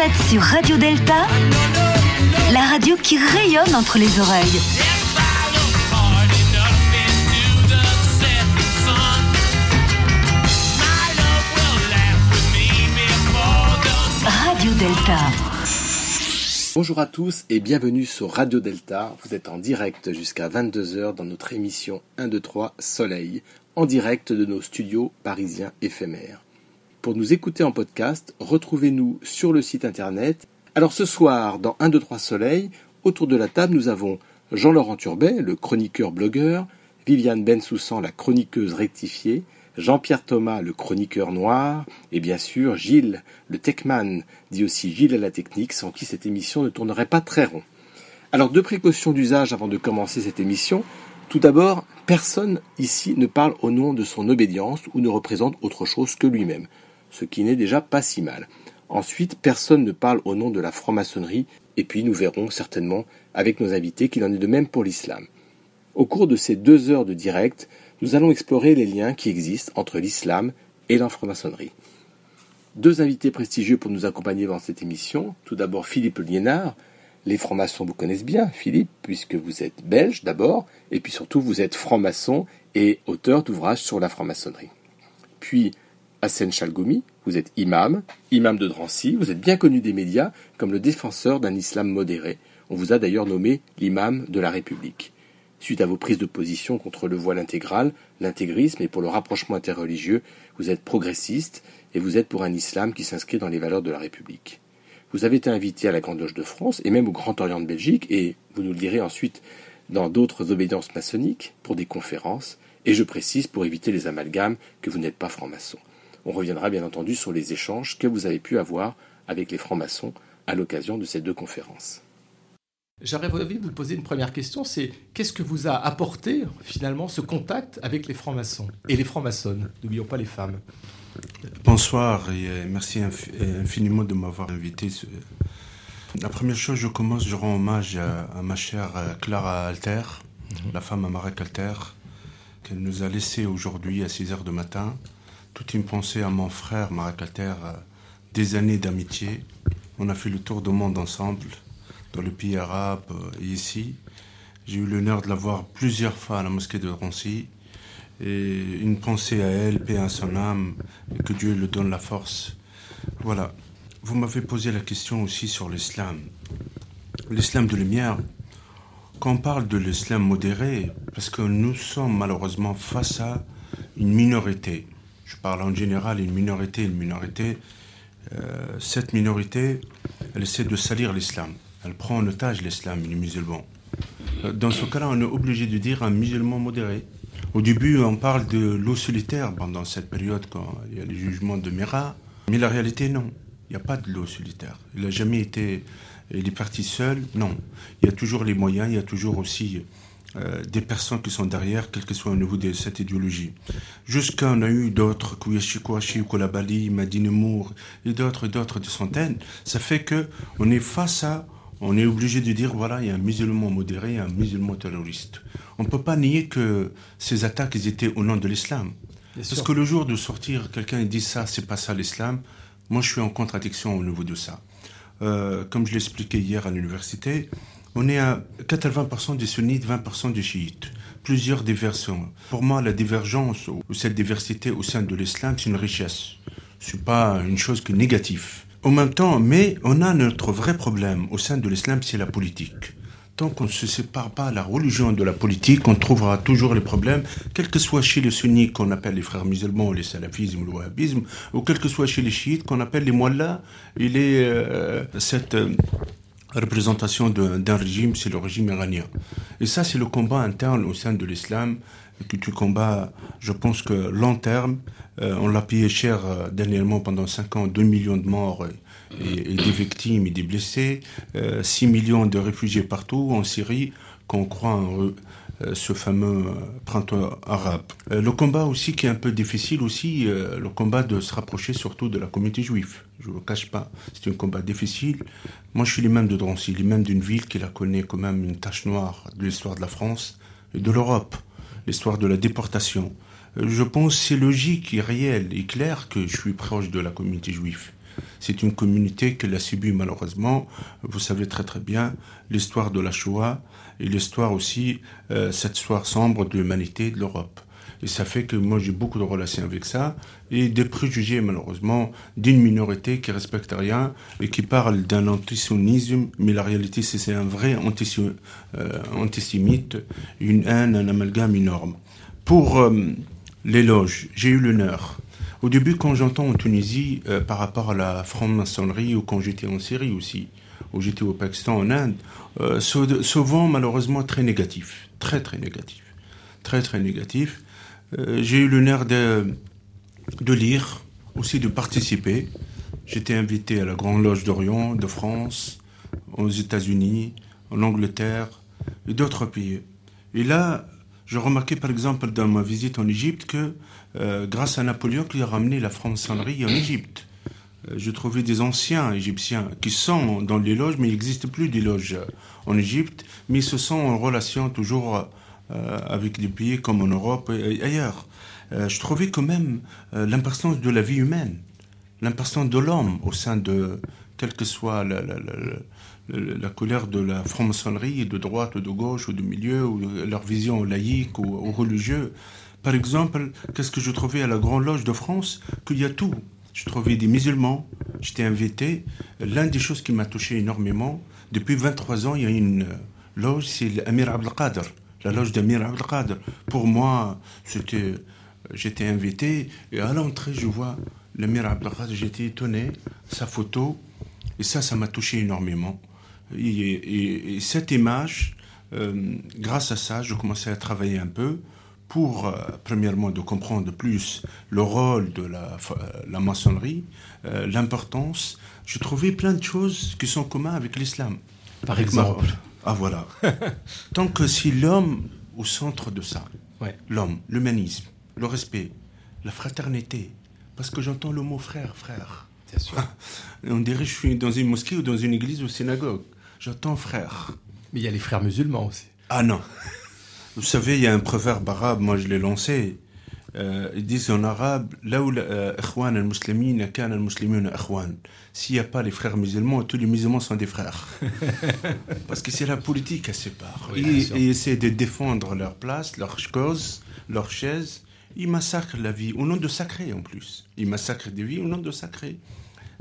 êtes sur Radio Delta, la radio qui rayonne entre les oreilles. Radio Delta. Bonjour à tous et bienvenue sur Radio Delta. Vous êtes en direct jusqu'à 22h dans notre émission 1, 2, 3 Soleil, en direct de nos studios parisiens éphémères. Pour nous écouter en podcast, retrouvez-nous sur le site internet. Alors ce soir, dans 1, 2, 3 Soleil, autour de la table, nous avons Jean-Laurent Turbet, le chroniqueur blogueur, Viviane Bensoussan, la chroniqueuse rectifiée, Jean-Pierre Thomas, le chroniqueur noir, et bien sûr Gilles, le techman, dit aussi Gilles à la technique, sans qui cette émission ne tournerait pas très rond. Alors deux précautions d'usage avant de commencer cette émission. Tout d'abord, personne ici ne parle au nom de son obédience ou ne représente autre chose que lui-même ce qui n'est déjà pas si mal. Ensuite, personne ne parle au nom de la franc-maçonnerie, et puis nous verrons certainement avec nos invités qu'il en est de même pour l'islam. Au cours de ces deux heures de direct, nous allons explorer les liens qui existent entre l'islam et la franc-maçonnerie. Deux invités prestigieux pour nous accompagner dans cette émission. Tout d'abord Philippe Liénard. Les francs-maçons vous connaissent bien, Philippe, puisque vous êtes belge d'abord, et puis surtout vous êtes franc-maçon et auteur d'ouvrages sur la franc-maçonnerie. Puis Hassan Chalgoumi, vous êtes imam, imam de Drancy, vous êtes bien connu des médias comme le défenseur d'un islam modéré. On vous a d'ailleurs nommé l'imam de la République. Suite à vos prises de position contre le voile intégral, l'intégrisme et pour le rapprochement interreligieux, vous êtes progressiste et vous êtes pour un islam qui s'inscrit dans les valeurs de la République. Vous avez été invité à la Grande Loge de France et même au Grand Orient de Belgique et vous nous le direz ensuite dans d'autres obédiences maçonniques pour des conférences et je précise pour éviter les amalgames que vous n'êtes pas franc-maçon. On reviendra bien entendu sur les échanges que vous avez pu avoir avec les francs-maçons à l'occasion de ces deux conférences. J'aurais envie de vous poser une première question, c'est qu'est-ce que vous a apporté finalement ce contact avec les francs-maçons et les francs-maçonnes? N'oublions pas les femmes. Bonsoir et euh, merci infiniment de m'avoir invité. La première chose, je commence, je rends hommage à, ma chère euh, Clara Alter, mhm. la femme à Marek Alter, qu'elle nous a laissé aujourd'hui à 6 heures du matin toute une pensée à mon frère Marc Alter, euh, des années d'amitié. On a fait le tour du monde ensemble, dans le pays arabe et euh, ici. J'ai eu l'honneur de la voir plusieurs fois à la mosquée de Roncy. Et une pensée à elle, paix à son âme, et que Dieu lui donne la force. Voilà. Vous m'avez posé la question aussi sur l'islam. L'islam de lumière, quand on parle de l'islam modéré, parce que nous sommes malheureusement face à une minorité je parle en général, une minorité, une minorité, euh, cette minorité, elle essaie de salir l'islam. Elle prend en otage l'islam, les musulmans. Euh, dans ce cas-là, on est obligé de dire un musulman modéré. Au début, on parle de l'eau solitaire pendant cette période, quand il y a les jugements de Mira. Mais la réalité, non. Il n'y a pas de l'eau solitaire. Il n'a jamais été. Il est parti seul. Non. Il y a toujours les moyens, il y a toujours aussi euh, des personnes qui sont derrière, quel que soit au niveau de cette idéologie. Jusqu'à on a eu d'autres, Kouyachi Kouachi, Kolabali, Madine Mour, et d'autres, d'autres de centaines. Ça fait que on est face à, on est obligé de dire, voilà, il y a un musulman modéré, un musulman terroriste. On ne peut pas nier que ces attaques étaient au nom de l'islam. Parce que le jour de sortir, quelqu'un dit ça, c'est pas ça l'islam. Moi, je suis en contradiction au niveau de ça. Euh, comme je l'expliquais hier à l'université, on est à 80% des sunnites, 20% des chiites. Plusieurs diversions. Pour moi, la divergence ou cette diversité au sein de l'islam, c'est une richesse. C'est pas une chose qui est négative. En même temps, mais on a notre vrai problème au sein de l'islam, c'est la politique. Tant qu'on ne se sépare pas la religion de la politique, on trouvera toujours les problèmes, quel que soit chez les sunnites qu'on appelle les frères musulmans, les salafismes, le wahhabisme, ou quel que soit chez les chiites qu'on appelle les muallahs, il est euh, cette euh, représentation d'un régime, c'est le régime iranien. Et ça, c'est le combat interne au sein de l'islam que tu combats, je pense que long terme, euh, on l'a payé cher euh, dernièrement pendant 5 ans, 2 millions de morts et, des victimes et des blessés, 6 euh, millions de réfugiés partout en Syrie, qu'on croit en, euh, ce fameux euh, printemps arabe. Euh, le combat aussi qui est un peu difficile aussi, le combat de se rapprocher surtout de la communauté juive. Je ne le cache pas, c'est un combat difficile. Moi je suis l'imam de Drancy, l'imam d'une ville qui la connaît quand même une tache noire de l'histoire de la France et de l'Europe, l'histoire de la déportation. Je pense c'est logique et réel et clair que je suis proche de la communauté juive. C'est une communauté qui l'a subi malheureusement. Vous savez très très bien l'histoire de la Shoah et l'histoire aussi, euh, cette histoire sombre de l'humanité de l'Europe. Et ça fait que moi j'ai beaucoup de relations avec ça et des préjugés malheureusement d'une minorité qui respecte rien et qui parle d'un antisionisme, mais la réalité c'est un vrai euh, antisémite, une haine, un amalgame énorme. Pour euh, l'éloge, j'ai eu l'honneur. Au début, quand j'entends en Tunisie euh, par rapport à la franc-maçonnerie ou quand j'étais en Syrie aussi, ou j'étais au Pakistan, en Inde, souvent malheureusement très négatif, très très négatif, très très négatif. Euh, j'ai eu l'honneur de, lire, aussi de participer. J'étais invité à la Grande Loge d'Orient, de France, aux États-Unis, en Angleterre et d'autres pays. Et là, je remarquais par exemple dans ma visite en Égypte que euh, grâce à Napoléon qui a ramené la franc-maçonnerie en Égypte. Euh, je trouvais des anciens égyptiens qui sont dans les loges, mais il n'existe plus des loges en Égypte, mais ils se sont en relation toujours avec des pays comme en Europe et ailleurs. Euh, je trouvais quand même euh, l'importance de la vie humaine, l'importance de l'homme au sein de, quelle que soit la, la, de la franc-maçonnerie, de droite ou de gauche ou de milieu, ou leur vision laïque ou, ou religieuse. Par exemple, qu'est-ce que je trouvais à la Grande Loge de France? Qu'il y a tout. Je trouvais des musulmans, j'étais invité. L'une des choses qui m'a touché énormément, depuis 23 ans, il y a une loge, c'est l'Amir Abdelkader la loge d'Amir Abdelkader. Pour moi, c'était, j'étais invité et à l'entrée, je vois l'Amir Abdelkader, j'étais étonné, sa photo, et ça, ça m'a touché énormément. Et, cette image, euh, grâce à ça, je commençais à travailler un peu pour, euh, premièrement, de comprendre plus le rôle de la, la maçonnerie, euh, l'importance. Je trouvais plein de choses qui sont communes avec l'islam. Par exemple ah voilà. Tant que si l'homme au centre de ça, l'homme, l'humanisme, le respect, la fraternité, parce que j'entends le mot frère, frère. Bien sûr. On dirait que je suis dans une mosquée ou dans une église ou synagogue. J'entends frère. Mais il y a les frères musulmans aussi. Ah non. Vous savez, il y a un proverbe arabe, moi je l'ai lancé. Euh, ils disent en arabe, là où euh, s'il n'y a pas les frères musulmans, tous les musulmans sont des frères. Parce que c'est la politique qui sépare. ils, essaient de défendre leur place, leur cause, leur chaise. Ils massacrent la vie, au nom de sacré en plus. Ils massacrent des vies au nom de sacré.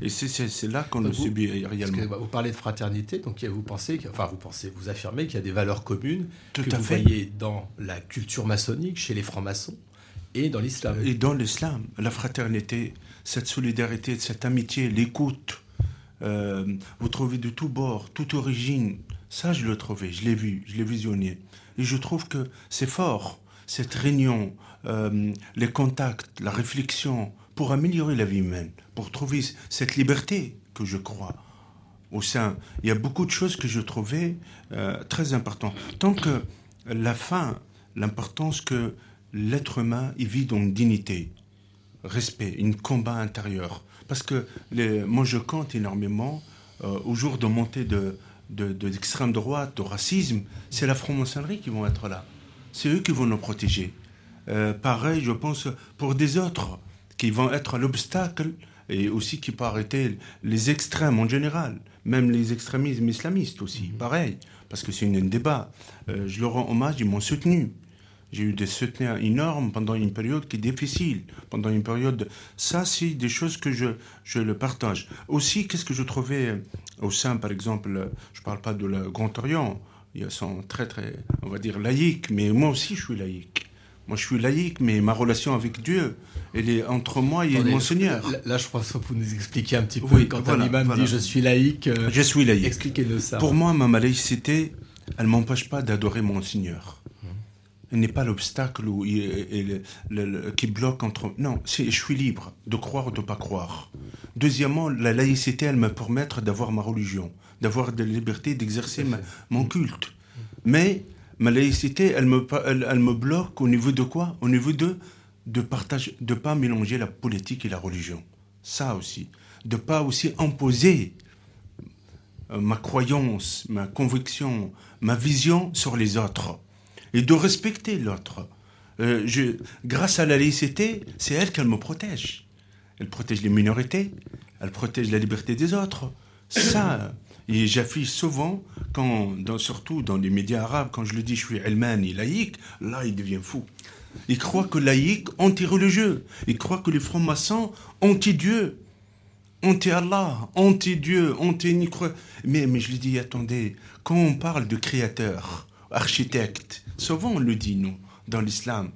Et c'est là qu'on le subit réellement. Bah, vous parlez de fraternité, donc vous pensez, enfin vous pensez, vous affirmez qu'il y a des valeurs communes Tout que vous voyez dans la culture maçonnique, chez les francs-maçons, et dans l'islam. Et dans l'islam, la fraternité, cette solidarité, cette amitié, l'écoute. Euh, vous trouvez de tous bords, toute origine. Ça, je l'ai trouvé, je l'ai vu, je l'ai visionné. Et je trouve que c'est fort, cette réunion, euh, les contacts, la réflexion, pour améliorer la vie humaine, pour trouver cette liberté que je crois au sein. Il y a beaucoup de choses que je trouvais euh, très importantes. Tant que la fin, l'importance que l'être humain, il vit dans dignité, respect, un combat intérieur. Parce que les, moi, je compte énormément euh, au jour de montée de, d'extrême droite, de racisme, c'est la franc-maçonnerie qui vont être là. C'est eux qui vont nous protéger. Euh, pareil, je pense, pour des autres qui vont être l'obstacle et aussi qui peuvent arrêter les extrêmes en général, même les extrémismes islamistes aussi, mhm. pareil, parce que c'est un débat. Euh, je leur rends hommage, ils m'ont soutenu. J'ai eu des soutiens énormes pendant une période qui est difficile, pendant une période. Ça, c'est des choses que je, je le partage. Aussi, qu'est-ce que je trouvais au sein, par exemple, je ne parle pas de la Grand Orient, ils sont très, très, on va dire, laïques, mais moi aussi, je suis laïque. Moi, je suis laïque, mais ma relation avec Dieu, elle est entre moi et mon Seigneur. Là, je pense que vous nous expliquer un petit peu. Oui, quand un imam dit je suis laïque. Euh, je suis laïque. Expliquez-nous ça. Pour moi, ma laïcité, elle m'empêche pas d'adorer mon Seigneur n'est pas l'obstacle qui bloque entre... Non, je suis libre de croire ou de ne pas croire. Deuxièmement, la laïcité, elle me permet d'avoir ma religion, d'avoir de la liberté d'exercer mon culte. Mais ma laïcité, elle me, elle, me bloque au niveau de quoi? Au niveau de de partage, de pas mélanger la politique et la religion. Ça aussi. De pas aussi imposer euh, ma croyance, ma conviction, ma vision sur les autres et de respecter l'autre. Euh, grâce à la laïcité, c'est elle qu'elle me protège. Elle protège les minorités, elle protège la liberté des autres. Ça, et j'affiche souvent, quand, surtout dans les médias arabes, quand je le dis, je suis et laïque, là, il devient fou. Il croit que laïque, anti-religieux. Il croit que les francs-maçons, anti-Dieu, anti-Allah, anti-Dieu, anti Mais, mais je lui dis, attendez, quand on parle de créateur, architecte, souvent on le dit, nous, dans l'islam,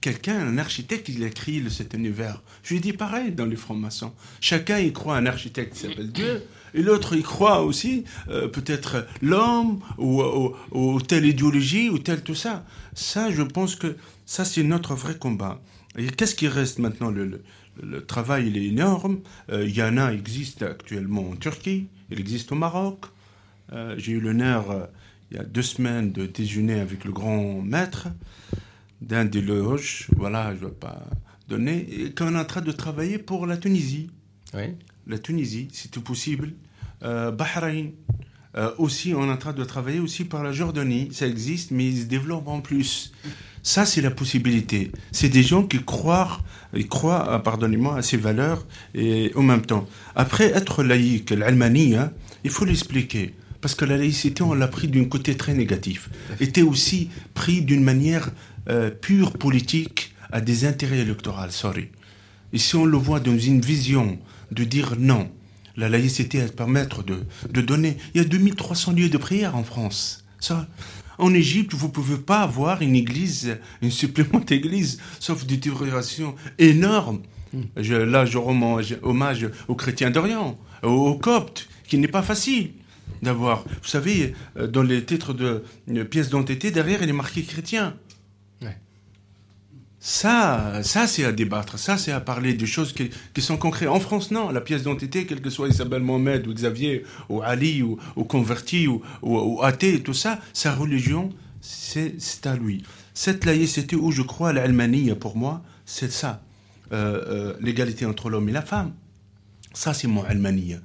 quelqu'un, un architecte, il a créé cet univers. Je lui dis pareil dans les francs-maçons. Chacun y croit un architecte qui s'appelle Dieu, et l'autre y croit aussi euh, peut-être l'homme ou, telle idéologie ou tel tout ça. Ça, je pense que ça, c'est notre vrai combat. Et qu'est-ce qui reste maintenant? Le, travail, il est énorme. Euh, il y en a, existe actuellement en Turquie, il existe au Maroc. Euh, j'ai eu l'honneur, il y a deux semaines, de déjeuner avec le grand maître d'un des loges. Voilà, je ne vais pas donner. Et qu'on est en train de travailler pour la Tunisie. Oui la Tunisie, si tout possible, euh, Bahreïn. Euh, aussi, on est en train de travailler aussi par la Jordanie. Ça existe, mais ils se développent en plus. Ça, c'est la possibilité. C'est des gens qui croient, ils croient, ah, pardonnez-moi, à ces valeurs et en même temps. Après, être laïque, l'Allemagne, hein, il faut l'expliquer. Parce que la laïcité, on l'a pris d'un côté très négatif. Était aussi pris d'une manière euh, pure politique à des intérêts électoraux, sorry. Et si on le voit dans une vision de dire non. La laïcité à permettre de, de donner. Il y a 2300 lieux de prière en France. Ça, en Égypte, vous ne pouvez pas avoir une église, une supplémente église, sauf des déteriorations énormes. Je, là, je rends hommage aux chrétiens d'Orient, aux, Coptes, qui n'est pas facile d'avoir. Vous savez, euh, dans les titres de pièces d'identité, derrière, il est marqué chrétien. Ça, ça c'est à débattre, ça c'est à parler de choses qui, sont concrètes. En France, non, la pièce d'identité, quel que soit Isabelle Mohamed ou Xavier ou Ali ou, converti ou, ou, athée, tout ça, sa religion, c'est à lui. Cette laïcité où je crois, l'Allemagne pour moi, c'est ça. Euh, euh, l'égalité entre l'homme et la femme. Ça, c'est mon Allemagne.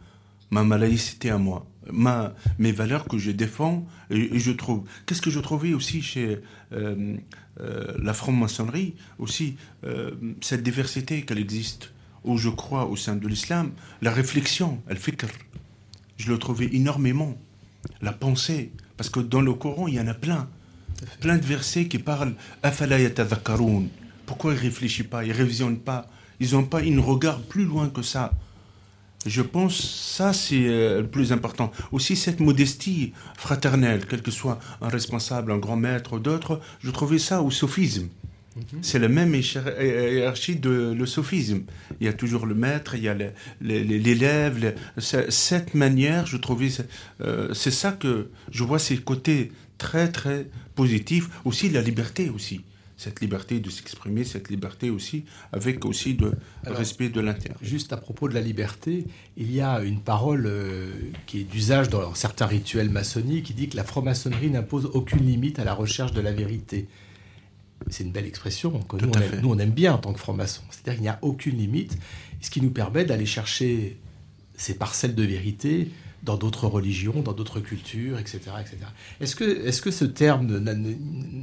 Ma, ma laïcité à moi. Mes valeurs que je défends et, je trouve. Qu'est-ce que je trouvais aussi chez euh, euh, la franc-maçonnerie, aussi euh, cette diversité qu'elle existe, où je crois au sein de l'islam, la réflexion, elle fait que je le trouvais énormément. La pensée, parce que dans le Coran, il y en a plein. Plein de versets qui parlent Pourquoi ils ne réfléchissent pas, ils ne révisionnent pas? Ils n'ont pas, ils ne regardent plus loin que ça. Je pense ça c'est euh, le plus important. Aussi cette modestie fraternelle, quel que soit un responsable, un grand maître ou d'autres, je trouvais ça au sophisme. Mhm. C'est la même hiérarchie de le sophisme. Il y a toujours le maître, il y a l'élève. Cette manière, je trouvais, euh, c'est ça que je vois ces côtés très très positifs. Aussi la liberté aussi cette liberté de s'exprimer, cette liberté aussi, avec aussi de respect de l'intérieur. Juste à propos de la liberté, il y a une parole euh, qui est d'usage dans certains rituels maçonniques qui dit que la franc-maçonnerie n'impose aucune limite à la recherche de la vérité. C'est une belle expression que nous on, aime, nous on, aime, bien en tant que franc-maçon. C'est-à-dire qu'il n'y a aucune limite, ce qui nous permet d'aller chercher ces parcelles de vérité dans d'autres religions, dans d'autres cultures, etc. etc. Est-ce que, est que ce terme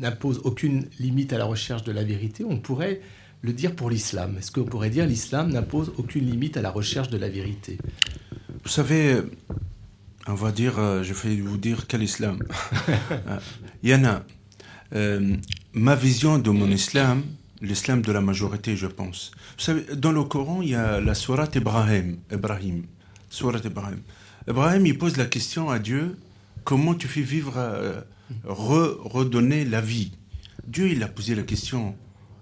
n'impose aucune limite à la recherche de la vérité? On pourrait le dire pour l'islam. Est-ce qu'on pourrait dire l'islam n'impose aucune limite à la recherche de la vérité? Vous savez, on va dire, euh, je vais vous dire quel islam. Euh, il y en a. Euh, ma vision de mon islam, l'islam de la majorité, je pense. Vous savez, dans le Coran, il y a la sourate Ibrahim. Ibrahim. Sourate Ibrahim. Abraham, il pose la question à Dieu, comment tu fais vivre, euh, redonner la vie? Dieu, il a posé la question,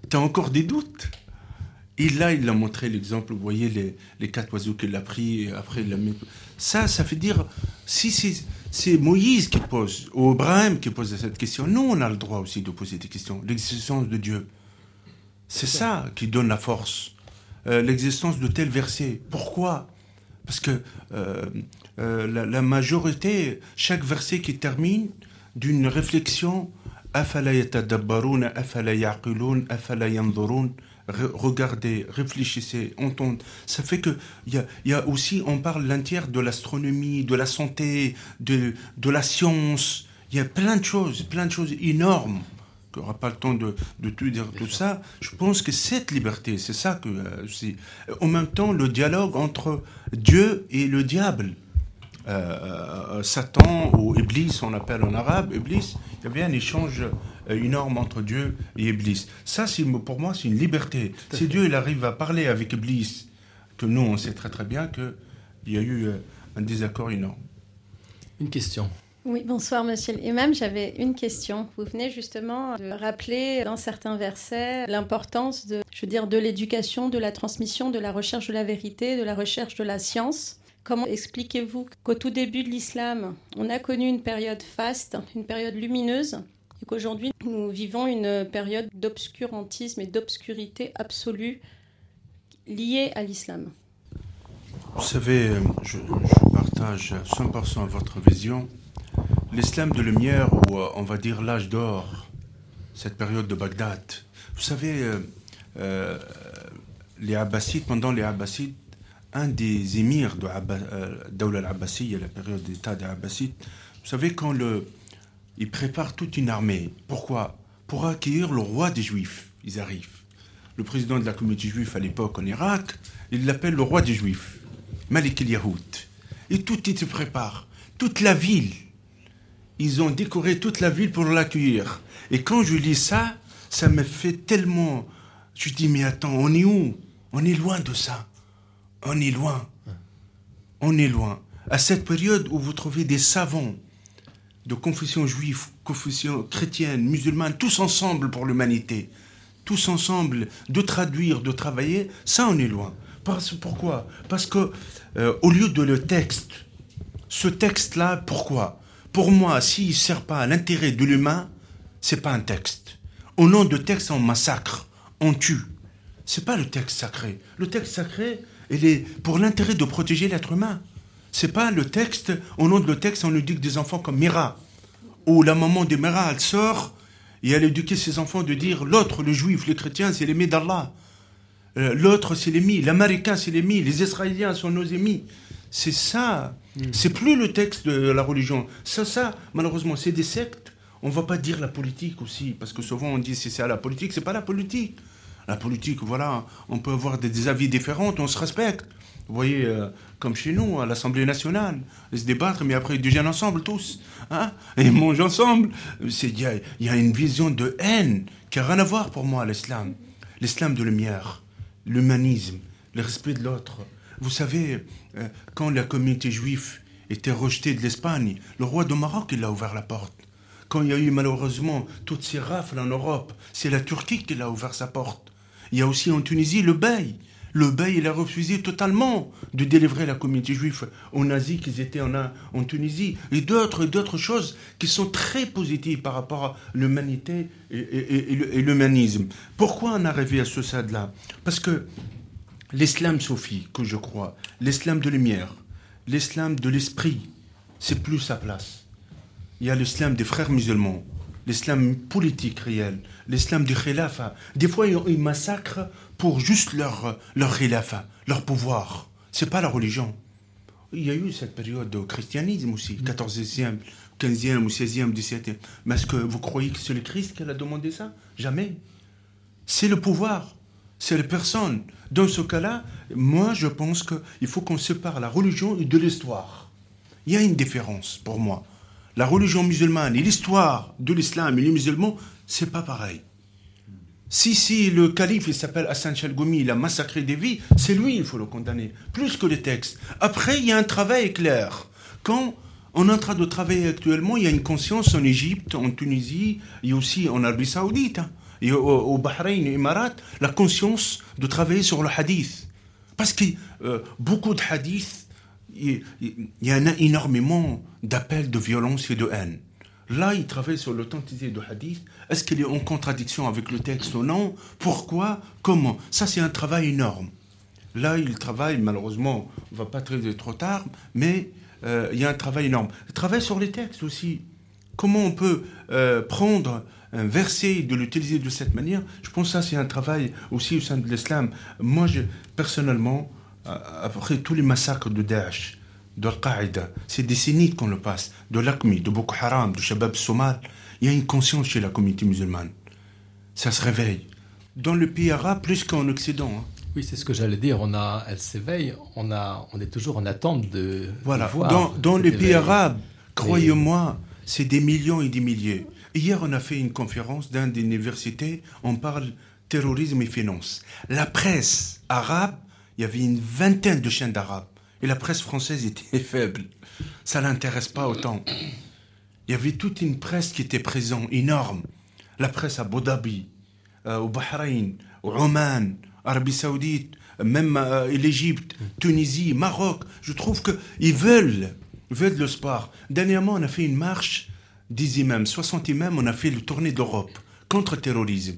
tu as encore des doutes? Et là, il a montré l'exemple, vous voyez les, les quatre oiseaux qu'il a pris, après il a mis... Ça, ça fait dire, si c'est Moïse qui pose, ou Abraham qui pose cette question, nous, on a le droit aussi de poser des questions. L'existence de Dieu, c'est ça qui donne la force. Euh, l'existence de tel verset. Pourquoi? Parce que euh, euh, la, majorité, chaque verset qui termine d'une réflexion, regardez, réfléchissez, entendez. Ça fait que il y a, aussi, on parle l'entière de l'astronomie, de la santé, de, de la science. Il y a plein de choses, plein de choses énormes qu'on n'aura pas le temps de, de tout dire, tout ça. Je pense que cette liberté, c'est ça que c'est. En même temps, le dialogue entre Dieu et le diable. Satan ou Iblis, on appelle en arabe, Iblis, il y avait un échange énorme entre Dieu et Iblis. Ça, pour moi, c'est une liberté. Si Dieu il arrive à parler avec Iblis, que nous, on sait très très bien qu'il y a eu un désaccord énorme. Une question. Oui, bonsoir Monsieur l'imam. J'avais une question. Vous venez justement de rappeler dans certains versets l'importance de, je veux dire, de l'éducation, de la transmission, de la recherche de la vérité, de la recherche de la science. Comment expliquez-vous qu'au tout début de l'islam, on a connu une période faste, une période lumineuse, et qu'aujourd'hui nous vivons une période d'obscurantisme et d'obscurité absolue liée à l'islam? Vous savez, je, partage 100% votre vision l'islam de lumière, ou euh, on va dire l'âge d'or, cette période de Bagdad. Vous savez, euh, euh, les Abbasides, pendant les Abbasides, un des émirs de euh, al-Abbasiyya, la période d'état des Abbasides, vous savez, quand le, ils préparent toute une armée. Pourquoi? Pour accueillir le roi des Juifs. Ils arrivent. Le président de la communauté juive à l'époque en Irak, il l'appelle le roi des Juifs, Malik el-Yahoud. Et tout il se prépare. Toute la ville ils ont décoré toute la ville pour l'accueillir. Et quand je lis ça, ça me fait tellement... Je dis, mais attends, on est où? On est loin de ça. On est loin. On est loin. À cette période où vous trouvez des savants de confession juive, confession chrétienne, musulmane, tous ensemble pour l'humanité, tous ensemble de traduire, de travailler, ça on est loin. Parce, pourquoi? Parce que euh, au lieu de le texte, ce texte-là, pourquoi? Pour moi, s'il ne sert pas à l'intérêt de l'humain, c'est pas un texte. Au nom de texte, on massacre, on tue. C'est pas le texte sacré. Le texte sacré, est pour l'intérêt de protéger l'être humain. C'est pas le texte, au nom de le texte, on éduque des enfants comme Mira. Ou la maman de Mira, elle sort et elle éduque ses enfants de dire l'autre, le juif, le chrétien, c'est l'ennemi d'Allah. Euh, l'autre, c'est l'ennemi. L'américain, c'est l'ennemi. Les Israéliens sont nos ennemis. C'est ça. Hmm. C'est plus le texte de la religion. Ça, ça, malheureusement, c'est des sectes. On va pas dire la politique aussi, parce que souvent on dit c'est ça la politique, c'est pas la politique. La politique, voilà, on peut avoir des, avis différents, on se respecte. Vous voyez, euh, comme chez nous, à l'Assemblée nationale, se débattent, mais après ils déjeunent ensemble tous. Hein, ils mangent ensemble. Il y, y a, une vision de haine qui n'a rien à voir pour moi, l'islam. L'islam de lumière, l'humanisme, le respect de l'autre. Vous savez, euh, quand la communauté juive était rejetée de l'Espagne, le roi de Maroc, il a ouvert la porte. Quand il y a eu malheureusement toutes ces rafles en Europe, c'est la Turquie qui a ouvert sa porte. Il y a aussi en Tunisie le Bey. Le Bey, il a refusé totalement de délivrer la communauté juive aux nazis qui étaient en, en Tunisie. Et d'autres, d'autres choses qui sont très positives par rapport à l'humanité et, et l'humanisme. Pourquoi est arrivé à ce stade-là? Parce que L'islam Sophie, que je crois, l'islam de lumière, l'islam de l'esprit, c'est plus sa place. Il y a l'islam des frères musulmans, l'islam politique réel, l'islam du khilafa. Des fois, ils massacrent pour juste leur, leur khilafa, leur pouvoir. C'est pas la religion. Il y a eu cette période de christianisme aussi, 14e, 15e ou 16e, 17e. Mais est-ce que vous croyez que c'est le Christ qui a demandé ça? Jamais. C'est le pouvoir c'est les personnes. Dans ce cas-là, moi, je pense qu'il faut qu'on sépare la religion de l'histoire. Il y a une différence pour moi. La religion musulmane et l'histoire de l'islam et les musulmans, c'est pas pareil. Si, si le calife, il s'appelle Hassan Chalgoumi, il a massacré des vies, c'est lui, il faut le condamner, plus que les textes. Après, il y a un travail clair. Quand on est en train de travailler actuellement, il y a une conscience en Égypte, en Tunisie, et aussi en Arabie Saoudite. Hein et au, Bahreïn et Émirats la conscience de travailler sur le hadith. Parce que euh, beaucoup de hadiths, il y, en a énormément d'appels de violence et de haine. Là, ils travaillent sur l'authenticité du hadith. Est-ce qu'il est en contradiction avec le texte ou non? Pourquoi? Comment? Ça, c'est un travail énorme. Là, ils travaillent, malheureusement, on ne va pas traiter trop tard, mais euh, il y a un travail énorme. Ils travaillent sur les textes aussi. Comment on peut euh, prendre un verset, de l'utiliser de cette manière, je pense que ça, c'est un travail aussi au sein de l'islam. Moi, je, personnellement, après tous les massacres de Daesh, de Al-Qaïda, c'est décennies qu'on le passe, de l'Aqmi, de Boko Haram, de Shabab Somal, il y a une conscience chez la communauté musulmane. ça se réveille. Dans le pays arabe, plus qu'en Occident. Hein. Oui, c'est ce que j'allais dire. On a, elle s'éveille. On a, on est toujours en attente de. Voilà. voir dans dans les pays arabes, croyez-moi, c'est des millions et des milliers. Hier, on a fait une conférence dans des universités. On parle terrorisme et finance. La presse arabe, il y avait une vingtaine de chaînes d'arabes. Et la presse française était faible. Ça l'intéresse pas autant. Il y avait toute une presse qui était présente, énorme. La presse à Abu Dhabi, euh, au Bahreïn, au Oman, Arabie Saoudite, même euh, l'Égypte, Tunisie, Maroc. Je trouve qu'ils veulent, veulent le sport. Dernièrement, on a fait une marche des imams, 60 imams, on a fait le tournée d'Europe contre le terrorisme.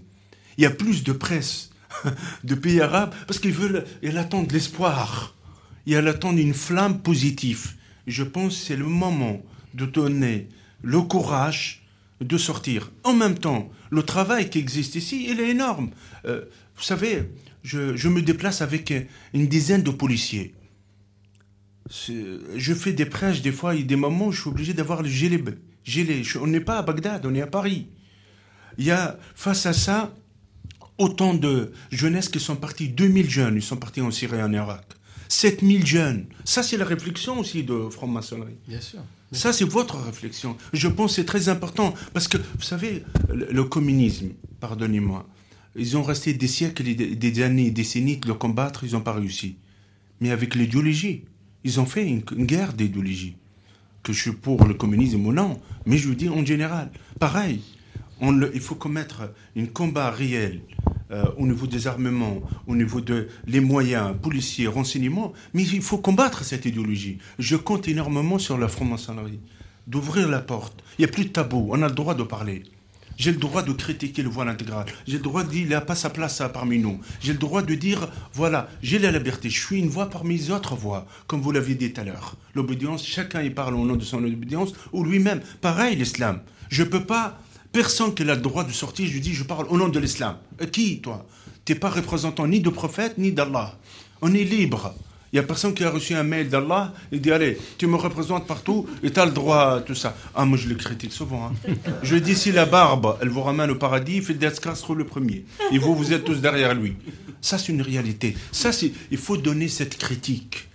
Il y a plus de presse de pays arabes parce qu'ils veulent, ils attendent l'espoir. Ils attendent une flamme positive. Je pense que c'est le moment de donner le courage de sortir. En même temps, le travail qui existe ici, il est énorme. Euh, vous savez, je, me déplace avec une dizaine de policiers. Je fais des prêches, des fois, il y a des moments où je suis obligé d'avoir le gilet. on n'est pas à Bagdad, on est à Paris. Il y a, face à ça, autant de jeunesse qui sont partis, 2000 jeunes, ils sont partis en Syrie et en Irak. 7000 jeunes. Ça, c'est la réflexion aussi de franc-maçonnerie. Bien sûr. Ça, c'est votre réflexion. Je pense que c'est très important. Parce que, vous savez, le, communisme, pardonnez-moi, ils ont resté des siècles, et des, des années, des décennies de le combattre, ils n'ont pas réussi. Mais avec l'idéologie, ils ont fait une, une guerre d'idéologie. Que je suis pour le communisme ou non, mais je vous dis en général. Pareil, on le- il faut commettre un combat réel euh, au niveau des armements, au niveau de les moyens, policiers, renseignements, mais il faut combattre cette idéologie. Je compte énormément sur la franc-maçonnerie, d'ouvrir la porte. Il n'y a plus de tabou, on a le droit de parler. J'ai le droit de critiquer le voile intégral. J'ai le droit de dire, il n'a pas sa place hein, parmi nous. J'ai le droit de dire, voilà, j'ai la liberté. Je suis une voix parmi les autres voix, comme vous l'aviez dit tout à l'heure. L'obédience, chacun y parle au nom de son obédience, ou lui-même. Pareil, l'islam. Je peux pas, personne qui a le droit de sortir, je lui dis, je parle au nom de l'islam. Euh, Qui, toi? T'es pas représentant ni de prophète, ni d'Allah. On est libre. Il n'y a personne qui a reçu un mail d'Allah et dit Allez, tu me représentes partout et tu as le droit à tout ça. Ah, moi je le critique souvent. hein. Je dis Si la barbe, elle vous ramène au paradis, Fidel Castro le premier. Et vous, vous êtes tous derrière lui. Ça, c'est une réalité. Ça, c'est. Il faut donner cette critique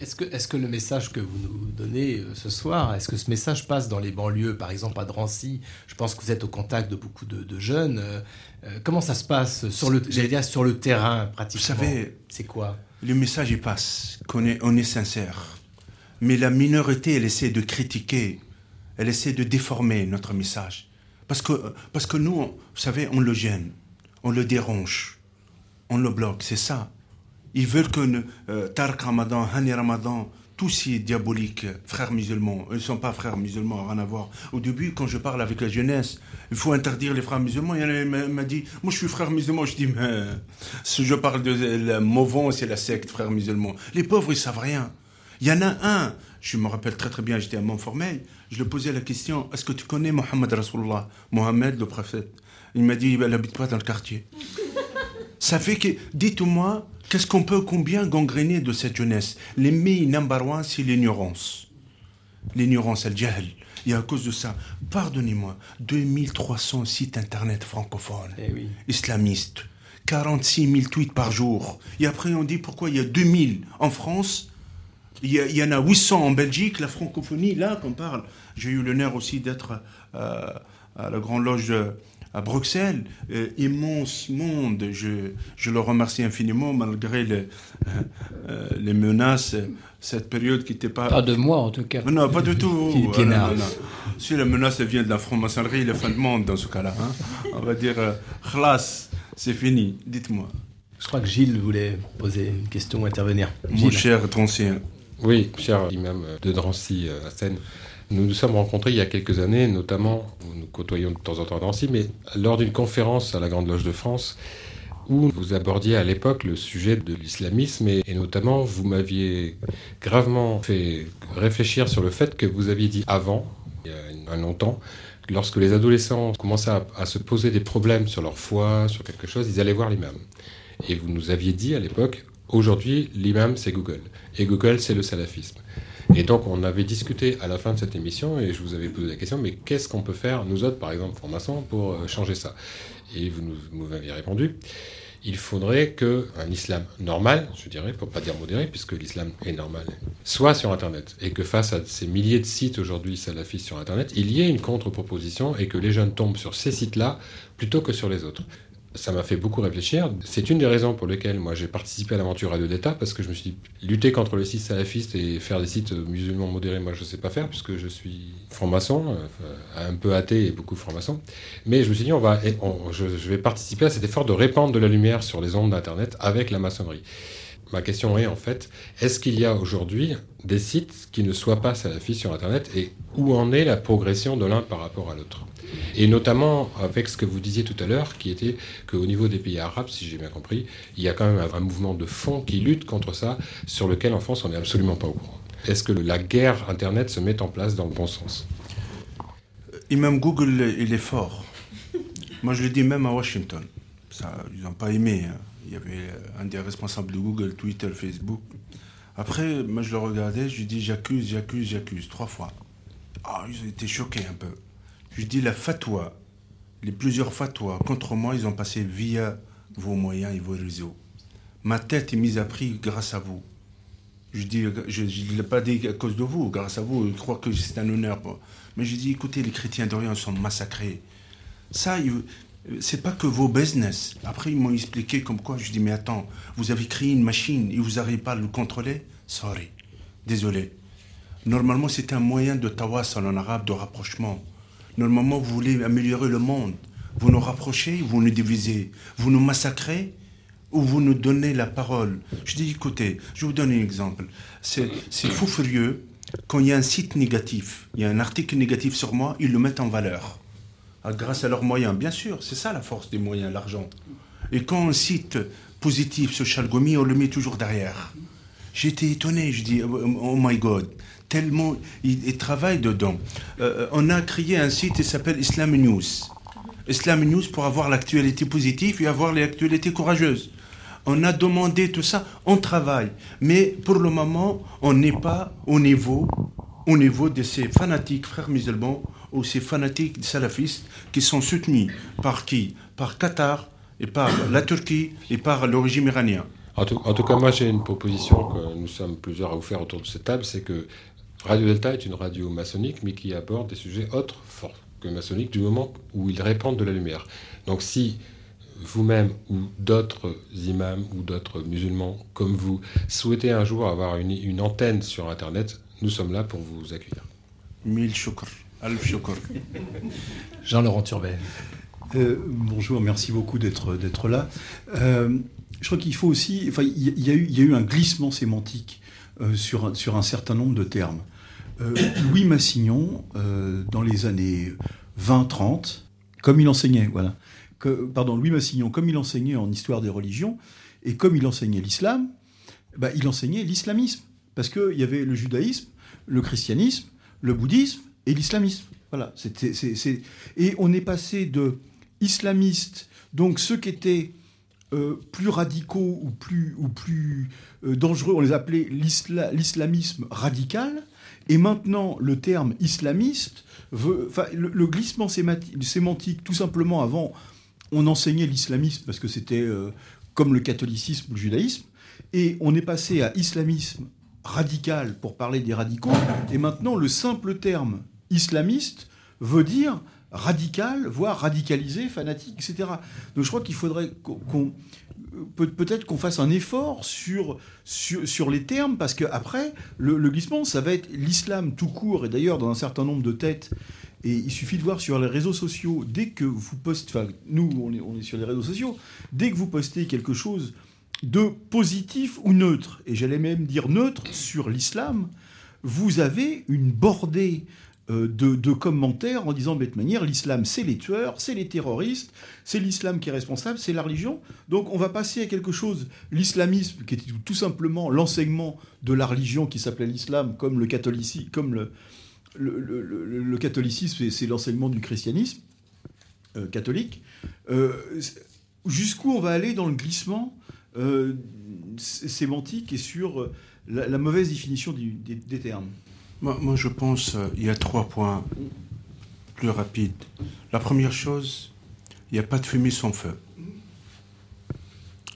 Est-ce que, est que le message que vous nous donnez euh, ce soir, est-ce que ce message passe dans les banlieues, par exemple à Drancy? Je pense que vous êtes au contact de beaucoup de, de jeunes. euh, euh, comment ça se passe sur le, j'allais dire sur le terrain pratiquement? Vous savez- c'est quoi? Le message, il passe, qu'on est, on est sincère. Mais la minorité, elle essaie de critiquer, elle essaie de déformer notre message. Parce que, parce que nous, on- vous savez, on le gêne, on le dérange, on le bloque, c'est ça. Ils veulent que euh, Tarek Ramadan, Hani Ramadan, tous ces diaboliques frères musulmans, ils ne sont pas frères musulmans, rien à voir. Au début, quand je parle avec la jeunesse, il faut interdire les frères musulmans. Il y en a m'a- dit, moi je suis frère musulman. Je dis, mais si je parle de la mouvance et la secte frères musulmans, les pauvres ils savent rien. Il y en a un, je me rappelle très très bien, j'étais à Montformel, je lui posais la question, est-ce que tu connais Mohammed Rasulullah, Mohammed le prophète? Il m'a dit, il n'habite pas dans le quartier. Ça fait que, dites-moi, qu'est-ce qu'on peut combien gangréner de cette jeunesse? L'ennemi number one, c'est l'ignorance. L'ignorance, le jahl. Et à cause de ça, pardonnez-moi, 2300 sites internet francophones, Eh oui. islamistes, 46 000 tweets par jour. Et après, on dit pourquoi il y a 2000 en France, il y, en a 800 en Belgique, la francophonie, là qu'on parle. J'ai eu l'honneur aussi d'être euh, à la Grande Loge euh, à Bruxelles. Euh, immense monde. Je, je le remercie infiniment malgré les, euh, euh, les menaces, cette période qui n'était pas... Pas de moi, en tout cas. Non, pas du tout. Philippe non, Guénard. non, non. Si la menace vient de la franc-maçonnerie, la fin du monde dans ce cas-là. hein. On va dire, euh, khlas, c'est fini. Dites-moi. Je crois que Gilles voulait poser une question ou intervenir. Mon Gilles. cher Trancien. Oui, cher imam de Drancy euh, à Seine. Nous nous sommes rencontrés il y a quelques années, notamment, nous côtoyons de temps en temps à Drancy, mais lors d'une conférence à la Grande Loge de France, où vous abordiez à l'époque le sujet de l'islamisme, et, notamment vous m'aviez gravement fait réfléchir sur le fait que vous aviez dit avant, il y a un longtemps, que lorsque les adolescents commençaient à se poser des problèmes sur leur foi, sur quelque chose, ils allaient voir l'imam. Et vous nous aviez dit à l'époque, aujourd'hui, l'imam c'est Google, et Google c'est le salafisme. Et donc, on avait discuté à la fin de cette émission, et je vous avais posé la question, mais qu'est-ce qu'on peut faire, nous autres, par exemple, francs-maçons, pour euh, changer ça? Et vous nous, répondu, il faudrait qu'un islam normal, je dirais, pour pas dire modéré, puisque l'islam est normal, soit sur Internet. Et que face à ces milliers de sites aujourd'hui salafistes sur Internet, il y ait une contre-proposition et que les jeunes tombent sur ces sites-là plutôt que sur les autres ça m'a fait beaucoup réfléchir. C'est une des raisons pour lesquelles moi j'ai participé à l'aventure Radio d'État, parce que je me suis dit, lutter contre les sites salafistes et faire des sites musulmans modérés, moi je ne sais pas faire, puisque je suis franc-maçon, un peu athée et beaucoup franc-maçon. Mais je me suis dit, on va, je, vais participer à cet effort de répandre de la lumière sur les ondes d'Internet avec la maçonnerie. Ma question est en fait, est-ce qu'il y a aujourd'hui des sites qui ne soient pas salafistes sur Internet et où en est la progression de l'un par rapport à l'autre? Et notamment avec ce que vous disiez tout à l'heure, qui était qu'au niveau des pays arabes, si j'ai bien compris, il y a quand même un, mouvement de fond qui lutte contre ça, sur lequel en France on n'est absolument pas au courant. Est-ce que la guerre Internet se met en place dans le bon sens? Et même Google, il est fort. Moi, je le dis même à Washington. Ça, ils n'ont pas aimé. Hein. Il y avait un des responsables de Google, Twitter, Facebook. Après, moi, je le regardais, je lui dis j'accuse, j'accuse, j'accuse, trois fois. Ah, ils ont été choqués un peu. Je dis la fatwa, les plusieurs fatwas contre moi, ils ont passé via vos moyens et vos réseaux. Ma tête est mise à prix grâce à vous. Je dis, je ne l'ai pas dit à cause de vous, grâce à vous, je crois que c'est un honneur. Mais je dis, écoutez, les chrétiens d'Orient sont massacrés. Ça, c'est pas que vos business. Après, ils m'ont expliqué comme quoi. Je dis, mais attends, vous avez créé une machine et vous n'arrivez pas à le contrôler? Sorry. Désolé. Normalement, c'est un moyen de tawas en arabe, de rapprochement. Normalement, vous voulez améliorer le monde. Vous nous rapprochez, vous nous divisez. Vous nous massacrez ou vous nous donnez la parole. Je dis, écoutez, je vous donne un exemple. C'est fou furieux. Quand il y a un site négatif, il y a un article négatif sur moi, ils le mettent en valeur. Ah, grâce à leurs moyens. Bien sûr, c'est ça la force des moyens, l'argent. Et quand un site positif sur Chalgomi, on le met toujours derrière. J'étais étonné, je dis, oh, oh my God, tellement il, travaille dedans. Euh, on a créé un site qui s'appelle Islam News. Islam News pour avoir l'actualité positive et avoir l'actualité courageuse. On a demandé tout ça, on travaille. Mais pour le moment, on n'est pas au niveau, au niveau de ces fanatiques frères musulmans ou ces fanatiques salafistes qui sont soutenus par qui? Par Qatar et par la Turquie et par le régime iranien. En tout, cas, moi j'ai une proposition que nous sommes plusieurs à vous faire autour de cette table, c'est que Radio Delta est une radio maçonnique, mais qui aborde des sujets autres forts que maçonniques du moment où ils répandent de la lumière. Donc si vous-même ou d'autres imams ou d'autres musulmans comme vous souhaitez un jour avoir une, antenne sur Internet, nous sommes là pour vous accueillir. Mille. Alf shukr. Jean-Laurent Turbet. Euh, bonjour, merci beaucoup d'être là. Euh, je crois qu'il faut aussi. Enfin, il y, a eu, y a eu un glissement sémantique euh, sur, sur un certain nombre de termes. Euh, Louis Massignon, euh, dans les années 20-30, comme il enseignait, voilà, pardon, Louis Massignon, comme il enseignait en histoire des religions, et comme il enseignait l'islam, bah, il enseignait l'islamisme. Parce qu'il y avait le judaïsme, le christianisme, le bouddhisme et l'islamisme. Voilà. Et on est passé de islamistes, donc ceux qui étaient euh, plus radicaux ou plus, ou plus dangereux, on les appelait l'islamisme radical, et maintenant, le terme islamiste, veut, le, glissement sémantique, tout simplement, avant, on enseignait l'islamisme parce que c'était euh, comme le catholicisme ou le judaïsme, et on est passé à islamisme radical pour parler des radicaux, et maintenant, le simple terme islamiste veut dire radical, voire radicalisé, fanatique, etc. Donc je crois qu'il faudrait qu'on peut-être qu'on fasse un effort sur, sur, les termes, parce qu'après, le, le glissement, ça va être l'islam tout court, et d'ailleurs dans un certain nombre de têtes, et il suffit de voir sur les réseaux sociaux, dès que vous postez, enfin nous on est, on est sur les réseaux sociaux, dès que vous postez quelque chose de positif ou neutre, et j'allais même dire neutre sur l'islam, vous avez une bordée euh, de, commentaires en disant de toute manière l'islam c'est les tueurs, c'est les terroristes, c'est l'islam qui est responsable, c'est la religion. Donc on va passer à quelque chose, l'islamisme qui était tout simplement l'enseignement de la religion qui s'appelait l'islam comme le catholicisme, comme c'est l'enseignement du christianisme euh, catholique. Euh, jusqu'où on va aller dans le glissement sémantique et sur la, mauvaise définition des, termes? Moi, je pense qu'il y a trois points plus rapides. La première chose, il n'y a pas de fumée sans feu.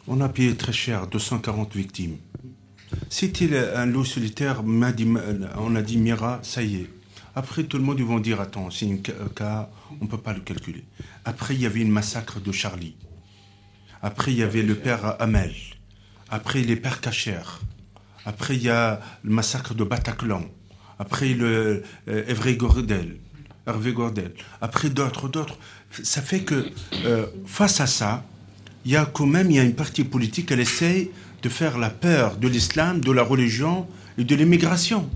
On a payé très cher, 240 victimes. C'était un lot solitaire, on a dit Mira, ça y est. Après, tout le monde, ils vont dire, attends, c'est un cas, on ne peut pas le calculer. Après, il y avait une massacre de Charlie. Après, il y avait le père Hamel. Après, les pères Cachère. Après, il y a le massacre de Bataclan. Après, le euh, Gordel. Hervé Gordel. Après, d'autres, d'autres. Ça fait que, euh, face à ça, il y a quand même il y a une partie politique, elle essaye de faire la peur de l'islam, de la religion et de l'immigration.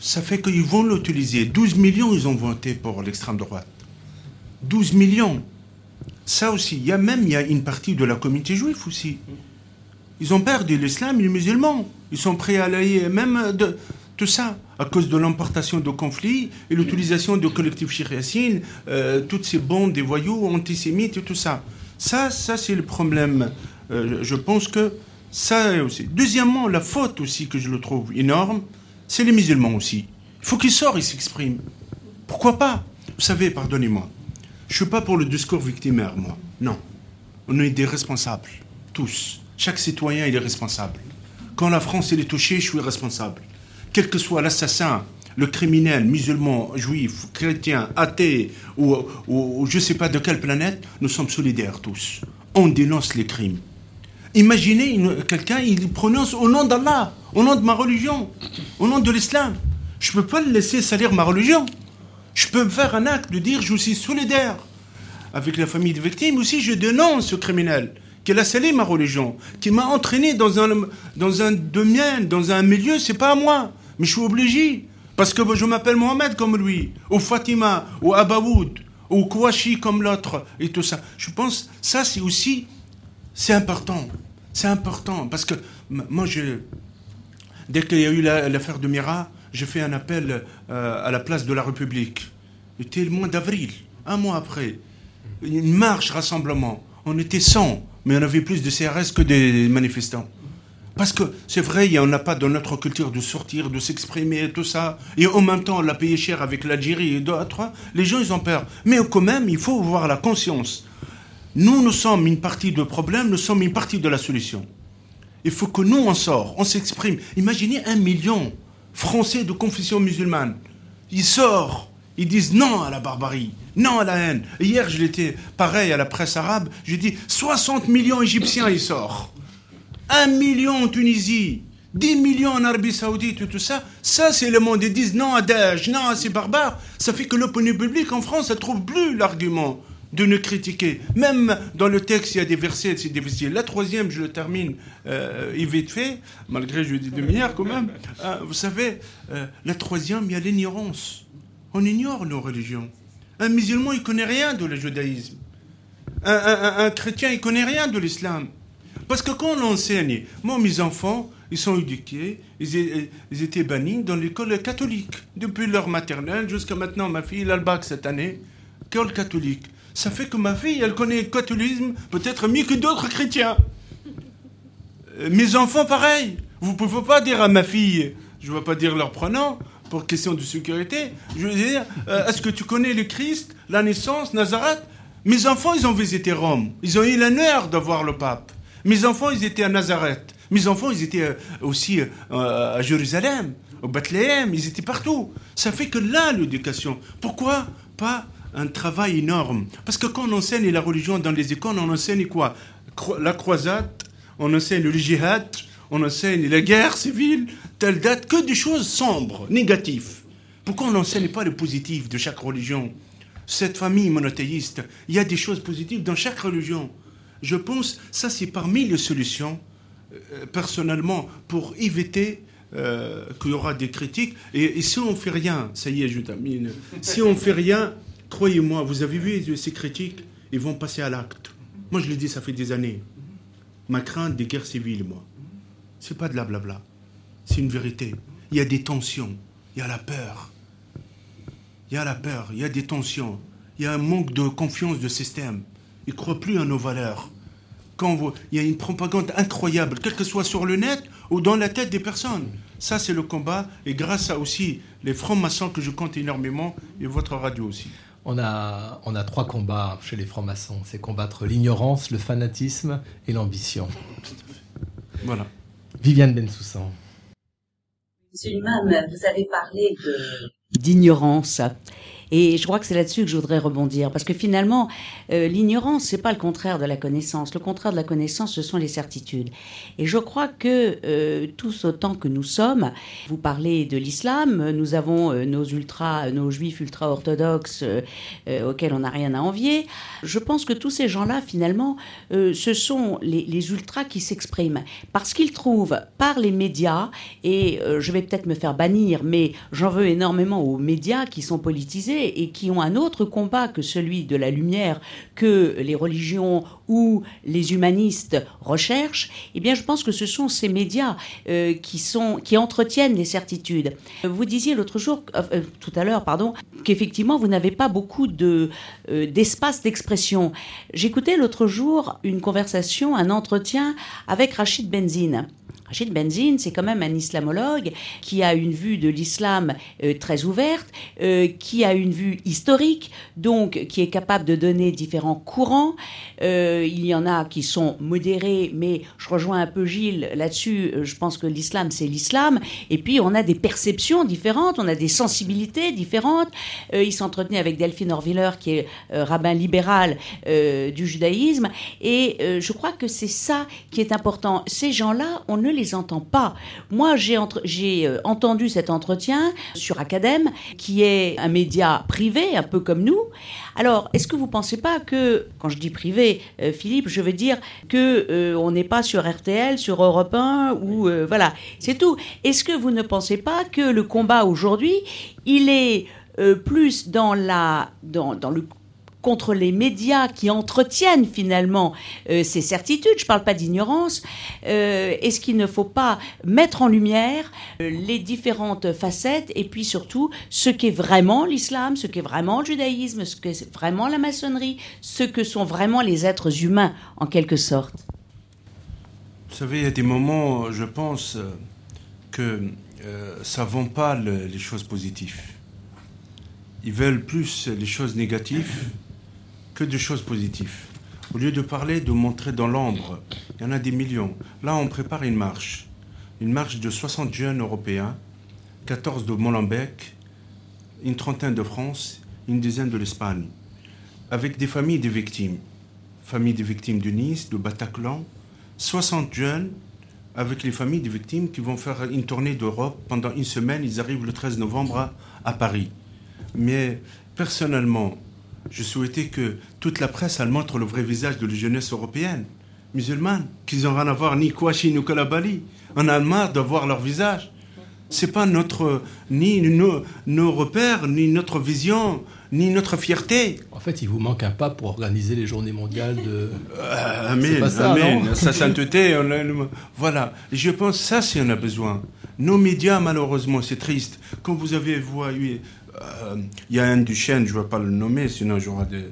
Ça fait qu'ils vont l'utiliser. 12 millions, ils ont voté pour l'extrême droite. 12 millions. Ça aussi, il y a même il y a une partie de la communauté juive aussi. Ils ont peur de l'islam et les musulmans. Ils sont prêts à aller même de tout ça à cause de l'importation de conflits et l'utilisation de collectifs chiriaciens, euh, toutes ces bandes des voyous antisémites et tout ça. Ça, ça c'est le problème. Euh, je pense que ça aussi. Deuxièmement, la faute aussi que je le trouve énorme, c'est les musulmans aussi. Il faut qu'ils sortent, ils s'expriment. Pourquoi pas? Vous savez, pardonnez-moi, je suis pas pour le discours victimaire, moi. Non. On est des responsables, tous. Chaque citoyen, est responsable. Quand la France est touchée, je suis responsable. Quel que soit l'assassin, le criminel, musulman, juif, chrétien, athée, ou, je ne sais pas de quelle planète, nous sommes solidaires tous. On dénonce les crimes. Imaginez quelqu'un, il prononce au nom d'Allah, au nom de ma religion, au nom de l'islam. Je ne peux pas le laisser salir ma religion. Je peux faire un acte de dire je suis solidaire avec la famille de victimes. Aussi, je dénonce ce criminel qui a salé ma religion, qui m'a entraîné dans un, dans un domaine, dans un milieu, c'est pas à moi. Mais je suis obligé. Parce que je m'appelle Mohamed comme lui, ou Fatima, ou Abaoud, ou Kouachi comme l'autre, et tout ça. Je pense, ça c'est aussi, c'est important. C'est important. Parce que moi, je, dès qu'il y a eu l'affaire de Mira, j'ai fait un appel euh, à la place de la République. C'était le mois d'avril, un mois après. Une marche, rassemblement. On était 100, mais on avait plus de CRS que des manifestants. Parce que c'est vrai, il n'y en a pas dans notre culture de sortir, de s'exprimer tout ça. Et en même temps, on l'a payé cher avec l'Algérie et d'autres. Les gens, ils ont peur. Mais quand même, il faut avoir la conscience. Nous, nous sommes une partie du problème, nous sommes une partie de la solution. Il faut que nous, on sort, on s'exprime. Imaginez un million Français de confession musulmane. Ils sortent, ils disent non à la barbarie, non à la haine. Hier, je l'étais pareil à la presse arabe, j'ai dit 60 millions Égyptiens, ils sortent. 1 million en Tunisie, 10 millions en Arabie Saoudite, tout ça, ça c'est le monde. Ils disent non à Daesh, non à ces barbares. Ça fait que l'opinion publique en France, ne trouve plus l'argument de nous critiquer. Même dans le texte, il y a des versets, c'est difficile. La troisième, je le termine euh, vite fait, malgré je dis demi-heure quand même. Euh, vous savez, euh, la troisième, il y a l'ignorance. On ignore nos religions. Un musulman, il connaît rien de le judaïsme. Un, un chrétien, il connaît rien de l'islam. Parce que quand on enseigne, moi, mes enfants, ils sont éduqués, ils, étaient bannis dans l'école catholique, depuis leur maternelle jusqu'à maintenant. Ma fille, elle bac cette année, école catholique. Ça fait que ma fille, elle connaît le catholisme peut-être mieux que d'autres chrétiens. Euh, mes enfants, pareil. Vous ne pouvez pas dire à ma fille, je ne vais pas dire leur prénom, pour question de sécurité, je veux dire, euh, est-ce que tu connais le Christ, la naissance, Nazareth? Mes enfants, ils ont visité Rome. Ils ont eu l'honneur de voir le pape. Mes enfants, ils étaient à Nazareth. Mes enfants, ils étaient euh, aussi euh, à Jérusalem, au Bethléem, ils étaient partout. Ça fait que là, l'éducation. Pourquoi pas un travail énorme? Parce que quand on enseigne la religion dans les écoles, on enseigne quoi? La croisade, on enseigne le djihad, on enseigne la guerre civile, telle date, que des choses sombres, négatives. Pourquoi on n'enseigne pas le positif de chaque religion? Cette famille monothéiste, il y a des choses positives dans chaque religion. Je pense, ça c'est parmi les solutions, euh, personnellement, pour éviter euh, qu'il y aura des critiques. Et, si on ne fait rien, ça y est, je termine. Si on ne fait rien, croyez-moi, vous avez vu ces critiques, ils vont passer à l'acte. Moi, je le dis, ça fait des années. Ma crainte des guerres civiles, moi. C'est pas de la blabla. C'est une vérité. Il y a des tensions. Il y a la peur. Il y a la peur. Il y a des tensions. Il y a un manque de confiance de système. Ils ne croient plus en nos valeurs. quand il y a une propagande incroyable, quel que soit sur le net ou dans la tête des personnes. Ça, c'est le combat. Et grâce à aussi les francs-maçons que je compte énormément et votre radio aussi. On a, on a trois combats chez les francs-maçons. C'est combattre l'ignorance, le fanatisme et l'ambition. Voilà. Viviane Bensoussan. Monsieur Imam, vous avez parlé d'ignorance. Et je crois que c'est là-dessus que je voudrais rebondir, parce que finalement, euh, l'ignorance, c'est pas le contraire de la connaissance. Le contraire de la connaissance, ce sont les certitudes. Et je crois que euh, tous autant que nous sommes, vous parlez de l'islam, nous avons euh, nos ultra, nos juifs ultra-orthodoxes auxquels on n'a rien à envier. Je pense que tous ces gens-là, finalement, ce sont les, les ultras qui s'expriment, parce qu'ils trouvent par les médias, et je vais peut-être me faire bannir, mais j'en veux énormément aux médias qui sont politisés et qui ont un autre combat que celui de la lumière que les religions ou les humanistes recherchent, eh bien, je pense que ce sont ces médias euh, qui, sont, qui entretiennent les certitudes. Vous disiez l'autre jour, euh, euh, tout à l'heure, pardon, qu'effectivement, vous n'avez pas beaucoup de, d'espace d'expression. J'écoutais l'autre jour une conversation, un entretien avec Rachid Benzine. Rachid Benzine, c'est quand même un islamologue qui a une vue de l'islam euh, très ouverte, euh, qui a une vue historique, donc qui est capable de donner différents courants. Euh, il y en a qui sont modérés, mais je rejoins un peu Gilles là-dessus. Je pense que l'islam, c'est l'islam. Et puis, on a des perceptions différentes, on a des sensibilités différentes. il s'entretenait avec Delphine Orviller, qui est rabbin libéral du judaïsme. Et je crois que c'est ça qui est important. Ces gens-là, on ne les entend pas. Moi, j'ai euh, entendu cet entretien sur Academ, qui est un média privé, un peu comme nous. Alors, est-ce que vous pensez pas que, quand je dis privé, euh, Philippe, je veux dire que euh, on n'est pas sur RTL, sur Europe 1, ou voilà, c'est tout. Est-ce que vous ne pensez pas que le combat aujourd'hui, il est plus dans, la, dans le contre les médias qui entretiennent finalement euh, ces certitudes, je ne parle pas d'ignorance, euh, est-ce qu'il ne faut pas mettre en lumière euh, les différentes facettes et puis surtout ce qu'est vraiment l'islam, ce qu'est vraiment le judaïsme, ce qu'est vraiment la maçonnerie, ce que sont vraiment les êtres humains en quelque sorte? Vous savez, il y a des moments, je pense, que ça ne vend pas les choses positives. Ils veulent plus les choses négatives que de choses positives. Au lieu de parler, de montrer dans l'ombre, il y en a des millions. Là, on prépare une marche. Une marche de 60 jeunes européens, 14 de Molenbeek, une trentaine de France, une dizaine de l'Espagne, avec des familles de victimes. Familles de victimes de Nice, de Bataclan, 60 jeunes avec les familles de victimes qui vont faire une tournée d'Europe pendant une semaine. Ils arrivent le 13 novembre à Paris. Mais personnellement, je souhaitais que toute la presse, elle montre le vrai visage de la jeunesse européenne, musulmane, qu'ils n'ont rien à voir ni Kouachi ni Kalabali. On a marre de voir leur visage. C'est pas notre, ni nos, nos, repères, ni notre vision, ni notre fierté. En fait, il vous manque un pas pour organiser les journées mondiales de. Euh, amen, ça, amen. Sa sainteté, voilà. Je pense ça, si on a besoin. Nos médias, malheureusement, c'est triste. Quand vous avez vu, il y a un du chaîne, je ne vais pas le nommer, sinon j'aurai des,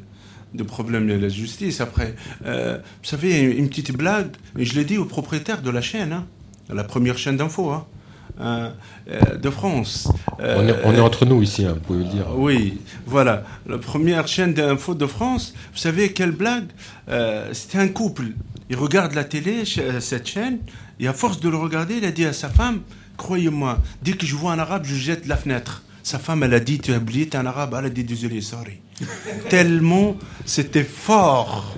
des, problèmes de la justice après. Euh, vous savez, une, petite blague, je l'ai dit au propriétaire de la chaîne, hein, la première chaîne d'info hein, euh, euh, de France. On est, entre nous ici, hein, vous pouvez le dire. Oui, voilà. La première chaîne d'info de France, vous savez quelle blague C'était un couple. Il regarde la télé, cette chaîne, et à force de le regarder, il a dit à sa femme, croyez-moi, dès que je vois un arabe, je jette la fenêtre. Sa femme, elle a dit, tu as oublié, es un arabe. Elle a dit, désolé, sorry. Tellement c'était fort.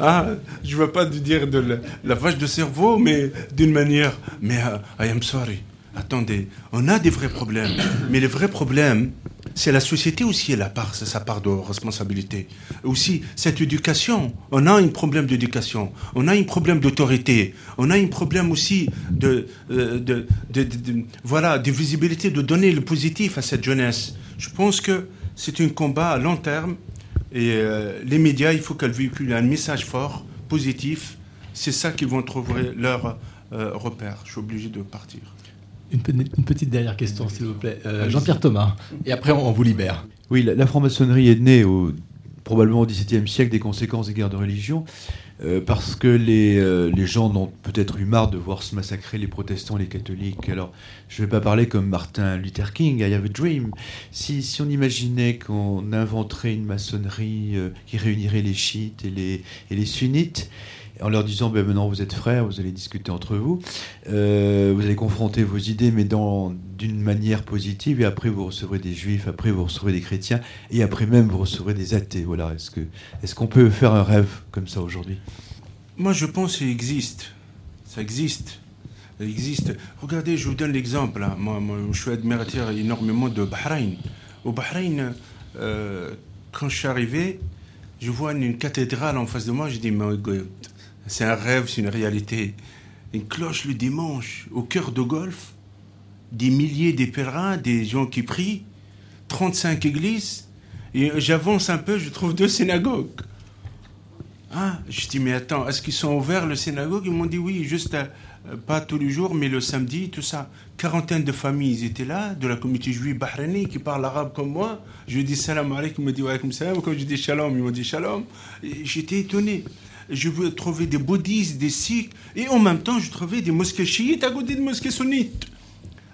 Ah, je ne veux pas dire de la, vache de cerveau, mais d'une manière. Mais uh, I am sorry. Attendez, on a des vrais problèmes. Mais les vrais problèmes, c'est la société aussi, elle a part, sa part de responsabilité. Aussi, cette éducation, on a un problème d'éducation, on a un problème d'autorité, on a un problème aussi de, euh, voilà, de visibilité, de donner le positif à cette jeunesse. Je pense que c'est un combat à long terme et euh, les médias, il faut qu'elles véhiculent un message fort, positif. C'est ça qu'ils vont trouver leur euh, repère. Je suis obligé de partir. Une, petite dernière question, s'il vous plaît. Euh, Jean-Pierre Thomas, et après on, vous libère. Oui, la, franc-maçonnerie est née au probablement au XVIIe siècle des conséquences des guerres de religion. Euh, parce que les, euh, les gens ont peut-être eu marre de voir se massacrer les protestants, les catholiques. Alors, je ne vais pas parler comme Martin Luther King, I have a dream. Si, si on imaginait qu'on inventerait une maçonnerie qui réunirait les chiites et les, et les sunnites, en leur disant ben maintenant vous êtes frères, vous allez discuter entre vous, euh, vous allez confronter vos idées, mais d'une manière positive, et après vous recevrez des juifs, après vous recevrez des chrétiens, et après même vous recevrez des athées. Voilà. Est-ce qu'on peut faire un rêve comme ça aujourd'hui? Moi, je pense qu'il existe. Ça existe. Ça existe. Regardez, je vous donne l'exemple. Hein. Moi, je suis admirateur énormément de Bahreïn. Au Bahreïn, euh, quand je suis arrivé, je vois une, cathédrale en face de moi. Je dis, mais c'est un rêve, c'est une réalité. Une cloche le dimanche, au cœur de Golfe, des milliers de des gens qui prient, 35 églises, et j'avance un peu, je trouve deux synagogues. Ah, je dis, mais attends, est-ce qu'ils sont ouverts, le synagogue? Ils m'ont dit oui, juste euh, pas tous les jours, mais le samedi, tout ça. Quarantaine de familles, ils étaient là, de la communauté juive bahreïnie qui parle arabe comme moi. Je dis salam alaikum, ils m'ont dit salam. Quand je dis shalom, ils m'ont dit shalom. J'étais étonné je veux trouver des bouddhistes, des sikhs, et en même temps, je trouvais des mosquées chiites à côté de mosquées sunnites.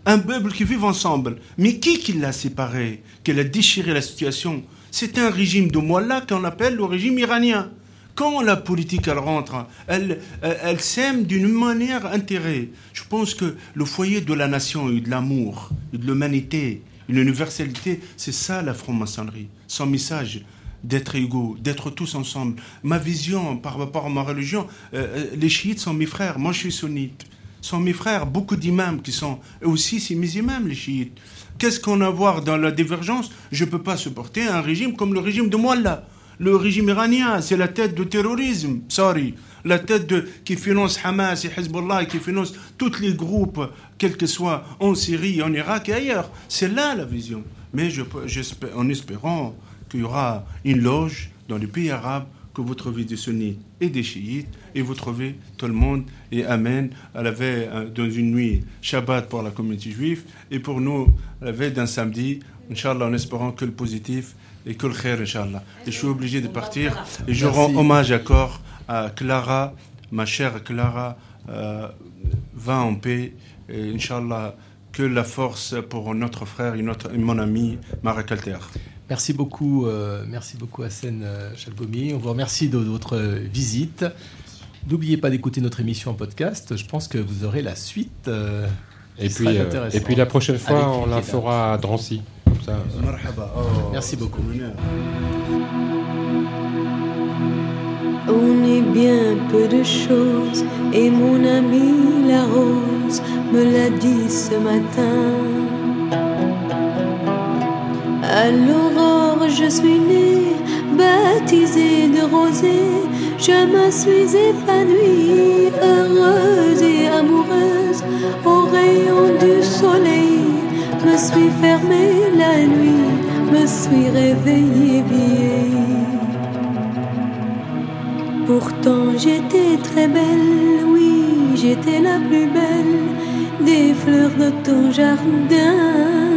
Un peuple qui vit ensemble. Mais qui l'a séparé, qui a déchiré la situation? C'est un régime de Mollah qu'on appelle le régime iranien. Quand la politique elle rentre, elle, elle, sème d'une manière intérêt. Je pense que le foyer de la nation et de l'amour, de l'humanité, une universalité, c'est ça la franc-maçonnerie. Son message, d'être égaux, d'être tous ensemble. Ma vision par rapport à ma religion, euh, euh, les chiites sont mes frères, moi je suis sunnite. Sont mes frères, beaucoup d'imams qui sont aussi c'est mes imams les chiites. Qu'est-ce qu'on a à voir dans la divergence? Je ne peux pas supporter un régime comme le régime de Mollah. Le régime iranien, c'est la tête du terrorisme, sorry. La tête de, qui finance Hamas et Hezbollah, qui finance tous les groupes, quels que soient, en Syrie, en Irak et ailleurs. C'est là la vision. Mais je, en espérant qu'il y aura une loge dans les pays arabes que vous trouvez des sunnites et des chiites, et vous trouvez tout le monde, et Amen, à la veille, euh, dans une nuit, Shabbat pour la communauté juive, et pour nous, à la veille d'un samedi, Inch'Allah, en espérant que le positif et que le khair, Inch'Allah. Et je suis obligé de partir, et je rends hommage encore à Clara, ma chère Clara, euh, va en paix, et Inch'Allah, que la force pour notre frère et, notre, et mon ami Marek Alter. Merci beaucoup, euh, merci beaucoup Hassan euh, Chalgomi. On vous remercie de, votre visite. N'oubliez pas d'écouter notre émission en podcast. Je pense que vous aurez la suite. Euh, et, puis, et puis la prochaine fois, on la fera à Drancy. Comme ça. Merci beaucoup. On est bien peu de choses et mon ami la rose me l'a dit ce matin. À l'aurore, je suis née, baptisée de rosée. Je me suis épanouie, heureuse et amoureuse. Au rayon du soleil, me suis fermée la nuit, me suis réveillée vieille. Pourtant j'étais très belle, oui, j'étais la plus belle des fleurs de ton jardin.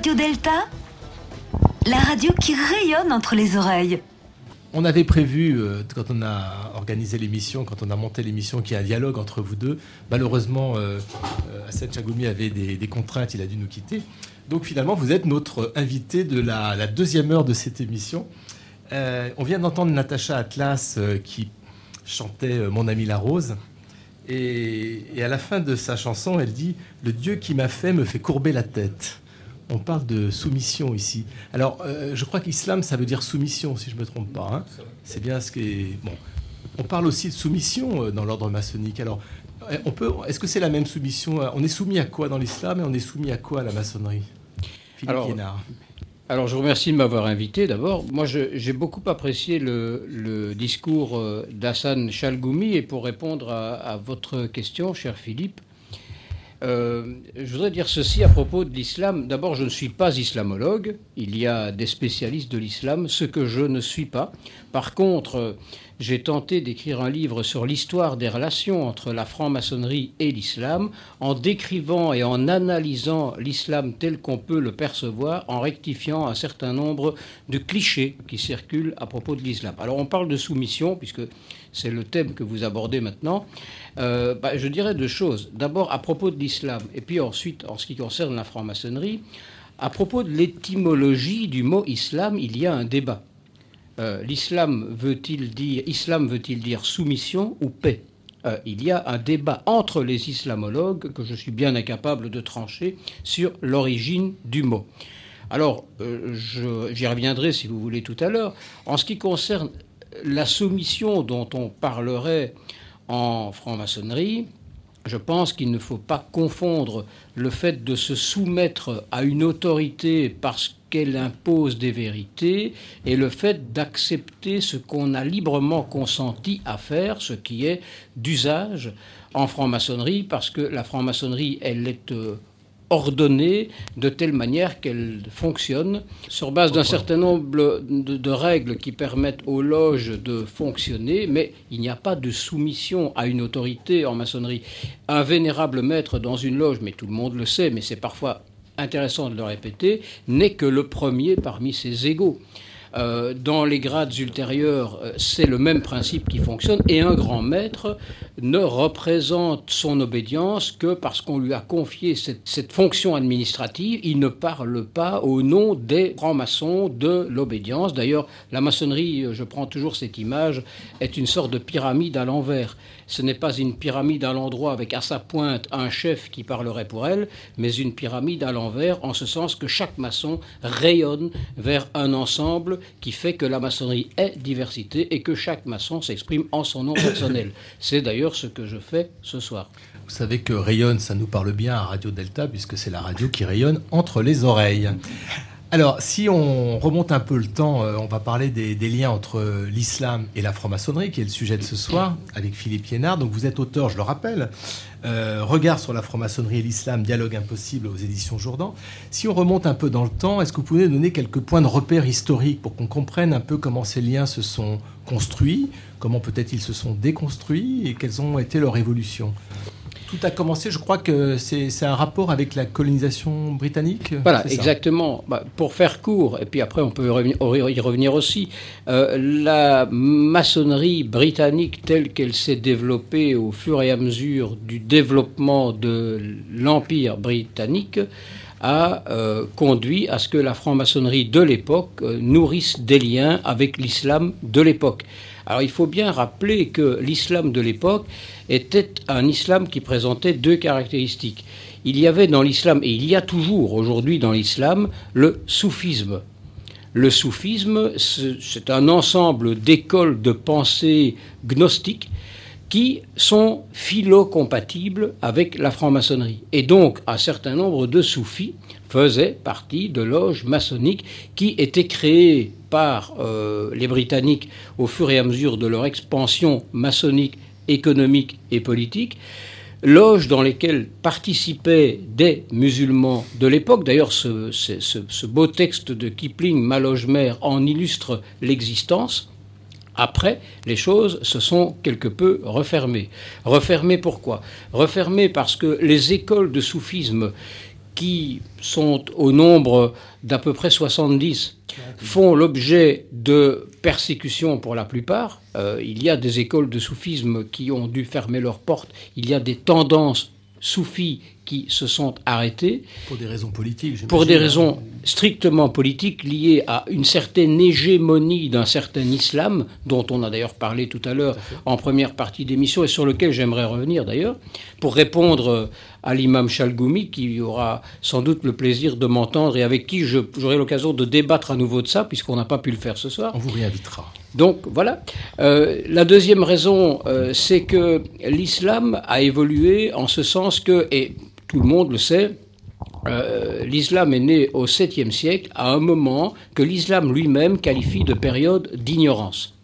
Radio Delta, la radio qui rayonne entre les oreilles. on avait prévu, euh, quand on a organisé l'émission, quand on a monté l'émission, qu'il y ait un dialogue entre vous deux. Malheureusement, euh, euh Hassan Chagoumi avait des, contraintes, il a dû nous quitter. Donc finalement, vous êtes notre invité de la, deuxième heure de cette émission. on vient d'entendre Natacha Atlas qui chantait Mon ami la rose. Et, à la fin de sa chanson, elle dit Le Dieu qui m'a fait me fait courber la tête on parle de soumission ici. Alors, euh, je crois qu'islam, ça veut dire soumission, si je ne me trompe pas. Hein. C'est bien ce qui est. Bon. On parle aussi de soumission euh, dans l'ordre maçonnique. Alors, euh, on peut. Est-ce que c'est la même soumission On est soumis à quoi dans l'islam et on est soumis à quoi à la maçonnerie? Philippe alors, alors, je vous remercie de m'avoir invité d'abord. Moi, j'ai beaucoup apprécié le, discours d'Hassan Chalgoumi et pour répondre à votre question, cher Philippe, euh, je voudrais dire ceci à propos de l'islam. D'abord, je ne suis pas islamologue. Il y a des spécialistes de l'islam, ce que je ne suis pas. Par contre, j'ai tenté d'écrire un livre sur l'histoire des relations entre la franc-maçonnerie et l'islam, en décrivant et en analysant l'islam tel qu'on peut le percevoir, en rectifiant un certain nombre de clichés qui circulent à propos de l'islam. Alors on parle de soumission, puisque c'est le thème que vous abordez maintenant. Euh, bah, je dirais deux choses. D'abord à propos de l'islam, et puis ensuite en ce qui concerne la franc-maçonnerie. À propos de l'étymologie du mot islam, il y a un débat. Euh, l'islam veut-il dire, islam veut-il dire soumission ou paix? Euh, il y a un débat entre les islamologues que je suis bien incapable de trancher sur l'origine du mot. Alors, euh, j'y reviendrai si vous voulez tout à l'heure. En ce qui concerne la soumission dont on parlerait en franc-maçonnerie, je pense qu'il ne faut pas confondre le fait de se soumettre à une autorité parce qu'elle impose des vérités et le fait d'accepter ce qu'on a librement consenti à faire, ce qui est d'usage en franc-maçonnerie, parce que la franc-maçonnerie, elle est euh, ordonnée de telle manière qu'elle fonctionne sur base d'un certain nombre de, règles qui permettent aux loges de fonctionner, mais il n'y a pas de soumission à une autorité en maçonnerie. Un vénérable maître dans une loge, mais tout le monde le sait, mais c'est parfois intéressant de le répéter, n'est que le premier parmi ses égaux. Euh, dans les grades ultérieurs, euh, c'est le même principe qui fonctionne, et un grand maître ne représente son obédience que parce qu'on lui a confié cette, fonction administrative. Il ne parle pas au nom des francs-maçons de l'obédience. D'ailleurs, la maçonnerie, je prends toujours cette image, est une sorte de pyramide à l'envers. Ce n'est pas une pyramide à l'endroit avec à sa pointe un chef qui parlerait pour elle, mais une pyramide à l'envers, en ce sens que chaque maçon rayonne vers un ensemble qui fait que la maçonnerie est diversité et que chaque maçon s'exprime en son nom personnel. C'est d'ailleurs ce que je fais ce soir. Vous savez que rayonne, ça nous parle bien à Radio Delta, puisque c'est la radio qui rayonne entre les oreilles. Alors, si on remonte un peu le temps, euh, on va parler des, liens entre l'islam et la franc-maçonnerie, qui est le sujet de ce soir, avec Philippe Yénard. Donc, vous êtes auteur, je le rappelle, euh, Regard sur la franc-maçonnerie et l'islam, dialogue impossible aux éditions Jourdan. Si on remonte un peu dans le temps, est-ce que vous pouvez donner quelques points de repère historiques pour qu'on comprenne un peu comment ces liens se sont construits, comment peut-être ils se sont déconstruits et quelles ont été leurs évolutions? Tout a commencé, je crois que c'est un rapport avec la colonisation britannique. Voilà, exactement. Bah, pour faire court, et puis après on peut y revenir, aussi, euh, la maçonnerie britannique telle qu'elle s'est développée au fur et à mesure du développement de l'Empire britannique a euh, conduit à ce que la franc-maçonnerie de l'époque euh, nourrisse des liens avec l'islam de l'époque. Alors il faut bien rappeler que l'islam de l'époque était un islam qui présentait deux caractéristiques. Il y avait dans l'islam, et il y a toujours aujourd'hui dans l'islam, le soufisme. Le soufisme, c'est un ensemble d'écoles de pensée gnostiques qui sont philo-compatibles avec la franc-maçonnerie. Et donc, un certain nombre de soufis faisaient partie de loges maçonniques qui étaient créées par euh, les Britanniques au fur et à mesure de leur expansion maçonnique économique et politique, loges dans lesquelles participaient des musulmans de l'époque. D'ailleurs, ce, beau texte de Kipling, Maloge-Mère, en illustre l'existence. Après, les choses se sont quelque peu refermées. Refermées pourquoi? Refermées parce que les écoles de soufisme qui sont au nombre d'à peu près 70 font l'objet de persécutions pour la plupart. il y a des écoles de soufisme qui ont dû fermer leurs portes. Il y a des tendances soufis qui se sont arrêtés. Pour des raisons politiques, Pour des raisons strictement politiques liées à une certaine hégémonie d'un certain islam, dont on a d'ailleurs parlé tout à l'heure en première partie d'émission et sur lequel j'aimerais revenir d'ailleurs, pour répondre à l'imam Chalgoumi, qui aura sans doute le plaisir de m'entendre et avec qui j'aurai l'occasion de débattre à nouveau de ça, puisqu'on n'a pas pu le faire ce soir. On vous réinvitera. Donc voilà. Euh, la deuxième raison, euh, c'est que l'islam a évolué en ce sens que, et tout le monde le sait, euh, l'islam est né au 7e siècle à un moment que l'islam lui-même qualifie de période d'ignorance.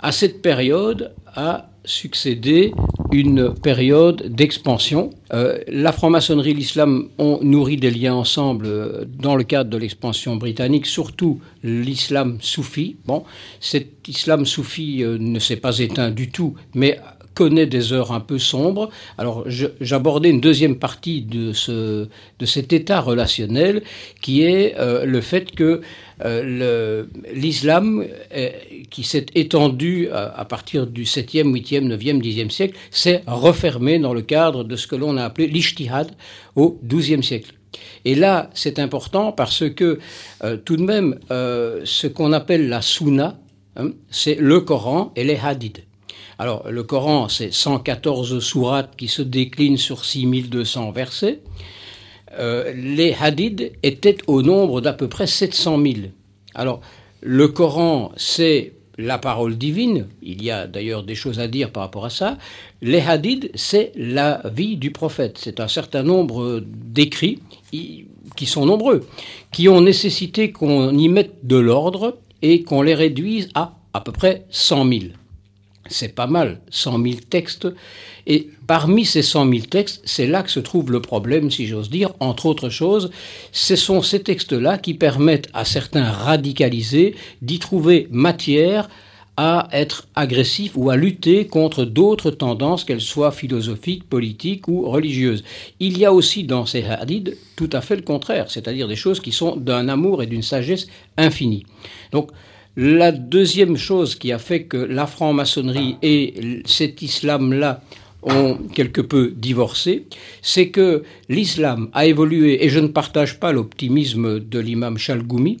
À cette période a succédé une période d'expansion. Euh, la franc-maçonnerie et l'islam ont nourri des liens ensemble euh, dans le cadre de l'expansion britannique, surtout l'islam soufi. Bon, cet islam soufi ne s'est pas éteint du tout, mais connaît des heures un peu sombres. Alors j'abordais une deuxième partie de, ce, de cet état relationnel qui est euh, le fait que euh, l'islam euh, qui s'est étendu à, partir du 7e, 8e, 9e, 10e siècle s'est refermé dans le cadre de ce que l'on a appelé l'ishtihad au 12e siècle. Et là, c'est important parce que tout de même, ce qu'on appelle la sunna, hein, c'est le Coran et les hadiths. Alors, le Coran, c'est 114 sourates qui se déclinent sur 6200 versets. Euh, les hadiths étaient au nombre d'à peu près 700 000. Alors, le Coran, c'est la parole divine. Il y a d'ailleurs des choses à dire par rapport à ça. Les hadiths, c'est la vie du prophète. C'est un certain nombre d'écrits qui sont nombreux, qui ont nécessité qu'on y mette de l'ordre et qu'on les réduise à à peu près 100 000 c'est pas mal, 100 000 textes. Parmi ces 100 000 textes, c'est là que se trouve le problème, si j'ose dire. Entre autres choses, ce sont ces textes-là qui permettent à certains radicalisés d'y trouver matière à être agressifs ou à lutter contre d'autres tendances, qu'elles soient philosophiques, politiques ou religieuses. Il y a aussi dans ces hadiths tout à fait le contraire, c'est-à-dire des choses qui sont d'un amour et d'une sagesse infinie. Donc, la deuxième chose qui a fait que la franc-maçonnerie et cet islam-là quelque peu divorcé, c'est que l'islam a évolué, et je ne partage pas l'optimisme de l'imam Chalgoumi,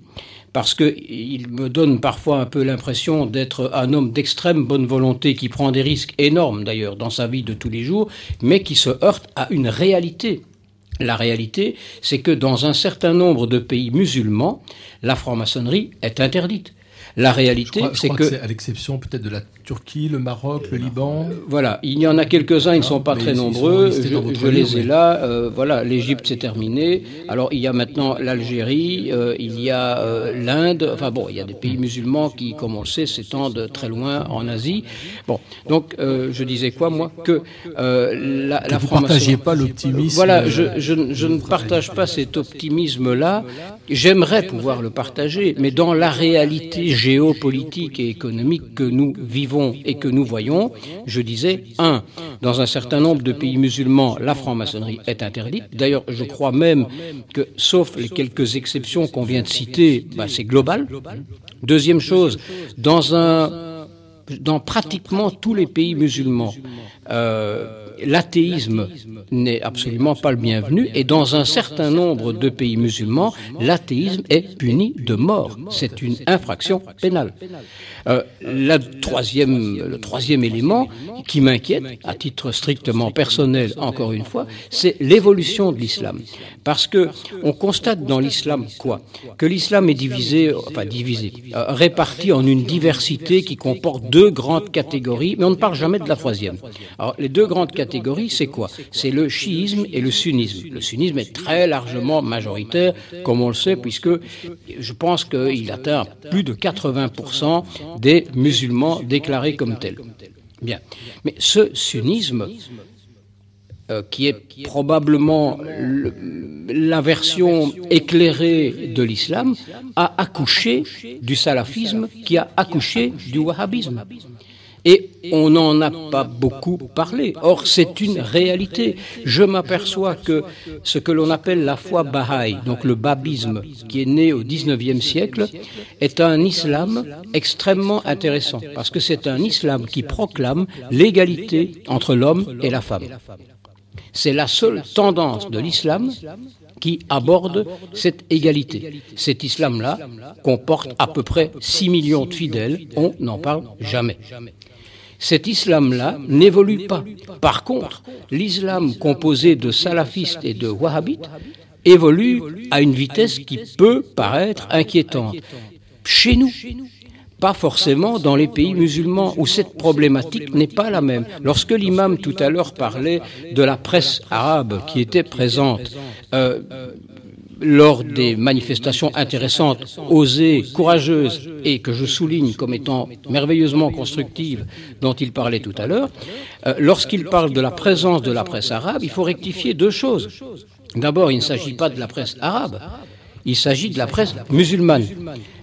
parce qu'il me donne parfois un peu l'impression d'être un homme d'extrême bonne volonté qui prend des risques énormes d'ailleurs dans sa vie de tous les jours, mais qui se heurte à une réalité. La réalité, c'est que dans un certain nombre de pays musulmans, la franc-maçonnerie est interdite. La réalité, c'est que, à l'exception peut-être de la Turquie, le Maroc, le Liban. Euh, voilà, il y en a quelques-uns, ils ne sont pas très nombreux. Je, les ai là. Euh, voilà, l'Égypte c'est terminé. Alors il y a maintenant l'Algérie, euh, il y a l'Inde. Enfin bon, il y a des pays musulmans qui, comme on le sait, s'étendent très loin en Asie. Bon, donc je disais quoi moi que la, que la vous partagez pas l'optimisme. Voilà, je, je ne partage pas cet optimisme-là. J'aimerais pouvoir le partager, mais dans la réalité géopolitique et économique que nous vivons et que nous voyons, je disais, un, dans un certain nombre de pays musulmans, la franc-maçonnerie est interdite. D'ailleurs, je crois même que, sauf les quelques exceptions qu'on vient de citer, bah, c'est global. Deuxième chose, dans un, dans pratiquement tous les pays musulmans, euh, l'athéisme n'est absolument pas le bienvenu et dans un certain nombre de pays musulmans, l'athéisme est puni de mort. C'est une infraction pénale. Euh, la troisième, le troisième élément qui m'inquiète, à titre strictement personnel, encore une fois, c'est l'évolution de l'islam. Parce que on constate dans l'islam quoi? Que l'islam est divisé, enfin divisé, euh, réparti en une diversité qui comporte deux grandes catégories, mais on ne parle jamais de la troisième. Alors, les deux grandes catégories, c'est quoi? C'est le chiisme et le sunnisme. Le sunnisme est très largement majoritaire, comme on le sait, puisque je pense qu'il atteint plus de 80% des musulmans déclarés comme tels. Bien. Mais ce sunnisme, euh, qui est probablement la version éclairée de l'islam, a accouché du salafisme qui a accouché du wahhabisme. Et on n'en a pas beaucoup parlé. Or, c'est une réalité. Je m'aperçois que ce que l'on appelle la foi bahaï, donc le babisme, qui est né au XIXe siècle, est un islam extrêmement intéressant, parce que c'est un islam qui proclame l'égalité entre l'homme et la femme. C'est la seule tendance de l'islam qui aborde cette égalité. Cet islam-là comporte à peu près 6 millions de fidèles, on n'en parle jamais. Cet islam-là n'évolue pas. Par contre, l'islam composé de salafistes et de wahhabites évolue à une vitesse qui peut paraître inquiétante. Chez nous, pas forcément dans les pays musulmans où cette problématique n'est pas la même. Lorsque l'imam tout à l'heure parlait de la presse arabe qui était présente, euh, lors des manifestations intéressantes, osées, courageuses, et que je souligne comme étant merveilleusement constructives dont il parlait tout à l'heure, euh, lorsqu'il parle de la présence de la presse arabe, il faut rectifier deux choses. D'abord, il ne s'agit pas de la presse arabe, il s'agit de la presse musulmane.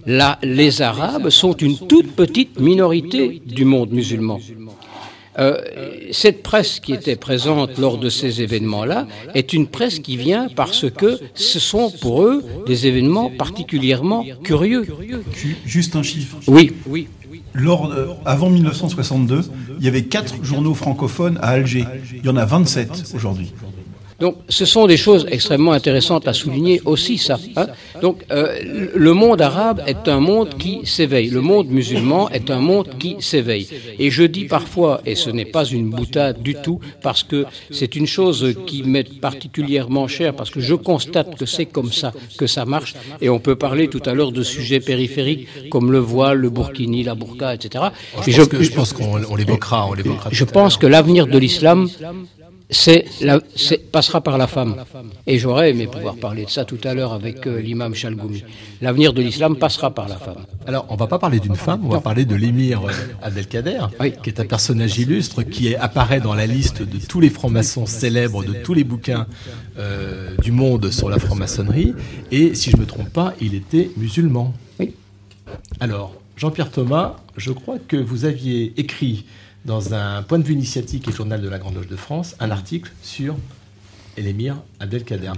Là, les Arabes sont une toute petite minorité du monde musulman. Euh, cette presse qui était présente lors de ces événements-là est une presse qui vient parce que ce sont pour eux des événements particulièrement curieux. Juste un chiffre. Oui. oui. Lors, avant 1962, il y avait quatre journaux francophones à Alger. Il y en a 27 aujourd'hui. Donc, ce sont des choses extrêmement intéressantes à souligner aussi, ça. Hein. Donc, euh, le monde arabe est un monde qui s'éveille. Le monde musulman est un monde qui s'éveille. Et je dis parfois, et ce n'est pas une boutade du tout, parce que c'est une chose qui m'est particulièrement chère, parce que je constate que c'est comme ça que ça marche. Et on peut parler tout à l'heure de sujets périphériques comme le voile, le burkini, la burqa, etc. Je, pense qu'on l'évoquera. Je pense que l'avenir de l'islam c'est passera par la femme. Et j'aurais aimé pouvoir parler de ça tout à l'heure avec euh, l'imam Chalgoumi. L'avenir de l'islam passera par la femme. Alors, on va pas parler d'une femme, on va parler de l'émir euh, Abdelkader, qui est un personnage illustre qui apparaît dans la liste de tous les francs-maçons célèbres de tous les bouquins euh, du monde sur la franc-maçonnerie. Et si je me trompe pas, il était musulman. Oui. Alors, Jean-Pierre Thomas, je crois que vous aviez écrit dans un point de vue initiatique et journal de la Grande Loge de France, un article sur l'émir Abdelkader.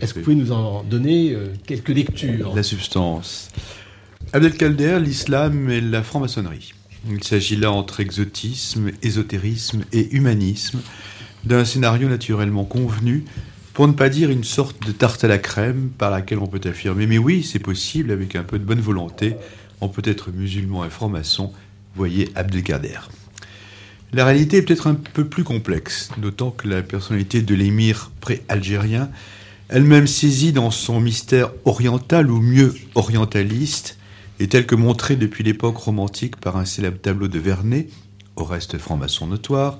Est-ce que vous pouvez nous en donner euh, quelques lectures? La substance. Abdelkader, l'islam et la franc-maçonnerie. Il s'agit là entre exotisme, ésotérisme et humanisme d'un scénario naturellement convenu, pour ne pas dire une sorte de tarte à la crème par laquelle on peut affirmer mais oui, c'est possible avec un peu de bonne volonté, on peut être musulman et franc-maçon, voyez Abdelkader. La réalité est peut-être un peu plus complexe, d'autant que la personnalité de l'émir pré-algérien, elle-même saisie dans son mystère oriental ou mieux orientaliste, est telle que montrée depuis l'époque romantique par un célèbre tableau de Vernet, au reste franc-maçon notoire,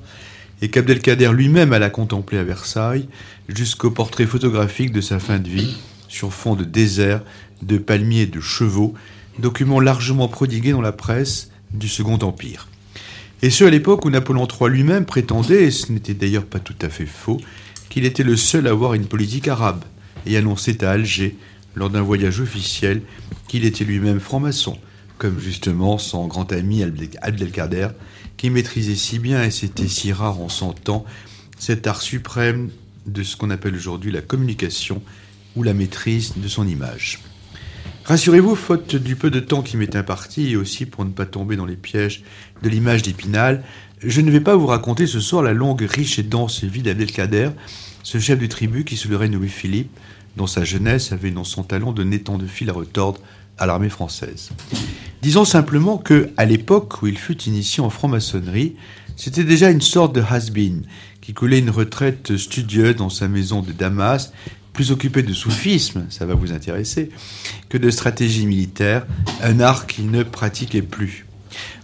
et qu'Abdelkader lui-même alla contempler à Versailles, jusqu'au portrait photographique de sa fin de vie, sur fond de désert, de palmiers et de chevaux, document largement prodigué dans la presse du Second Empire. Et ce, à l'époque où Napoléon III lui-même prétendait, et ce n'était d'ailleurs pas tout à fait faux, qu'il était le seul à avoir une politique arabe, et annonçait à Alger, lors d'un voyage officiel, qu'il était lui-même franc-maçon, comme justement son grand ami Abdelkader, qui maîtrisait si bien, et c'était si rare en son temps, cet art suprême de ce qu'on appelle aujourd'hui la communication ou la maîtrise de son image. Rassurez-vous, faute du peu de temps qui m'est imparti, et aussi pour ne pas tomber dans les pièges de l'image d'Épinal, je ne vais pas vous raconter ce soir la longue, riche et dense vie d'Abdelkader, ce chef du tribu qui, sous le règne Louis-Philippe, dans sa jeunesse, avait dans son talon de étang de fil à retordre à l'armée française. Disons simplement que, à l'époque où il fut initié en franc-maçonnerie, c'était déjà une sorte de has-been qui coulait une retraite studieuse dans sa maison de Damas plus occupé de soufisme, ça va vous intéresser, que de stratégie militaire, un art qu'il ne pratiquait plus.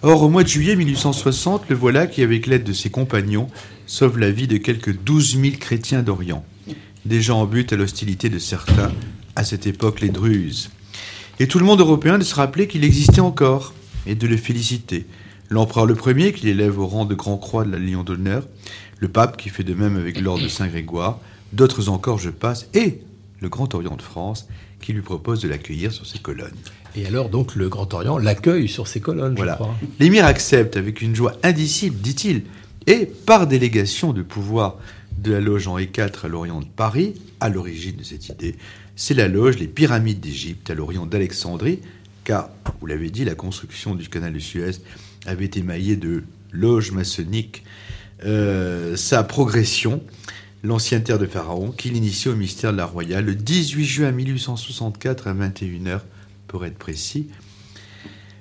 Or, au mois de juillet 1860, le voilà qui, avec l'aide de ses compagnons, sauve la vie de quelques 12 000 chrétiens d'Orient, déjà en but à l'hostilité de certains, à cette époque les Druzes. Et tout le monde européen de se rappeler qu'il existait encore, et de le féliciter. L'empereur le premier, qu'il élève au rang de Grand Croix de la Lion d'honneur, le pape qui fait de même avec l'ordre de Saint-Grégoire, d'autres encore, je passe, et le Grand Orient de France, qui lui propose de l'accueillir sur ses colonnes. Et alors, donc, le Grand Orient l'accueille sur ses colonnes, Voilà. je crois. L'émir accepte avec une joie indicible, dit-il, et par délégation de pouvoir de la loge Henri IV à l'Orient de Paris, à l'origine de cette idée, c'est la loge Les Pyramides d'Égypte à l'Orient d'Alexandrie, car, vous l'avez dit, la construction du canal de Suez avait été émaillée de loges maçonniques. Euh, sa progression, l'ancien terre de Pharaon, qui l'initie au mystère de la royale le 18 juin 1864 à 21h, pour être précis.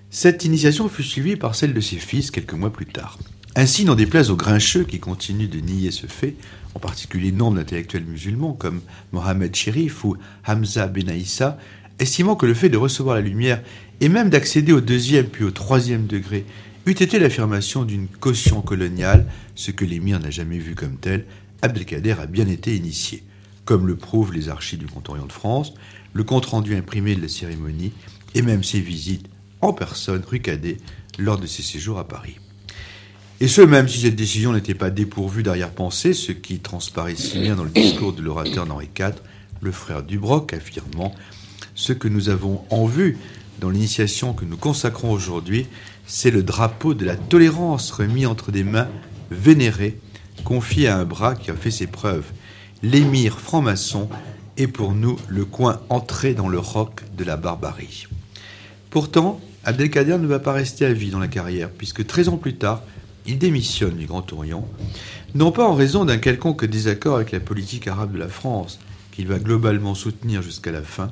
Cette initiation fut suivie par celle de ses fils quelques mois plus tard. Ainsi, n'en déplaise aux grincheux qui continuent de nier ce fait, en particulier nombre d'intellectuels musulmans comme Mohamed Sherif ou Hamza Benaïssa, estimant que le fait de recevoir la lumière et même d'accéder au deuxième puis au troisième degré eût été l'affirmation d'une caution coloniale, ce que l'émir n'a jamais vu comme tel, Abdelkader a bien été initié, comme le prouvent les archives du Grand Orient de France, le compte-rendu imprimé de la cérémonie et même ses visites en personne rue Cadet lors de ses séjours à Paris. Et ce, même si cette décision n'était pas dépourvue d'arrière-pensée, ce qui transparaît si bien dans le discours de l'orateur d'Henri IV, le frère Dubroc, affirmant Ce que nous avons en vue dans l'initiation que nous consacrons aujourd'hui, c'est le drapeau de la tolérance remis entre des mains vénérées, confié à un bras qui a fait ses preuves. L'émir franc-maçon est pour nous le coin entré dans le roc de la barbarie. Pourtant, Abdelkader ne va pas rester à vie dans la carrière, puisque 13 ans plus tard, il démissionne du Grand Orient, non pas en raison d'un quelconque désaccord avec la politique arabe de la France, qu'il va globalement soutenir jusqu'à la fin,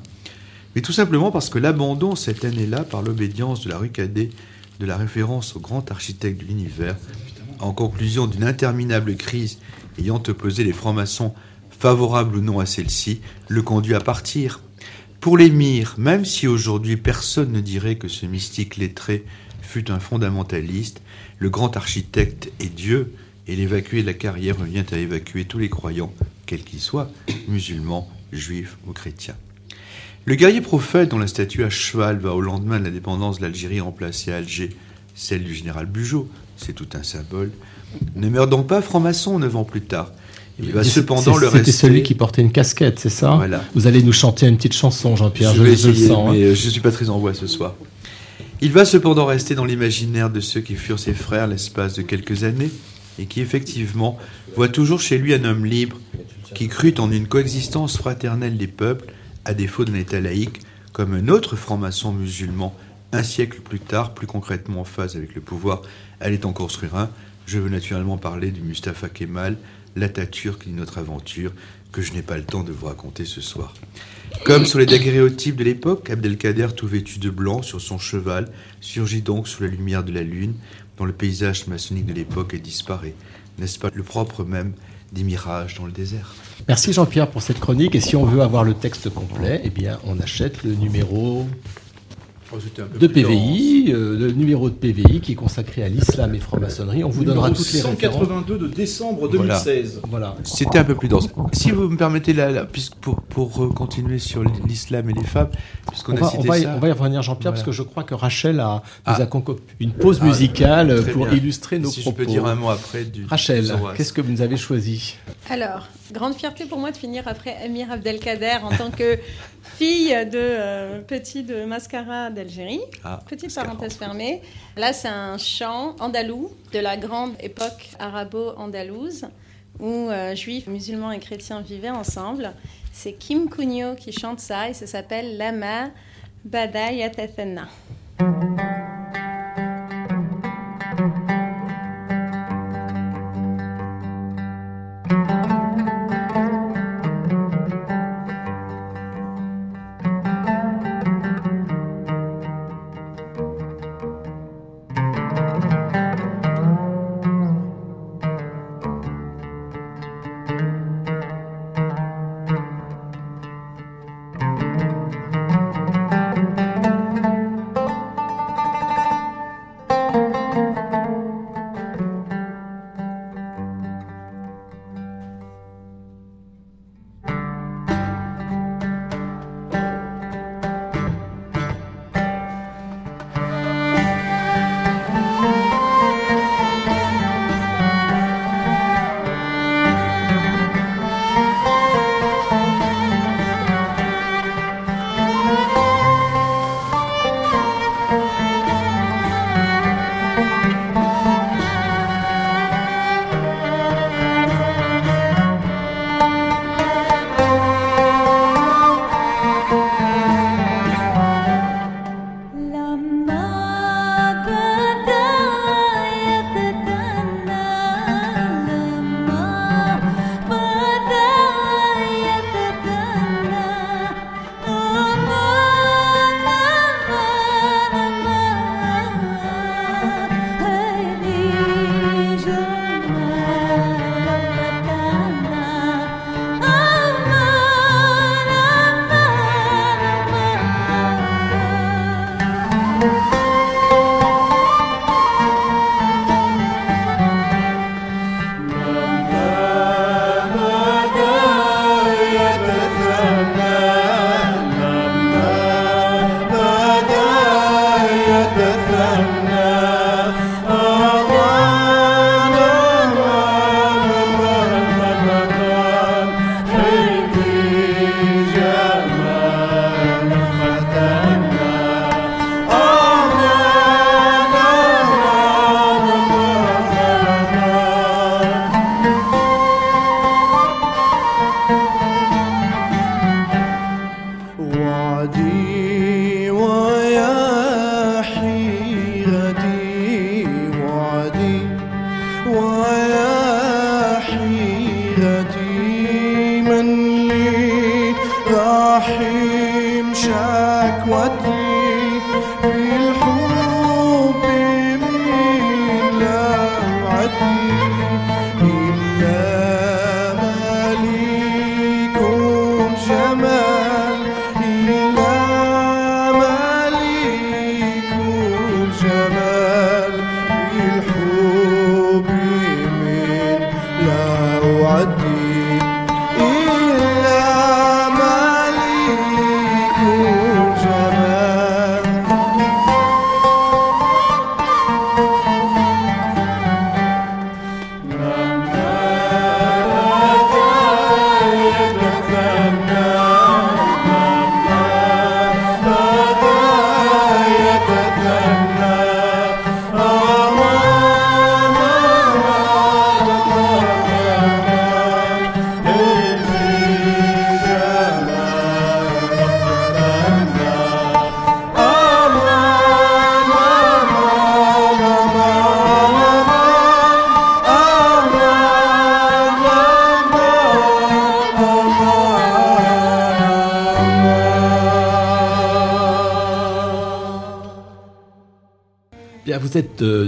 mais tout simplement parce que l'abandon cette année-là, par l'obédience de la rue Cadet, de la référence au grand architecte de l'univers, en conclusion d'une interminable crise ayant opposé les francs-maçons favorables ou non à celle-ci, le conduit à partir. Pour l'émir, même si aujourd'hui personne ne dirait que ce mystique lettré fut un fondamentaliste, le grand architecte est Dieu, et l'évacuer de la carrière revient à évacuer tous les croyants, quels qu'ils soient, musulmans, juifs ou chrétiens. Le guerrier prophète dont la statue à cheval va au lendemain de l'indépendance de l'Algérie remplacer à Alger celle du général Bugeaud, c'est tout un symbole, ne meurt donc pas franc-maçon neuf ans plus tard. Il va cependant le C'était rester. celui qui portait une casquette, c'est ça Voilà. Vous allez nous chanter une petite chanson, Jean-Pierre, Je je, vais je le essayer, sens. hein. mais euh, je ne suis pas très en voix ce soir. Il va cependant rester dans l'imaginaire de ceux qui furent ses frères l'espace de quelques années, et qui effectivement voit toujours chez lui un homme libre, qui crut en une coexistence fraternelle des peuples, à défaut d'un État laïque, comme un autre franc-maçon musulman, un siècle plus tard, plus concrètement en phase avec le pouvoir, allait en construire un. Je veux naturellement parler du Mustafa Kemal, l'Atatürk de notre aventure, que je n'ai pas le temps de vous raconter ce soir. Comme sur les daguerréotypes de l'époque, Abdelkader, tout vêtu de blanc sur son cheval, surgit donc sous la lumière de la lune dans le paysage maçonnique de l'époque et disparaît. N'est-ce pas le propre même des mirages dans le désert? Merci Jean-Pierre pour cette chronique. Et si on veut avoir le texte complet, eh bien, on achète le numéro de PVI, euh, le numéro de PVI qui est consacré à l'islam et franc-maçonnerie. On vous donnera toutes les références. 182 de décembre Voilà. 2016. Voilà. C'était un peu plus dense. Si vous me permettez, là, là, puisque pour, pour euh, continuer sur l'islam et les femmes, puisqu'on On a va, cité on, va y, ça. on va y revenir, Jean-Pierre, Voilà. parce que je crois que Rachel a, nous Ah. a concocté une pause Ah, musicale pour bien. illustrer nos si propos. je peux dire un mot après du Rachel, qu'est-ce que vous nous avez choisi? Alors, grande fierté pour moi de finir après Amir Abdelkader en tant que fille de euh, petit de Mascara d'Algérie. Ah, Petite Mascara. parenthèse fermée. Là, c'est un chant andalou de la grande époque arabo-andalouse où euh, juifs, musulmans et chrétiens vivaient ensemble. C'est Kim Cugno qui chante ça et ça s'appelle Lama Bada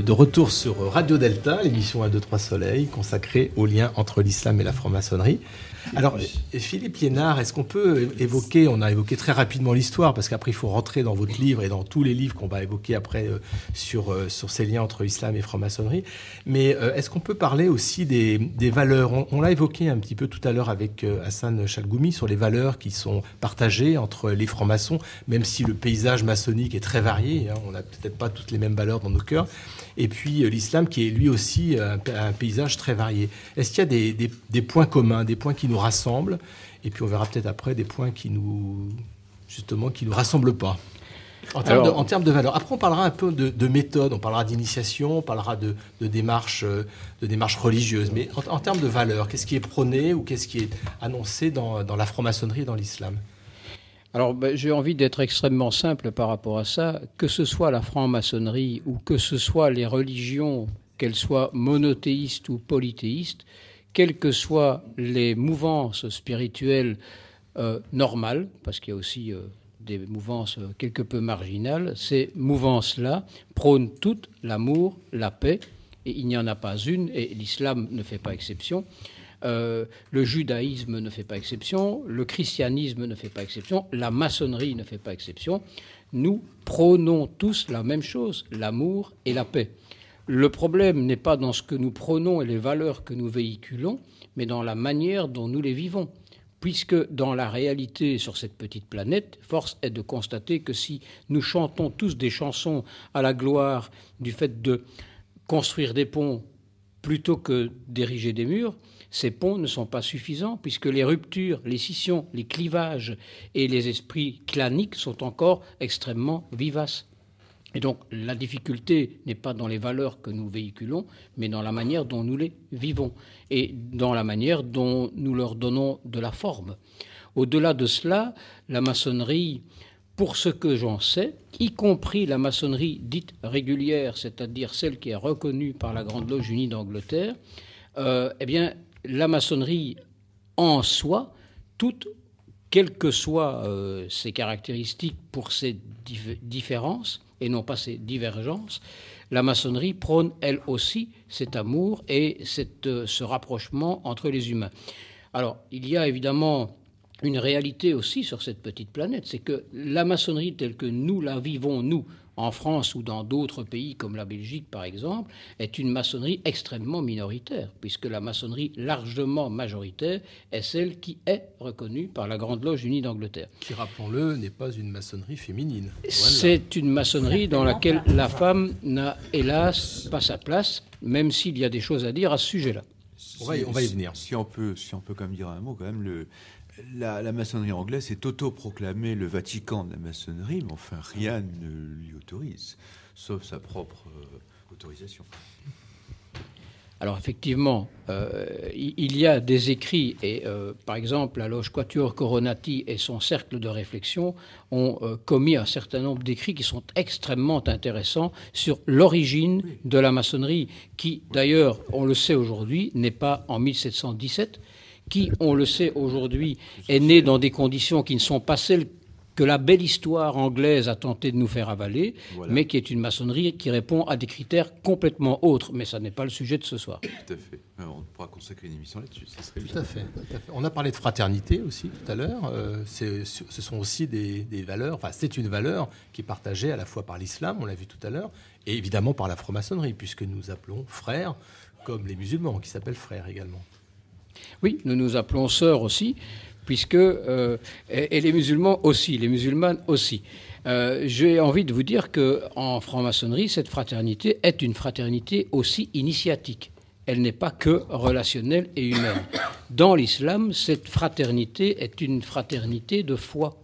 de retour sur Radio Delta, l'émission 1, 2, 3 Soleil, consacrée au lien entre l'islam et la franc-maçonnerie. Alors, Philippe Liénard, est-ce qu'on peut évoquer, on a évoqué très rapidement l'histoire, parce qu'après il faut rentrer dans votre livre et dans tous les livres qu'on va évoquer après euh, sur, euh, sur ces liens entre islam et franc-maçonnerie, mais euh, est-ce qu'on peut parler aussi des, des valeurs? On, l'a évoqué un petit peu tout à l'heure avec Hassan Chalgoumi sur les valeurs qui sont partagées entre les francs-maçons, même si le paysage maçonnique est très varié, hein, on n'a peut-être pas toutes les mêmes valeurs dans nos cœurs, et puis l'islam qui est lui aussi un, paysage très varié. Est-ce qu'il y a des, des, des points communs, des points qui nous rassemblent? Et puis on verra peut-être après des points qui nous, justement, qui nous rassemblent pas. En termes, de, en termes, de, valeur. Après, on parlera un peu de, méthode, on parlera d'initiation, on parlera de, de démarches euh, de démarche religieuses. Mais en, termes de valeur, qu'est-ce qui est prôné ou qu'est-ce qui est annoncé dans, dans la franc-maçonnerie et dans l'islam? Alors, ben, j'ai envie d'être extrêmement simple par rapport à ça. Que ce soit la franc-maçonnerie ou que ce soit les religions, qu'elles soient monothéistes ou polythéistes, quelles que soient les mouvances spirituelles euh, normales, parce qu'il y a aussi euh, des mouvances euh, quelque peu marginales, ces mouvances-là prônent toutes l'amour, la paix, et il n'y en a pas une, et l'islam ne fait pas exception. Le judaïsme ne fait pas exception, le christianisme ne fait pas exception, la maçonnerie ne fait pas exception. Nous prônons tous la même chose, l'amour et la paix. Le problème n'est pas dans ce que nous prenons et les valeurs que nous véhiculons, mais dans la manière dont nous les vivons. Puisque dans la réalité sur cette petite planète, force est de constater que si nous chantons tous des chansons à la gloire du fait de construire des ponts plutôt que d'ériger des murs, ces ponts ne sont pas suffisants puisque les ruptures, les scissions, les clivages et les esprits claniques sont encore extrêmement vivaces. Et donc la difficulté n'est pas dans les valeurs que nous véhiculons, mais dans la manière dont nous les vivons et dans la manière dont nous leur donnons de la forme. Au-delà de cela, la maçonnerie, pour ce que j'en sais, y compris la maçonnerie dite régulière, c'est-à-dire celle qui est reconnue par la Grande Loge Unie d'Angleterre, euh, eh bien, la maçonnerie en soi, toute, quelles que soient euh, ses caractéristiques pour ses différences, et non pas ces divergences, la maçonnerie prône elle aussi cet amour et cette, euh, ce rapprochement entre les humains. Alors, il y a évidemment une réalité aussi sur cette petite planète, c'est que la maçonnerie telle que nous la vivons, nous, en France ou dans d'autres pays comme la Belgique par exemple, est une maçonnerie extrêmement minoritaire, puisque la maçonnerie largement majoritaire est celle qui est reconnue par la Grande Loge unie d'Angleterre. Qui, rappelons-le, n'est pas une maçonnerie féminine. C'est une maçonnerie dans laquelle la femme n'a hélas pas sa place, même s'il y a des choses à dire à ce sujet-là. On va, y, on va y venir. Si on peut, si on peut quand même dire un mot, quand même, le, la, maçonnerie anglaise s'est auto-proclamée le Vatican de la maçonnerie, mais enfin rien ne lui autorise, sauf sa propre euh, autorisation. Alors effectivement, euh, il y a des écrits, et euh, par exemple la loge Quatuor Coronati et son cercle de réflexion ont commis un certain nombre d'écrits qui sont extrêmement intéressants sur l'origine de la maçonnerie, qui d'ailleurs, on le sait aujourd'hui, n'est pas en 1717, qui, on le sait aujourd'hui, est né dans des conditions qui ne sont pas celles que la belle histoire anglaise a tenté de nous faire avaler, mais qui est une maçonnerie qui répond à des critères complètement autres. Mais ça n'est pas le sujet de ce soir. Tout à fait. on pourra consacrer une émission là-dessus. Tout, à fait, On a parlé de fraternité aussi tout à l'heure. Euh, ce sont aussi des, des valeurs. Enfin, c'est une valeur qui est partagée à la fois par l'islam, on l'a vu tout à l'heure, et évidemment par la franc-maçonnerie, puisque nous appelons frères comme les musulmans, qui s'appellent frères également. Oui, nous nous appelons sœurs aussi, puisque euh, et, les musulmans aussi, les musulmanes aussi. Euh, j'ai envie de vous dire que en franc-maçonnerie, cette fraternité est une fraternité aussi initiatique. Elle n'est pas que relationnelle et humaine. Dans l'islam, cette fraternité est une fraternité de foi.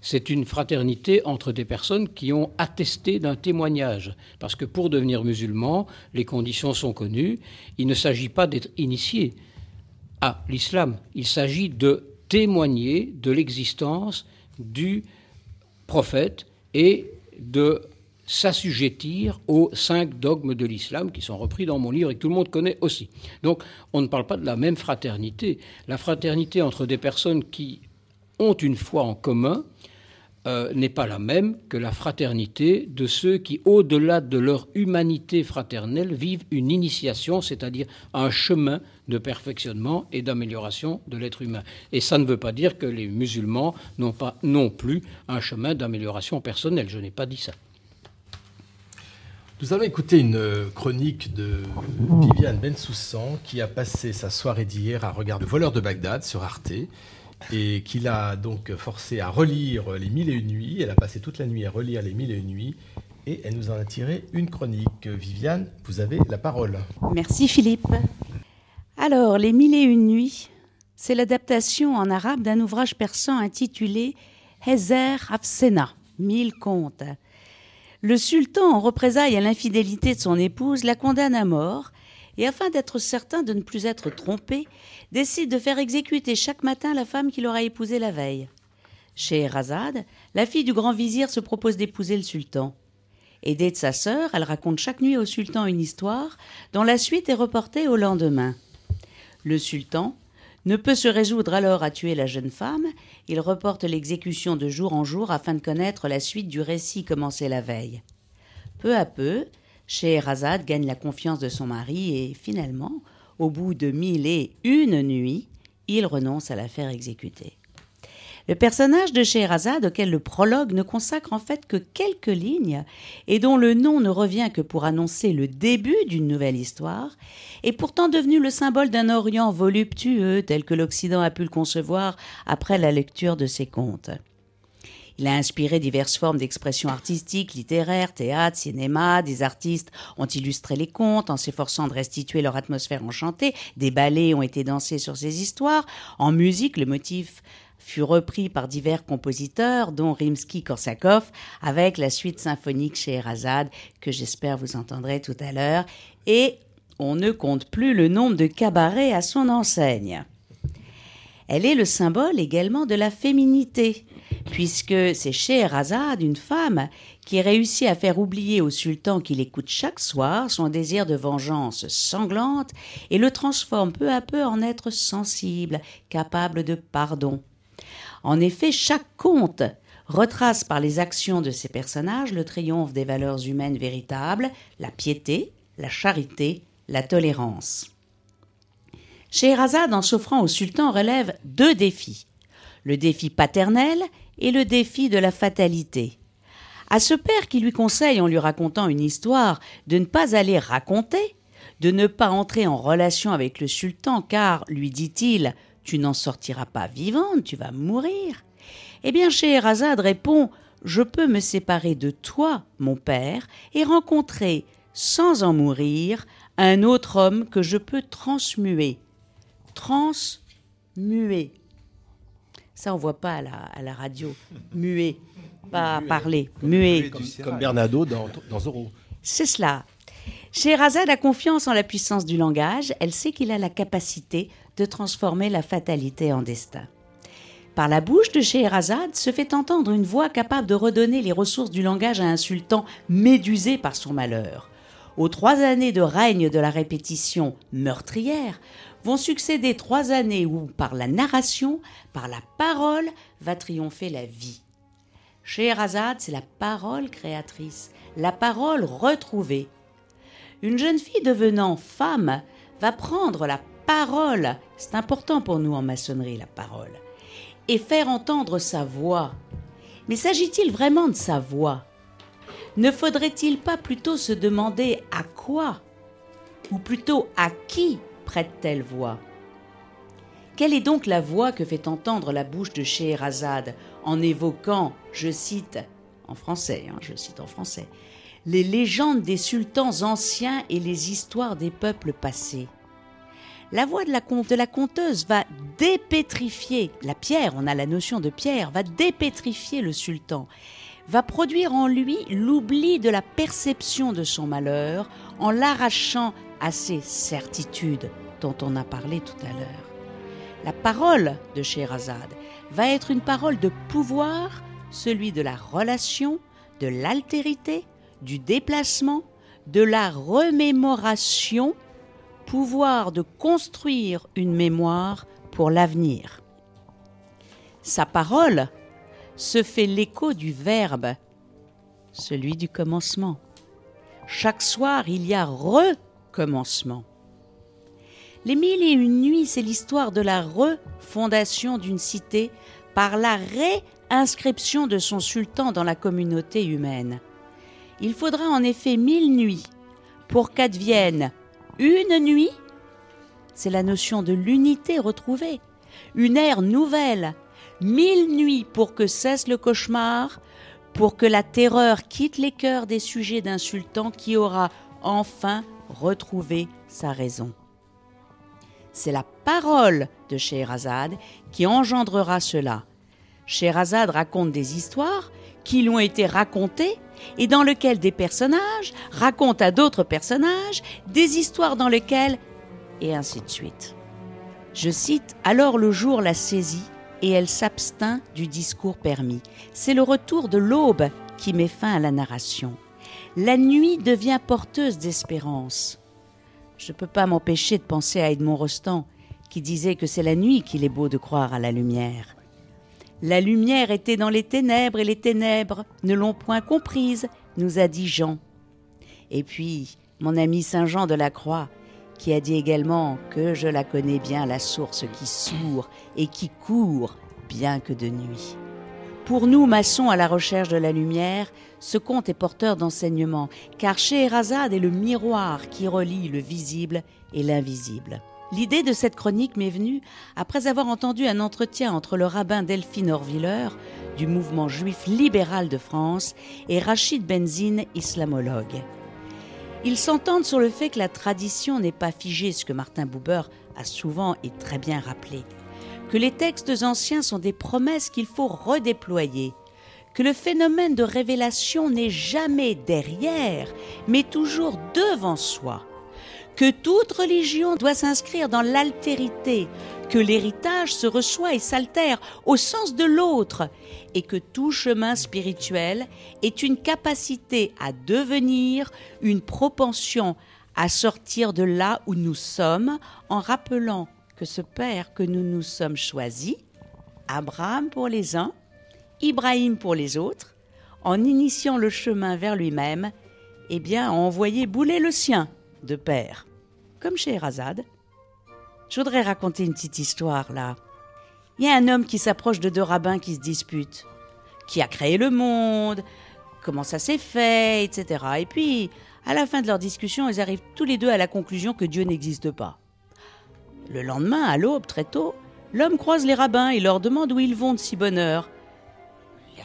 C'est une fraternité entre des personnes qui ont attesté d'un témoignage. Parce que pour devenir musulman, les conditions sont connues. Il ne s'agit pas d'être initié à l'islam. Il s'agit de témoigner de l'existence du prophète et de s'assujettir aux cinq dogmes de l'islam qui sont repris dans mon livre et que tout le monde connaît aussi. Donc on ne parle pas de la même fraternité. La fraternité entre des personnes qui ont une foi en commun euh, n'est pas la même que la fraternité de ceux qui, au-delà de leur humanité fraternelle, vivent une initiation, c'est-à-dire un chemin de perfectionnement et d'amélioration de l'être humain. Et ça ne veut pas dire que les musulmans n'ont pas non plus un chemin d'amélioration personnelle. Je n'ai pas dit ça. Nous allons écouter une chronique de Viviane Bensoussan qui a passé sa soirée d'hier à regarder Le voleur de Bagdad sur Arte et qui l'a donc forcé à relire Les Mille et Une Nuits. Elle a passé toute la nuit à relire Les Mille et Une Nuits et elle nous en a tiré une chronique. Viviane, vous avez la parole. Merci Philippe. Alors, Les Mille et Une Nuits, c'est l'adaptation en arabe d'un ouvrage persan intitulé Hezer Afsena, Mille contes. Le sultan, en représailles à l'infidélité de son épouse, la condamne à mort et afin d'être certain de ne plus être trompé, décide de faire exécuter chaque matin la femme qu'il aura épousée la veille. Chez Razad, la fille du grand vizir se propose d'épouser le sultan. Aidée de sa sœur, elle raconte chaque nuit au sultan une histoire dont la suite est reportée au lendemain. Le sultan ne peut se résoudre alors à tuer la jeune femme, il reporte l'exécution de jour en jour afin de connaître la suite du récit commencé la veille. Peu à peu, Scheherazade gagne la confiance de son mari et finalement, au bout de mille et une nuits, il renonce à la faire exécuter. Le personnage de Scheherazade, auquel le prologue ne consacre en fait que quelques lignes, et dont le nom ne revient que pour annoncer le début d'une nouvelle histoire, est pourtant devenu le symbole d'un Orient voluptueux tel que l'Occident a pu le concevoir après la lecture de ses contes. Il a inspiré diverses formes d'expression artistique, littéraire, théâtre, cinéma. Des artistes ont illustré les contes en s'efforçant de restituer leur atmosphère enchantée. Des ballets ont été dansés sur ces histoires. En musique, le motif fut repris par divers compositeurs, dont Rimsky-Korsakov, avec la suite symphonique chez Erazade, que j'espère vous entendrez tout à l'heure, et on ne compte plus le nombre de cabarets à son enseigne. Elle est le symbole également de la féminité, puisque c'est Scheherazade, une femme, qui réussit à faire oublier au sultan qu'il écoute chaque soir son désir de vengeance sanglante et le transforme peu à peu en être sensible, capable de pardon. En effet, chaque conte retrace par les actions de ces personnages le triomphe des valeurs humaines véritables, la piété, la charité, la tolérance. Scheherazade, en s'offrant au sultan, relève deux défis le défi paternel et le défi de la fatalité. À ce père qui lui conseille en lui racontant une histoire de ne pas aller raconter, de ne pas entrer en relation avec le sultan car, lui dit-il, tu n'en sortiras pas vivante, tu vas mourir. Eh bien, Scheherazade répond Je peux me séparer de toi, mon père, et rencontrer, sans en mourir, un autre homme que je peux transmuer. Transmuer. Ça, on voit pas à la, à la radio. Muet. Pas parler. Muet. Comme, comme Bernardo dans, dans Zorro. C'est cela. Scheherazade a confiance en la puissance du langage. Elle sait qu'il a la capacité de transformer la fatalité en destin. Par la bouche de Scheherazade se fait entendre une voix capable de redonner les ressources du langage à un sultan médusé par son malheur. Aux trois années de règne de la répétition meurtrière vont succéder trois années où, par la narration, par la parole, va triompher la vie. Scheherazade, c'est la parole créatrice, la parole retrouvée. Une jeune fille devenant femme va prendre la parole, c'est important pour nous en maçonnerie la parole, et faire entendre sa voix. Mais s'agit-il vraiment de sa voix? Ne faudrait-il pas plutôt se demander à quoi? Ou plutôt à qui? Prête-t-elle voix. Quelle est donc la voix que fait entendre la bouche de Scheherazade en évoquant, je cite, en français, hein, les légendes des sultans anciens et les histoires des peuples passés? La voix de la, de la conteuse va dépétrifier la pierre, on a la notion de pierre, va dépétrifier le sultan, va produire en lui l'oubli de la perception de son malheur en l'arrachant à ses certitudes dont on a parlé tout à l'heure. La parole de Scheherazade va être une parole de pouvoir, celui de la relation, de l'altérité, du déplacement, de la remémoration, pouvoir de construire une mémoire pour l'avenir. Sa parole se fait l'écho du verbe, celui du commencement. Chaque soir, il y a recommencement. Les mille et une nuits, c'est l'histoire de la refondation d'une cité par la réinscription de son sultan dans la communauté humaine. Il faudra en effet mille nuits pour qu'advienne une nuit, c'est la notion de l'unité retrouvée, une ère nouvelle, mille nuits pour que cesse le cauchemar, pour que la terreur quitte les cœurs des sujets d'un sultan qui aura enfin retrouvé sa raison. C'est la parole de Scheherazade qui engendrera cela. Scheherazade raconte des histoires qui lui ont été racontées et dans lequel des personnages racontent à d'autres personnages des histoires dans lesquelles et ainsi de suite. Je cite Alors le jour la saisit et elle s'abstint du discours permis. C'est le retour de l'aube qui met fin à la narration. La nuit devient porteuse d'espérance. Je ne peux pas m'empêcher de penser à Edmond Rostand, qui disait que c'est la nuit qu'il est beau de croire à la lumière. La lumière était dans les ténèbres et les ténèbres ne l'ont point comprise, nous a dit Jean. Et puis, mon ami Saint Jean de la Croix, qui a dit également que je la connais bien, la source qui sourd et qui court, bien que de nuit. Pour nous, maçons à la recherche de la lumière, ce conte est porteur d'enseignement, car Scheherazade est le miroir qui relie le visible et l'invisible. L'idée de cette chronique m'est venue après avoir entendu un entretien entre le rabbin Delphine Orviller du mouvement juif libéral de France et Rachid Benzine, islamologue. Ils s'entendent sur le fait que la tradition n'est pas figée, ce que Martin Buber a souvent et très bien rappelé, que les textes anciens sont des promesses qu'il faut redéployer, que le phénomène de révélation n'est jamais derrière, mais toujours devant soi. Que toute religion doit s'inscrire dans l'altérité, que l'héritage se reçoit et s'altère au sens de l'autre, et que tout chemin spirituel est une capacité à devenir, une propension à sortir de là où nous sommes, en rappelant que ce Père que nous nous sommes choisis, Abraham pour les uns, Ibrahim pour les autres, en initiant le chemin vers lui-même, eh bien, a envoyé bouler le sien de Père comme chez Erazade. Je voudrais raconter une petite histoire là. Il y a un homme qui s'approche de deux rabbins qui se disputent. Qui a créé le monde Comment ça s'est fait Etc. Et puis, à la fin de leur discussion, ils arrivent tous les deux à la conclusion que Dieu n'existe pas. Le lendemain, à l'aube, très tôt, l'homme croise les rabbins et leur demande où ils vont de si bonne heure.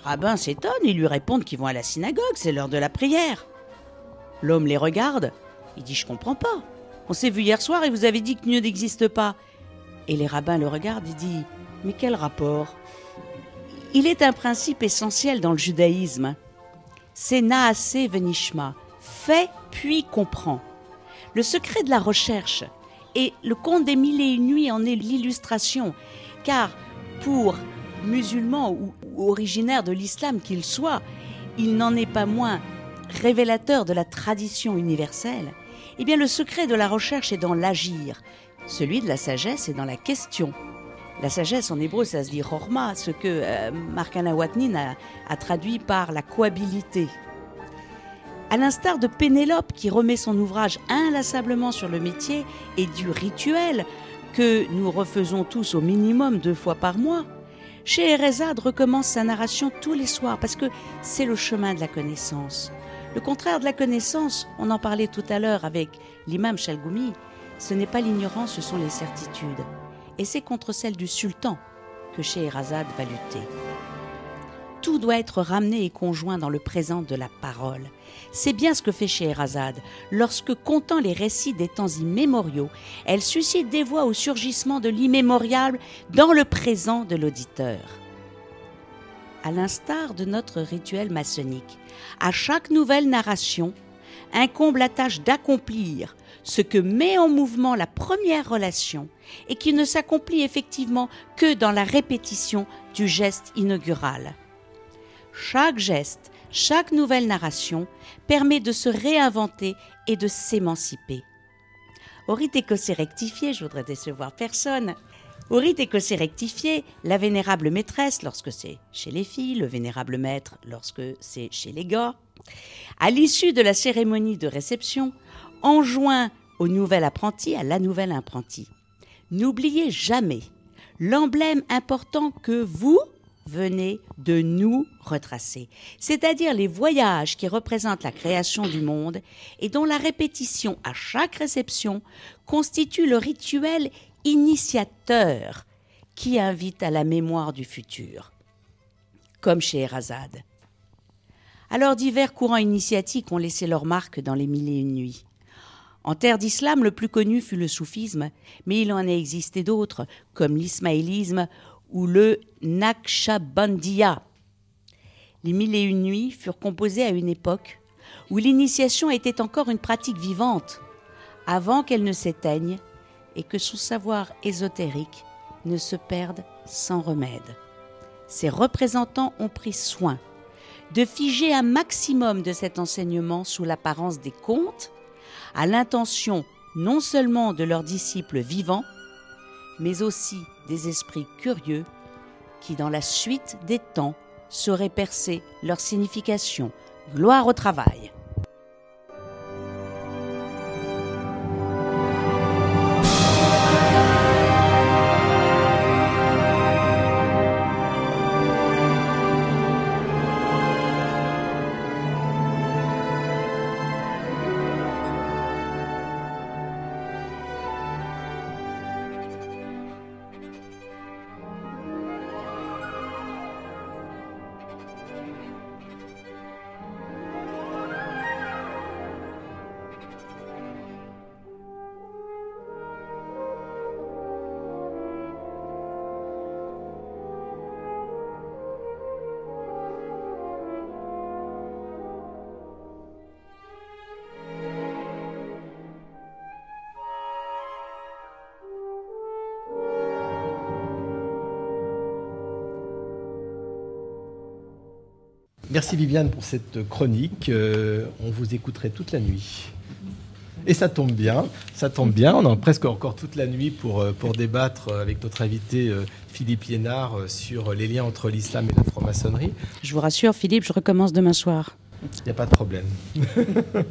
Les rabbins s'étonnent et lui répondent qu'ils vont à la synagogue, c'est l'heure de la prière. L'homme les regarde, il dit Je comprends pas. On s'est vu hier soir et vous avez dit que Dieu n'existe pas. Et les rabbins le regardent et disent Mais quel rapport? Il est un principe essentiel dans le judaïsme. C'est naase venishma, fait puis comprend. Le secret de la recherche et le conte des mille et une nuits en est l'illustration, car pour musulmans ou, originaires de l'islam qu'il soit, il n'en est pas moins révélateur de la tradition universelle. Eh bien, le secret de la recherche est dans l'agir, celui de la sagesse est dans la question. La sagesse en hébreu, ça se dit horma, ce que euh, Mark a, a traduit par la cohabilité. À l'instar de Pénélope qui remet son ouvrage inlassablement sur le métier et du rituel que nous refaisons tous au minimum deux fois par mois, Scheherazade recommence sa narration tous les soirs parce que c'est le chemin de la connaissance. Le contraire de la connaissance, on en parlait tout à l'heure avec l'imam Chalgoumi, ce n'est pas l'ignorance, ce sont les certitudes. Et c'est contre celle du sultan que Scheherazade va lutter. Tout doit être ramené et conjoint dans le présent de la parole. C'est bien ce que fait Scheherazade. Lorsque, comptant les récits des temps immémoriaux, elle suscite des voix au surgissement de l'immémorial dans le présent de l'auditeur. À l'instar de notre rituel maçonnique, à chaque nouvelle narration, incombe la tâche d'accomplir ce que met en mouvement la première relation et qui ne s'accomplit effectivement que dans la répétition du geste inaugural. Chaque geste chaque nouvelle narration permet de se réinventer et de s'émanciper. Au rite écossais rectifié, je voudrais décevoir personne. Au rite écossais rectifié, la vénérable maîtresse, lorsque c'est chez les filles, le vénérable maître, lorsque c'est chez les gars, à l'issue de la cérémonie de réception, enjoint au nouvel apprenti, à la nouvelle apprentie. N'oubliez jamais l'emblème important que vous, venez de nous retracer, c'est-à-dire les voyages qui représentent la création du monde et dont la répétition à chaque réception constitue le rituel initiateur qui invite à la mémoire du futur, comme chez Erazade. Alors divers courants initiatiques ont laissé leur marque dans les mille et une nuits. En terre d'islam, le plus connu fut le soufisme, mais il en a existé d'autres, comme l'ismaélisme ou le Naqshbandiya. Les mille et une nuits furent composées à une époque où l'initiation était encore une pratique vivante, avant qu'elle ne s'éteigne et que son savoir ésotérique ne se perde sans remède. Ses représentants ont pris soin de figer un maximum de cet enseignement sous l'apparence des contes, à l'intention non seulement de leurs disciples vivants, mais aussi des esprits curieux qui, dans la suite des temps, sauraient percer leur signification. Gloire au travail. Merci Viviane pour cette chronique. Euh, on vous écouterait toute la nuit. Et ça tombe bien, ça tombe bien. On a presque encore toute la nuit pour, euh, pour débattre avec notre invité euh, Philippe Yénard sur les liens entre l'islam et la franc-maçonnerie. Je vous rassure, Philippe, je recommence demain soir. Il n'y a pas de problème.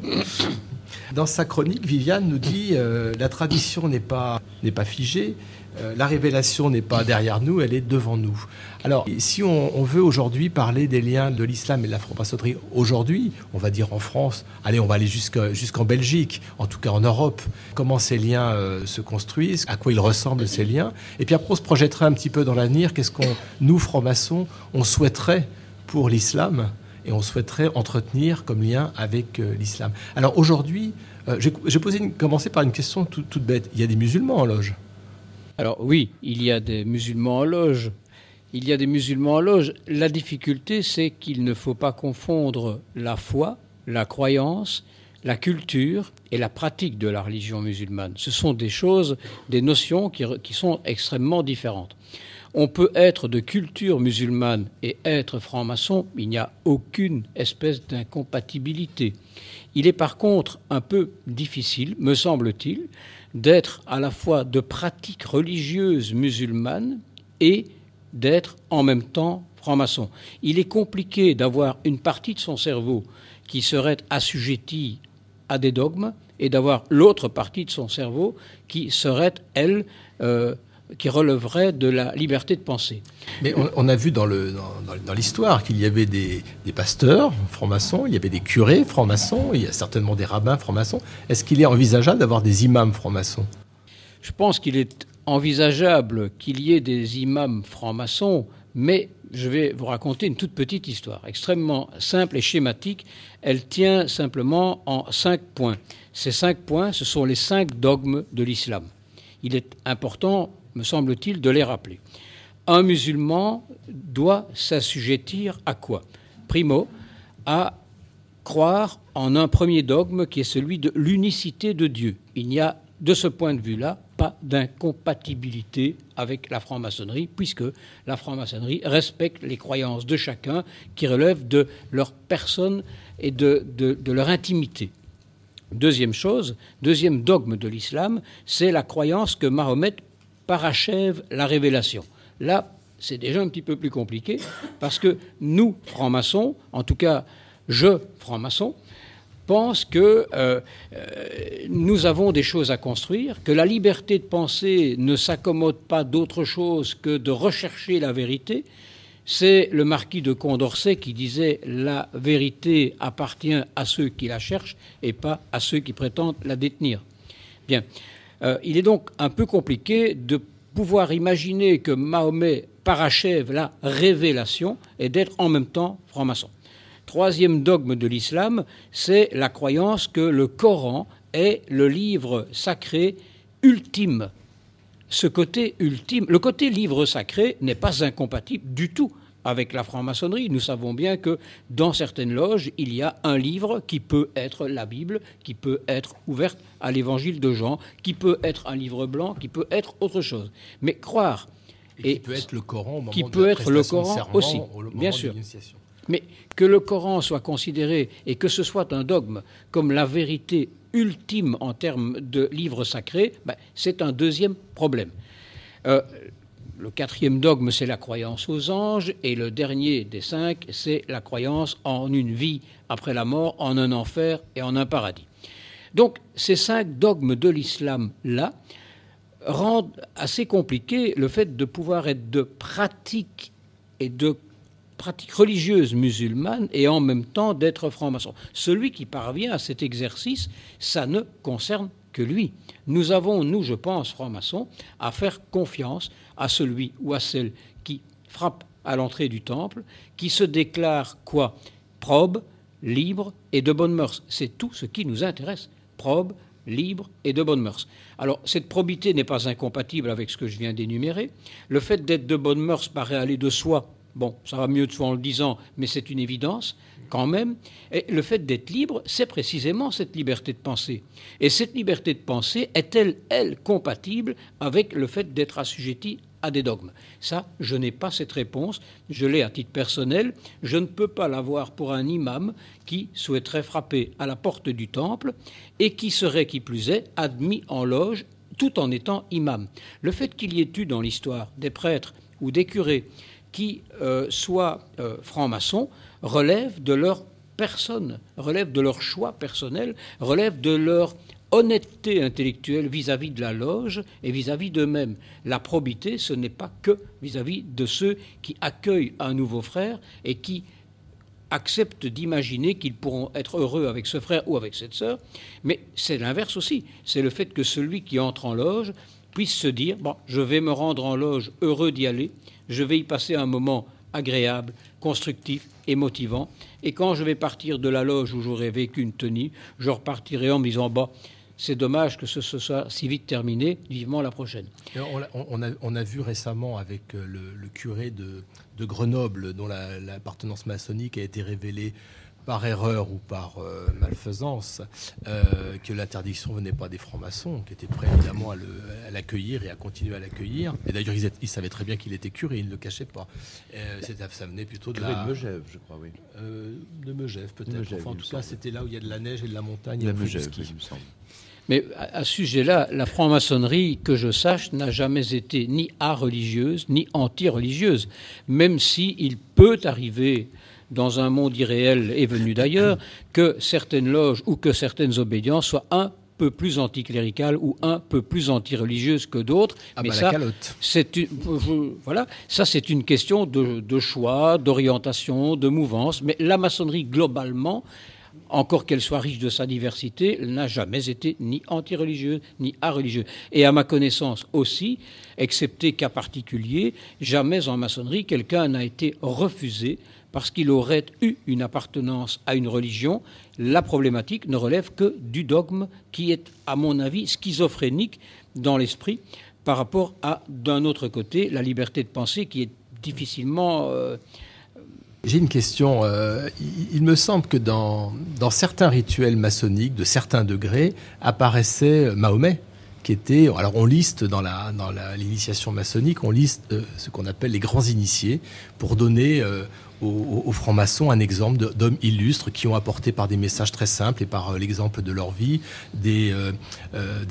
Dans sa chronique, Viviane nous dit la tradition n'est pas, n'est pas figée, euh, la révélation n'est pas derrière nous, elle est devant nous. Alors, si on, veut aujourd'hui parler des liens de l'islam et de la franc-maçonnerie, aujourd'hui, on va dire en France, allez, on va aller jusqu'en Belgique, en tout cas en Europe, comment ces liens euh, se construisent, à quoi ils ressemblent ces liens, et puis après on se projetterait un petit peu dans l'avenir, qu'est-ce qu'on, nous, francs-maçons, on souhaiterait pour l'islam et on souhaiterait entretenir comme lien avec euh, l'islam. Alors aujourd'hui, j'ai posé commencé par une question toute bête. Il y a des musulmans en loge alors oui, il y a des musulmans en loge. Il y a des musulmans en loge. La difficulté, c'est qu'il ne faut pas confondre la foi, la croyance, la culture et la pratique de la religion musulmane. Ce sont des choses, des notions qui, qui sont extrêmement différentes. On peut être de culture musulmane et être franc-maçon, il n'y a aucune espèce d'incompatibilité. Il est par contre un peu difficile, me semble-t-il, d'être à la fois de pratique religieuse musulmane et d'être en même temps franc-maçon. Il est compliqué d'avoir une partie de son cerveau qui serait assujettie à des dogmes et d'avoir l'autre partie de son cerveau qui serait, elle, euh, qui relèverait de la liberté de penser. Mais on, a vu dans l'histoire qu'il y avait des, pasteurs francs-maçons, il y avait des curés francs-maçons, il y a certainement des rabbins francs-maçons. Est-ce qu'il est envisageable d'avoir des imams francs-maçons? Je pense qu'il est envisageable qu'il y ait des imams francs-maçons, mais je vais vous raconter une toute petite histoire, extrêmement simple et schématique. Elle tient simplement en cinq points. Ces cinq points, ce sont les cinq dogmes de l'islam. Il est important me semble-t-il, de les rappeler. Un musulman doit s'assujettir à quoi? Primo, à croire en un premier dogme qui est celui de l'unicité de Dieu. Il n'y a, de ce point de vue-là, pas d'incompatibilité avec la franc-maçonnerie, puisque la franc-maçonnerie respecte les croyances de chacun qui relèvent de leur personne et de, de leur intimité. Deuxième chose, deuxième dogme de l'islam, c'est la croyance que Mahomet parachève la révélation. Là, c'est déjà un petit peu plus compliqué parce que nous, francs-maçons, en tout cas je, franc-maçon, pense que euh, euh, nous avons des choses à construire, que la liberté de penser ne s'accommode pas d'autre chose que de rechercher la vérité. C'est le marquis de Condorcet qui disait la vérité appartient à ceux qui la cherchent et pas à ceux qui prétendent la détenir. Bien. Euh, il est donc un peu compliqué de pouvoir imaginer que Mahomet parachève la révélation et d'être en même temps franc-maçon. Troisième dogme de l'islam, c'est la croyance que le Coran est le livre sacré ultime. Ce côté ultime, le côté livre sacré n'est pas incompatible du tout avec la franc-maçonnerie. Nous savons bien que dans certaines loges, il y a un livre qui peut être la Bible, qui peut être ouverte à l'évangile de Jean, qui peut être un livre blanc, qui peut être autre chose. Mais croire et, qui peut être le Coran au moment qui peut être le Coran aussi, bien sûr. Mais que le Coran soit considéré et que ce soit un dogme comme la vérité ultime en termes de livre sacré, ben, c'est un deuxième problème. Euh, le quatrième dogme, c'est la croyance aux anges, et le dernier des cinq, c'est la croyance en une vie après la mort, en un enfer et en un paradis. Donc ces cinq dogmes de l'islam-là rendent assez compliqué le fait de pouvoir être de pratique et de pratique religieuse musulmane et en même temps d'être franc-maçon. Celui qui parvient à cet exercice, ça ne concerne que lui. Nous avons, nous, je pense, francs-maçons, à faire confiance à celui ou à celle qui frappe à l'entrée du temple, qui se déclare quoi? Probe, libre et de bonnes mœurs. C'est tout ce qui nous intéresse. Probe, libre et de bonnes mœurs. Alors, cette probité n'est pas incompatible avec ce que je viens d'énumérer. Le fait d'être de bonnes mœurs paraît aller de soi. Bon, ça va mieux de soi en le disant, mais c'est une évidence quand même. Et le fait d'être libre, c'est précisément cette liberté de penser. Et cette liberté de penser est-elle, elle, compatible avec le fait d'être assujetti à des dogmes Ça, je n'ai pas cette réponse. Je l'ai à titre personnel. Je ne peux pas l'avoir pour un imam qui souhaiterait frapper à la porte du temple et qui serait, qui plus est, admis en loge tout en étant imam. Le fait qu'il y ait eu dans l'histoire des prêtres ou des curés qui euh, soient euh, francs-maçons relève de leur personne, relève de leur choix personnel, relève de leur honnêteté intellectuelle vis-à-vis de la loge et vis-à-vis d'eux-mêmes. La probité, ce n'est pas que vis-à-vis de ceux qui accueillent un nouveau frère et qui acceptent d'imaginer qu'ils pourront être heureux avec ce frère ou avec cette sœur, mais c'est l'inverse aussi. C'est le fait que celui qui entre en loge puisse se dire, bon, je vais me rendre en loge heureux d'y aller, je vais y passer un moment agréable, constructif et motivant, et quand je vais partir de la loge où j'aurai vécu une tenue, je repartirai en me disant, bon, c'est dommage que ce soit si vite terminé, vivement la prochaine. On a, vu récemment avec euh, le, curé de, Grenoble, dont l'appartenance maçonnique a été révélée par erreur ou par euh, malfaisance, euh, que l'interdiction venait pas des francs-maçons, qui étaient prêts évidemment à l'accueillir et à continuer à l'accueillir. Et d'ailleurs, ils, savaient très bien qu'il était curé, ils ne le cachaient pas. ça venait plutôt de la... de Megève, je crois, oui. de Megève, peut-être. en tout cas, c'était là où il y a de la neige et de la montagne. La Megève, il me semble. Mais à, ce sujet-là, la franc-maçonnerie, que je sache, n'a jamais été ni a-religieuse, ni anti-religieuse, même s'il il peut arriver dans un monde irréel et venu d'ailleurs, que certaines loges ou que certaines obédiences soient un peu plus anticléricales ou un peu plus anti-religieuses que d'autres. Ah mais bah ça, c'est une, voilà, ça c'est une question de, de choix, d'orientation, de mouvance. Mais la maçonnerie globalement encore qu'elle soit riche de sa diversité, elle n'a jamais été ni anti-religieuse ni a-religieuse. Et à ma connaissance aussi, excepté cas particulier, jamais en maçonnerie quelqu'un n'a été refusé parce qu'il aurait eu une appartenance à une religion. La problématique ne relève que du dogme qui est, à mon avis, schizophrénique dans l'esprit par rapport à, d'un autre côté, la liberté de penser qui est difficilement... Euh, j'ai une question. Euh, il, me semble que dans, certains rituels maçonniques, de certains degrés, apparaissait Mahomet, qui était. Alors, on liste dans l'initiation maçonnique, on liste euh, ce qu'on appelle les grands initiés pour donner euh, aux, francs-maçons un exemple d'hommes illustres qui ont apporté par des messages très simples et par l'exemple de leur vie des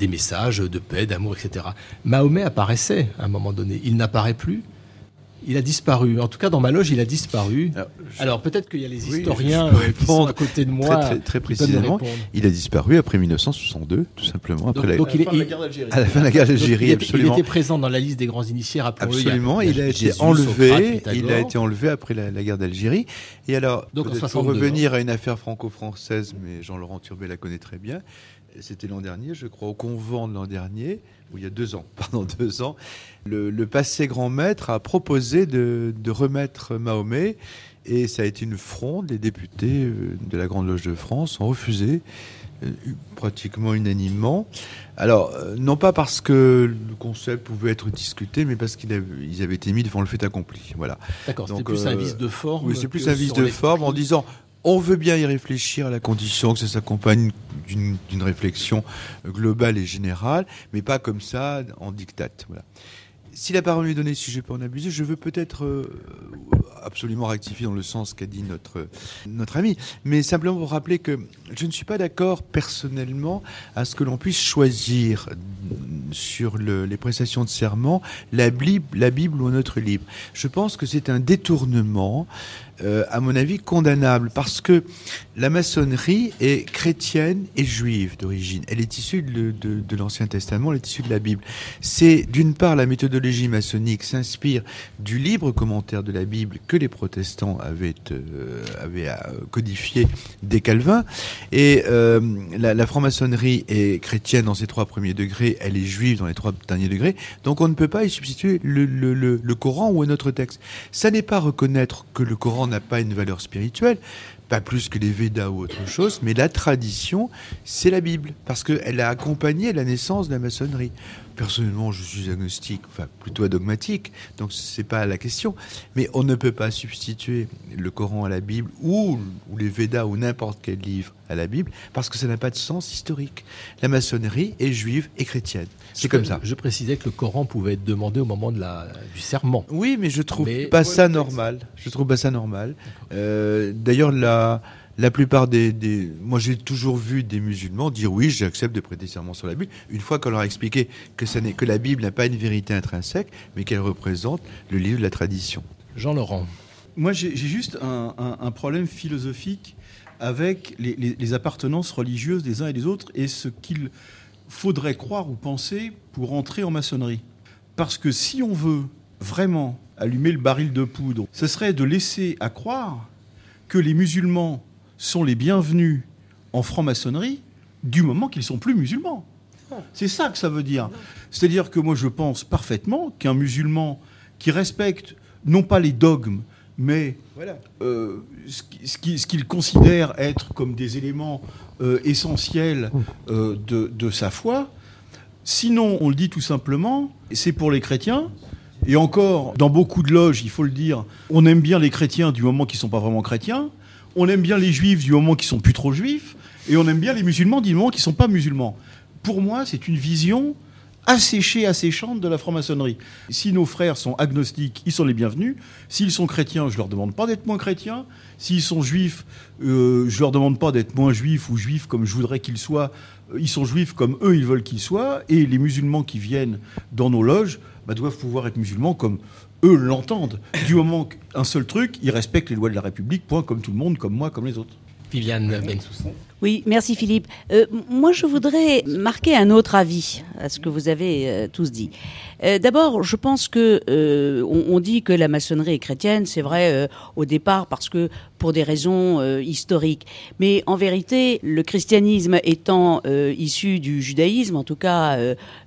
messages de paix, d'amour, etc. Mahomet apparaissait à un moment donné. Il n'apparaît plus il a disparu. En tout cas, dans ma loge, il a disparu. Alors, peut-être qu'il y a les historiens euh, qui sont à côté de moi. Très, très, précisément, il a disparu après 1962, tout simplement. Après la, il est, à la fin de la guerre d'Algérie, absolument. Il était présent dans la liste des grands initiés, Absolument, il a, été enlevé. il a été enlevé après la, guerre d'Algérie. Et alors, Donc, pour revenir à une affaire franco-française, mais Jean-Laurent Turbet la connaît très bien. C'était l'an dernier, je crois, au convent de l'an dernier, ou il y a deux ans, pardon, deux ans le, passé grand maître a proposé de, remettre Mahomet et ça a été une fronde. Les députés euh, de la Grande Loge de France ont refusé euh, pratiquement unanimement. Alors, euh, non pas parce que le concept pouvait être discuté, mais parce qu'ils avaient, été mis devant le fait accompli. Voilà. D'accord, c'était plus un vice de forme. Oui, c'est plus un vice de forme en disant on veut bien y réfléchir à la condition que ça s'accompagne d'une réflexion globale et générale, mais pas comme ça en dictat. Voilà si la parole est donnée, si je peux en abuser, je veux peut-être euh, absolument rectifier dans le sens qu'a dit notre, notre ami, mais simplement pour rappeler que je ne suis pas d'accord personnellement à ce que l'on puisse choisir sur les prestations de serment la Bible, la Bible ou notre livre. Je pense que c'est un détournement euh, à mon avis, condamnable parce que la maçonnerie est chrétienne et juive d'origine. Elle est issue de, l'Ancien Testament, elle est issue de la Bible. C'est d'une part la méthodologie maçonnique s'inspire du libre commentaire de la Bible que les protestants avaient, euh, euh, codifié dès Calvin. Et la, franc-maçonnerie est chrétienne dans ses trois premiers degrés, elle est juive dans les trois derniers degrés. Donc on ne peut pas y substituer le, le Coran ou un autre texte. Ça n'est pas reconnaître que le Coran n'a pas une valeur spirituelle, pas plus que les Védas ou autre chose, mais la tradition, c'est la Bible, parce qu'elle a accompagné la naissance de la maçonnerie. Personnellement, je suis agnostique, enfin plutôt dogmatique, donc c'est pas la question. Mais on ne peut pas substituer le Coran à la Bible ou, ou les Védas ou n'importe quel livre à la Bible, parce que ça n'a pas de sens historique. La maçonnerie est juive et chrétienne. C'est comme ça. Je précisais que le Coran pouvait être demandé au moment de la, du serment. Oui, mais je trouve pas ça normal. Je trouve pas ça normal. Euh, d'ailleurs, la, la plupart des, des moi j'ai toujours vu des musulmans dire oui, j'accepte de prêter serment sur la Bible. Une fois qu'on leur a expliqué que ça n'est que la Bible n'a pas une vérité intrinsèque, mais qu'elle représente le livre de la tradition. Jean Laurent. Moi, j'ai juste un, un, problème philosophique avec les, appartenances religieuses des uns et des autres et ce qu'il faudrait croire ou penser pour entrer en maçonnerie. Parce que si on veut vraiment allumer le baril de poudre, ce serait de laisser à croire que les musulmans sont les bienvenus en franc-maçonnerie du moment qu'ils sont plus musulmans. C'est ça que ça veut dire. C'est-à-dire que moi je pense parfaitement qu'un musulman qui respecte non pas les dogmes, mais euh, ce qu'il considère être comme des éléments euh, essentiels euh, de, de, sa foi. Sinon, on le dit tout simplement, c'est pour les chrétiens. Et encore, dans beaucoup de loges, il faut le dire, on aime bien les chrétiens du moment qu'ils ne sont pas vraiment chrétiens. On aime bien les juifs du moment qu'ils sont plus trop juifs. Et on aime bien les musulmans du moment qu'ils ne sont pas musulmans. Pour moi, c'est une vision asséchée, asséchante de la franc-maçonnerie. Si nos frères sont agnostiques, ils sont les bienvenus. S'ils sont chrétiens, je leur demande pas d'être moins chrétiens. S'ils sont juifs, euh, je leur demande pas d'être moins juifs ou juifs comme je voudrais qu'ils soient. Ils sont juifs comme eux, ils veulent qu'ils soient. Et les musulmans qui viennent dans nos loges bah, doivent pouvoir être musulmans comme eux l'entendent. Du moment qu'un seul truc, ils respectent les lois de la République, point, comme tout le monde, comme moi, comme les autres. Viviane Bensoussan. Oui, merci Philippe. Euh, moi, je voudrais marquer un autre avis à ce que vous avez euh, tous dit. Euh, d'abord, je pense que on, dit que la maçonnerie est chrétienne, c'est vrai au départ parce que pour des raisons historiques. Mais en vérité, le christianisme étant issu du judaïsme, en tout cas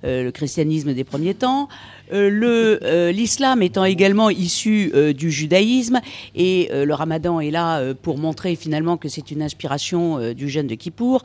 le christianisme des premiers temps, le l'islam étant également issu du judaïsme et le ramadan est là pour montrer finalement que c'est une inspiration du jeune de Kippour.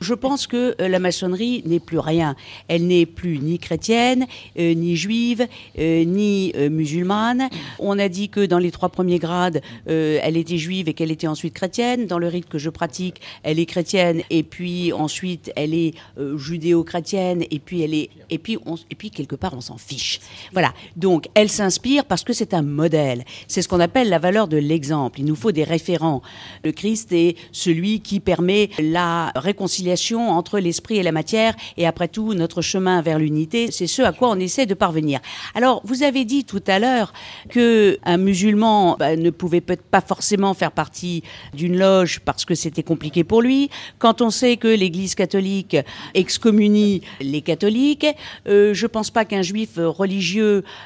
Je pense que euh, la maçonnerie n'est plus rien. Elle n'est plus ni chrétienne, euh, ni juive, euh, ni musulmane. On a dit que dans les trois premiers grades, elle était juive et qu'elle était ensuite chrétienne. Dans le rite que je pratique, elle est chrétienne et puis ensuite elle est judéo-chrétienne et puis elle est et puis quelque part on s'en fiche. Voilà. Donc elle s'inspire parce que c'est un modèle. C'est ce qu'on appelle la valeur de l'exemple. Il nous faut des référents. Le Christ est celui qui permet la réconciliation entre l'esprit et la matière, et après tout, notre chemin vers l'unité, c'est ce à quoi on essaie de parvenir. Alors, vous avez dit tout à l'heure que un musulman bah, ne pouvait peut-être pas forcément faire partie d'une loge parce que c'était compliqué pour lui. Quand on sait que l'Église catholique excommunie les catholiques, euh, je pense pas qu'un juif religieux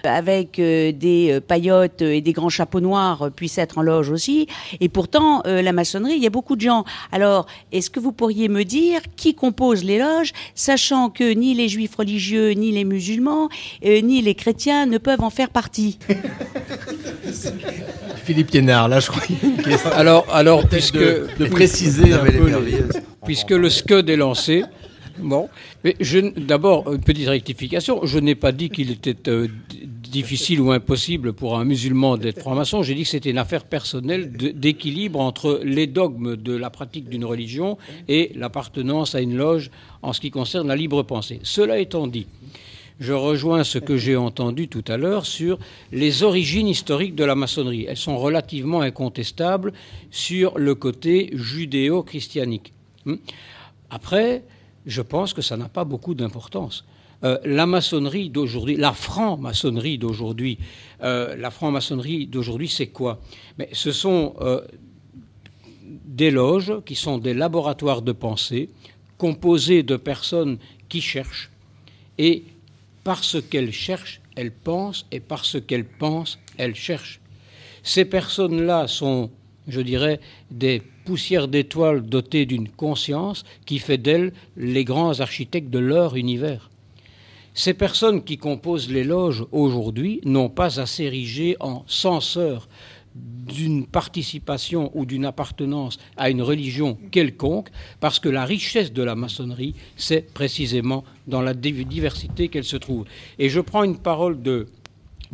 avec euh, des paillotes et des grands chapeaux noirs puisse être en loge aussi. Et pourtant, euh, la maçonnerie, il y a beaucoup de gens. Alors, est-ce que vous pourriez me dire qui compose les loges, sachant que ni les juifs religieux, ni les musulmans, euh, ni les chrétiens ne peuvent en faire partie? Philippe Yénard, là, je crois Alors, alors puisque de, préciser un peu puisque le SCUD est lancé. Bon, mais d'abord une petite rectification. Je n'ai pas dit qu'il était euh, difficile ou impossible pour un musulman d'être franc-maçon. J'ai dit que c'était une affaire personnelle d'équilibre entre les dogmes de la pratique d'une religion et l'appartenance à une loge en ce qui concerne la libre pensée. Cela étant dit, je rejoins ce que j'ai entendu tout à l'heure sur les origines historiques de la maçonnerie. Elles sont relativement incontestables sur le côté judéo-christianique. Hmm. Après, je pense que ça n'a pas beaucoup d'importance. Euh, la maçonnerie d'aujourd'hui, la franc-maçonnerie d'aujourd'hui, euh, la franc-maçonnerie d'aujourd'hui, c'est quoi? Mais ce sont euh, des loges qui sont des laboratoires de pensée composés de personnes qui cherchent et parce qu'elles cherchent, elles pensent et parce qu'elles pensent, elles cherchent. Ces personnes-là sont, je dirais, des poussières d'étoiles dotées d'une conscience qui fait d'elles les grands architectes de leur univers. Ces personnes qui composent les loges aujourd'hui n'ont pas à s'ériger en censeurs d'une participation ou d'une appartenance à une religion quelconque, parce que la richesse de la maçonnerie, c'est précisément dans la diversité qu'elle se trouve. Et je prends une parole de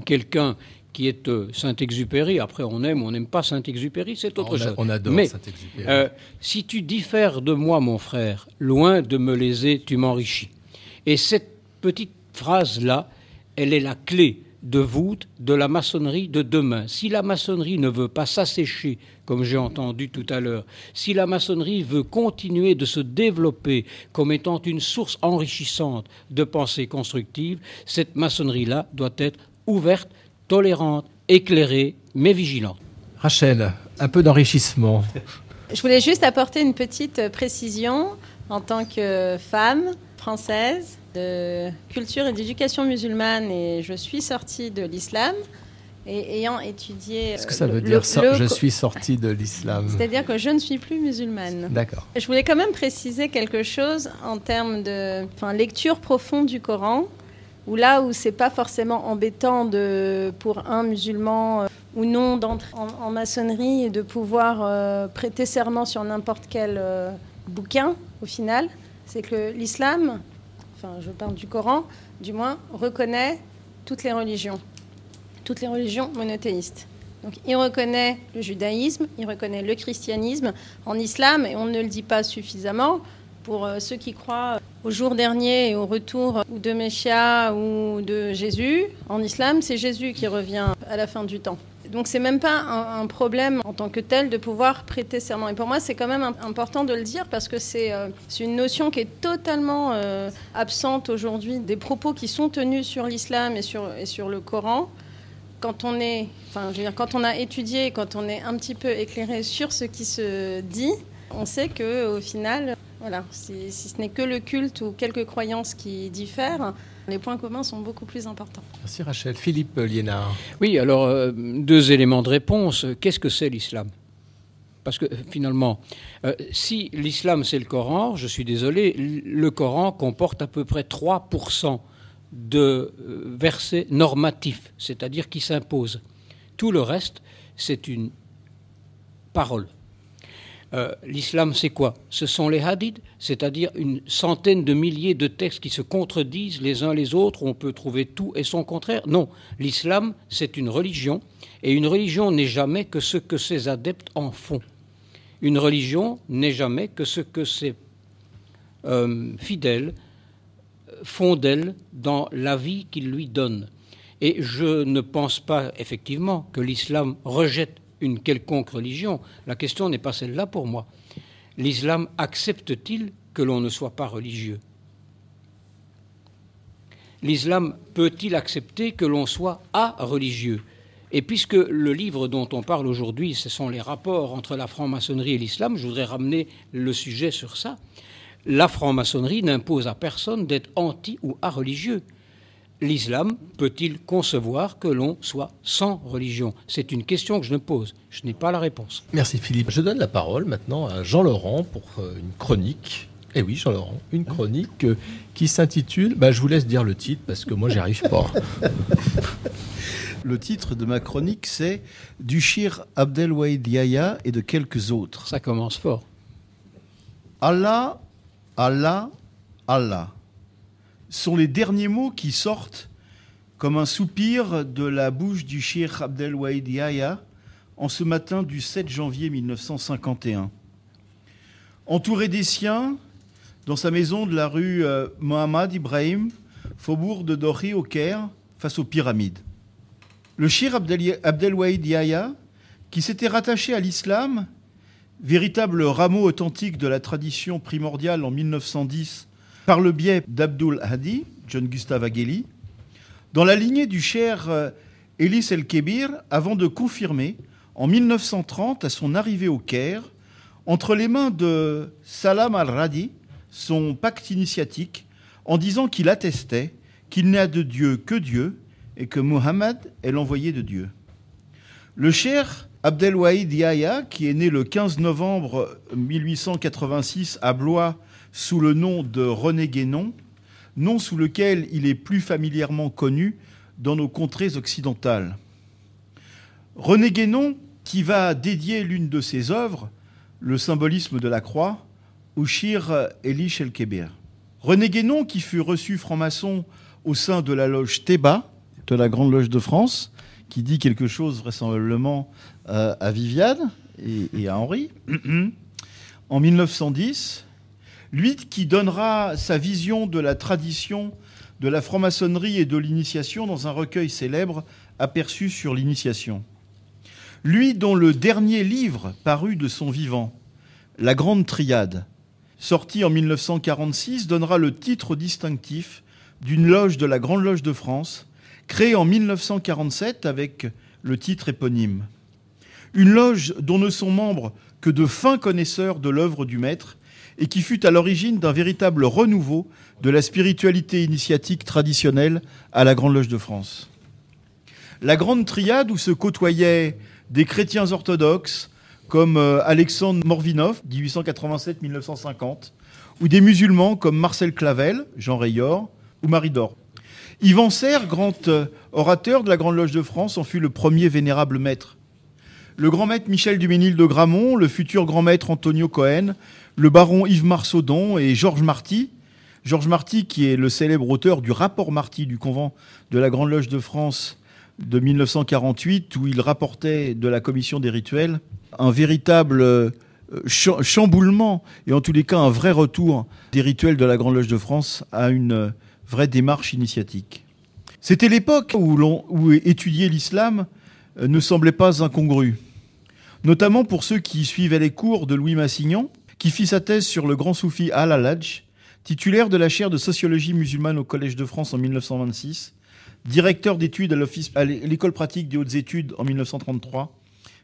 quelqu'un qui est euh, Saint-Exupéry. Après, on aime ou on n'aime pas Saint-Exupéry, c'est autre chose. On adore Saint-Exupéry. Euh, si tu diffères de moi, mon frère, loin de me léser, tu m'enrichis. Et cette petite phrase-là, elle est la clé de voûte de la maçonnerie de demain. Si la maçonnerie ne veut pas s'assécher, comme j'ai entendu tout à l'heure, si la maçonnerie veut continuer de se développer comme étant une source enrichissante de pensée constructive, cette maçonnerie-là doit être ouverte, tolérante, éclairée, mais vigilante. Rachel, un peu d'enrichissement. Je voulais juste apporter une petite précision en tant que femme française de culture et d'éducation musulmane et je suis sortie de l'islam. Et ayant étudié. Qu'est-ce que ça veut dire ça, Je suis sortie de l'islam? C'est-à-dire que je ne suis plus musulmane. D'accord. Je voulais quand même préciser quelque chose en termes de enfin, lecture profonde du Coran, où là où c'est pas forcément embêtant de, pour un musulman euh, ou non d'entrer en, maçonnerie et de pouvoir euh, prêter serment sur n'importe quel euh, bouquin, au final, c'est que l'islam, enfin je parle du Coran, du moins, reconnaît toutes les religions toutes les religions monothéistes. Donc il reconnaît le judaïsme, il reconnaît le christianisme en islam, et on ne le dit pas suffisamment pour ceux qui croient au jour dernier et au retour ou de Messia ou de Jésus. En islam, c'est Jésus qui revient à la fin du temps. Donc c'est même pas un, problème en tant que tel de pouvoir prêter serment. Et pour moi, c'est quand même important de le dire parce que c'est euh, une notion qui est totalement euh, absente aujourd'hui des propos qui sont tenus sur l'islam et sur, et sur le Coran quand on est, enfin, je veux dire, quand on a étudié, quand on est un petit peu éclairé sur ce qui se dit, on sait que au final, voilà, si, ce n'est que le culte ou quelques croyances qui diffèrent, les points communs sont beaucoup plus importants. Merci Rachel. Philippe Liénard. Oui, alors euh, deux éléments de réponse. Qu'est-ce que c'est l'islam? Parce que finalement, euh, si l'islam c'est le Coran, je suis désolé, le Coran comporte à peu près 3% de euh, versets normatifs, c'est-à-dire qui s'imposent. Tout le reste, c'est une parole. Euh, l'islam, c'est quoi? Ce sont les hadiths, c'est-à-dire une centaine de milliers de textes qui se contredisent les uns les autres, on peut trouver tout et son contraire. Non, l'islam, c'est une religion, et une religion n'est jamais que ce que ses adeptes en font. Une religion n'est jamais que ce que ses euh, fidèles font d'elle dans la vie qu'il lui donne. Et je ne pense pas effectivement que l'islam rejette une quelconque religion. La question n'est pas celle-là pour moi. L'islam accepte-t-il que l'on ne soit pas religieux? L'islam peut-il accepter que l'on soit religieux Et puisque le livre dont on parle aujourd'hui, ce sont les rapports entre la franc-maçonnerie et l'islam, je voudrais ramener le sujet sur ça la franc-maçonnerie n'impose à personne d'être anti ou religieux. L'islam peut-il concevoir que l'on soit sans religion? C'est une question que je me pose. Je n'ai pas la réponse. Merci Philippe. Je donne la parole maintenant à Jean-Laurent pour euh, une chronique. Eh oui, Jean-Laurent, une chronique euh, qui s'intitule. Bah, je vous laisse dire le titre parce que moi, j'y arrive pas. le titre de ma chronique, c'est Dushir Abdelwahid Yahya et de quelques autres. Ça commence fort. Allah Allah, Allah sont les derniers mots qui sortent comme un soupir de la bouche du Cheikh Abdel Wahid Yahya en ce matin du 7 janvier 1951. Entouré des siens, dans sa maison de la rue euh, Mohammad Ibrahim, faubourg de Dori au Caire, face aux pyramides. Le Cheikh Abdel Wahid Yahya, qui s'était rattaché à l'islam véritable rameau authentique de la tradition primordiale en 1910 par le biais d'Abdul Hadi, John Gustav Agheli, dans la lignée du cher euh, Elis El-Kébir, avant de confirmer, en 1930, à son arrivée au Caire, entre les mains de Salam al-Radi, son pacte initiatique, en disant qu'il attestait qu'il n'y a de Dieu que Dieu et que Muhammad est l'envoyé de Dieu. Le cher Abdelwahid Yahya, qui est né le 15 novembre 1886 à Blois sous le nom de René Guénon, nom sous lequel il est plus familièrement connu dans nos contrées occidentales. René Guénon, qui va dédier l'une de ses œuvres, le symbolisme de la croix, au Shir Eli Shelkeber. René Guénon, qui fut reçu franc-maçon au sein de la loge Théba, de la Grande Loge de France, qui dit quelque chose vraisemblablement euh, à Viviane et, à Henri, en 1910. Lui qui donnera sa vision de la tradition de la franc-maçonnerie et de l'initiation dans un recueil célèbre aperçu sur l'initiation. Lui dont le dernier livre paru de son vivant, La Grande Triade, sorti en 1946, donnera le titre distinctif d'une loge de la Grande Loge de France, créée en 1947 avec le titre éponyme. Une loge dont ne sont membres que de fins connaisseurs de l'œuvre du maître et qui fut à l'origine d'un véritable renouveau de la spiritualité initiatique traditionnelle à la Grande Loge de France. La Grande Triade où se côtoyaient des chrétiens orthodoxes comme euh, Alexandre Morvinov, 1887-1950, ou des musulmans comme Marcel Clavel, Jean Rayor ou Marie Dor. Yvan Serre, grand euh, orateur de la Grande Loge de France, en fut le premier vénérable maître. Le grand maître Michel Duménil de Gramont, le futur grand maître Antonio Cohen, le baron Yves Marsaudon et Georges Marty, Georges Marty qui est le célèbre auteur du rapport Marty du convent de la Grande Loge de France de 1948, où il rapportait de la commission des rituels un véritable euh, chamboulement et en tous les cas un vrai retour des rituels de la Grande Loge de France à une euh, vraie démarche initiatique. C'était l'époque où, où étudier l'islam euh, ne semblait pas incongru, notamment pour ceux qui suivaient les cours de Louis Massignon, qui fit sa thèse sur le grand soufi Al-Alaj, titulaire de la chaire de sociologie musulmane au Collège de France en 1926, directeur d'études à l'école pratique des hautes études en 1933,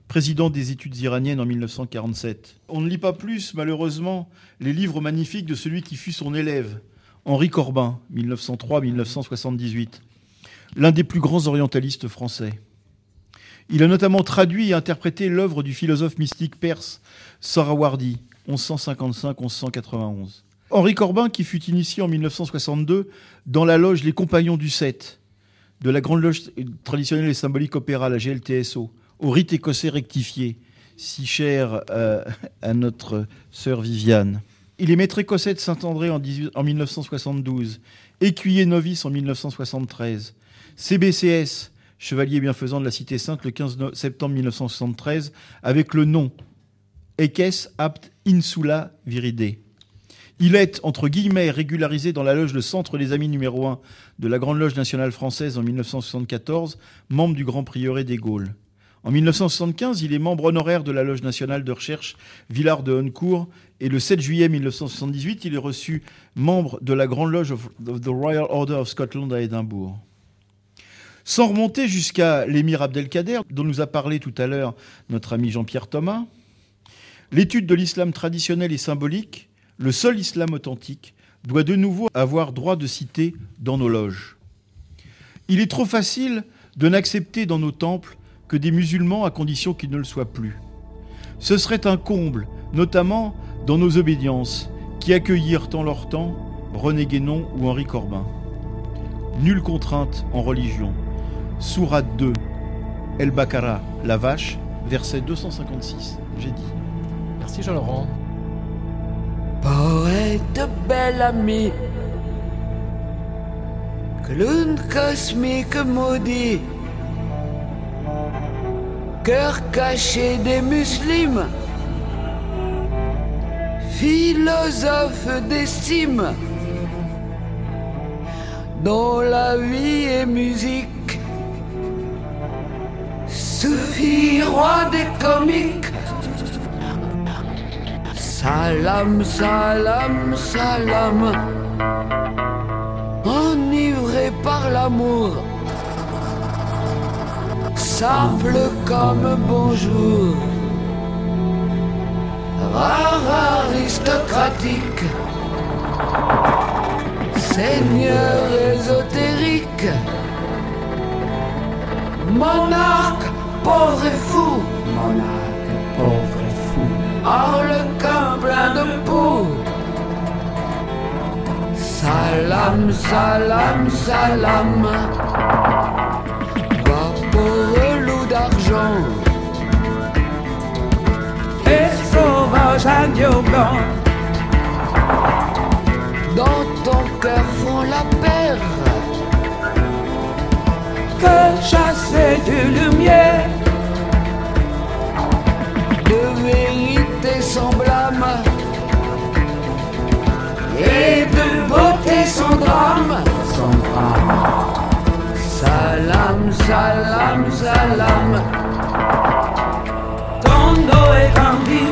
président des études iraniennes en 1947. On ne lit pas plus, malheureusement, les livres magnifiques de celui qui fut son élève, Henri Corbin, 1903-1978, l'un des plus grands orientalistes français. Il a notamment traduit et interprété l'œuvre du philosophe mystique perse Sohrawardi, 1155-1191. Henri Corbin, qui fut initié en 1962 dans la loge Les Compagnons du Sept, de la grande loge traditionnelle et symbolique opéra, la GLTSO, au rite écossais rectifié, si cher euh, à notre sœur Viviane. Il est maître écossais de Saint-André en 1972, écuyer novice en 1973, CBCS, chevalier bienfaisant de la Cité Sainte le 15 septembre 1973, avec le nom Ekes apt insula viride. Il est, entre guillemets, régularisé dans la loge Le Centre des Amis numéro 1 de la Grande Loge nationale française en 1974, membre du Grand Prieuré des Gaules. En 1975, il est membre honoraire de la Loge nationale de recherche Villard de Honnecourt et le 7 juillet 1978, il est reçu membre de la Grande Loge of the Royal Order of Scotland à Édimbourg. Sans remonter jusqu'à l'émir Abdelkader, dont nous a parlé tout à l'heure notre ami Jean-Pierre Thomas, l'étude de l'islam traditionnel et symbolique, le seul islam authentique, doit de nouveau avoir droit de citer dans nos loges. Il est trop facile de n'accepter dans nos temples que des musulmans à condition qu'ils ne le soient plus. Ce serait un comble, notamment dans nos obédiences, qui accueillirent en leur temps René Guénon ou Henri Corbin. Nulle contrainte en religion. Sourate 2, El Bakara, la vache, verset 256. J'ai dit. Merci Jean-Laurent. Poète bel ami, clown cosmique maudit, cœur caché des musulmans, philosophe d'estime, dont la vie est musique, Soufi, roi des comiques. Salam, salam, salam, enivré par l'amour. Simple comme bonjour, rare aristocratique, seigneur ésotérique, monarque pauvre et fou, monarque pauvre et fou, harlequin plein de poux. Salam, salam, salam loup d'argent. Et sauvage agneau blanc. Dans ton cœur font la paire. Que chasser du lumière. De sans blâme. Et de beauté sans drame. Sans drame. Salam, salam, salam. Ton dos est rempli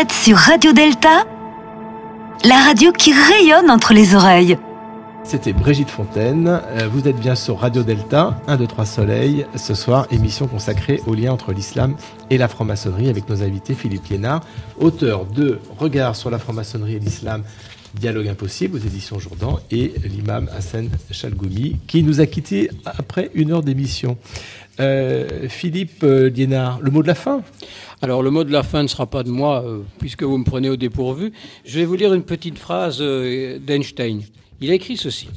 êtes sur Radio Delta, la radio qui rayonne entre les oreilles. C'était Brigitte Fontaine. Euh, Vous êtes bien sur Radio Delta, 1, 2, 3 Soleil. Ce soir, émission consacrée au lien entre l'islam et la franc-maçonnerie avec nos invités Philippe Liénard, auteur de Regard sur la franc-maçonnerie et l'islam, Dialogue impossible aux éditions Jourdan, et l'imam Hassan Chalgoumi, qui nous a quittés après une heure d'émission. Euh, Philippe euh, Liénard, le mot de la fin? Alors le mot de la fin ne sera pas de moi, euh, puisque vous me prenez au dépourvu. Je vais vous lire une petite phrase euh, d'Einstein. Il a écrit ceci.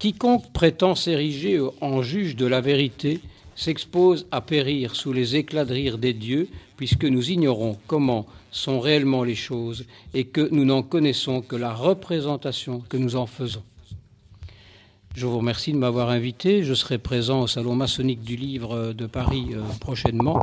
Quiconque prétend s'ériger en juge de la vérité s'expose à périr sous les éclats de rire des dieux, puisque nous ignorons comment sont réellement les choses et que nous n'en connaissons que la représentation que nous en faisons. Je vous remercie de m'avoir invité. Je serai présent au Salon maçonnique du livre de Paris euh, prochainement.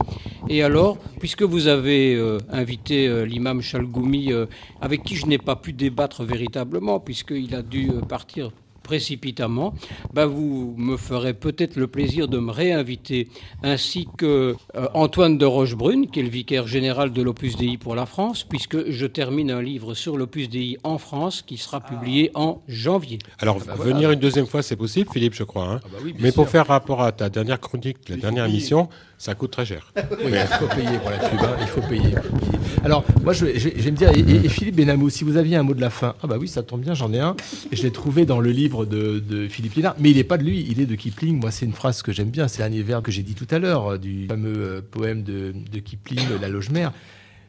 Et alors, puisque vous avez euh, invité euh, l'imam Chalgoumi, euh, avec qui je n'ai pas pu débattre véritablement, puisqu'il a dû euh, partir précipitamment, ben vous me ferez peut-être le plaisir de me réinviter, ainsi que euh, Antoine de Rochebrune, qui est le vicaire général de l'Opus Dei pour la France, puisque je termine un livre sur l'Opus Dei en France qui sera publié en janvier. Alors, bah venir voilà. une deuxième fois, c'est possible, Philippe, je crois. hein. Ah bah oui, Mais pour faire rapport à ta dernière chronique, la dernière émission, ça coûte très cher. Oui, il faut payer pour la pub, hein, il faut payer. Alors, moi, je, vais- je vais je vais me dire, et, et- et Philippe Benamou, si vous aviez un mot de la fin, ah bah oui, ça tombe bien, j'en ai un, et je l'ai trouvé dans le livre de, de Philippe Liénard, mais il n'est pas de lui, il est de Kipling. Moi, c'est une phrase que j'aime bien, c'est dernier vers que j'ai dit tout à l'heure, euh, du fameux euh, poème de, de Kipling, La Loge Mère.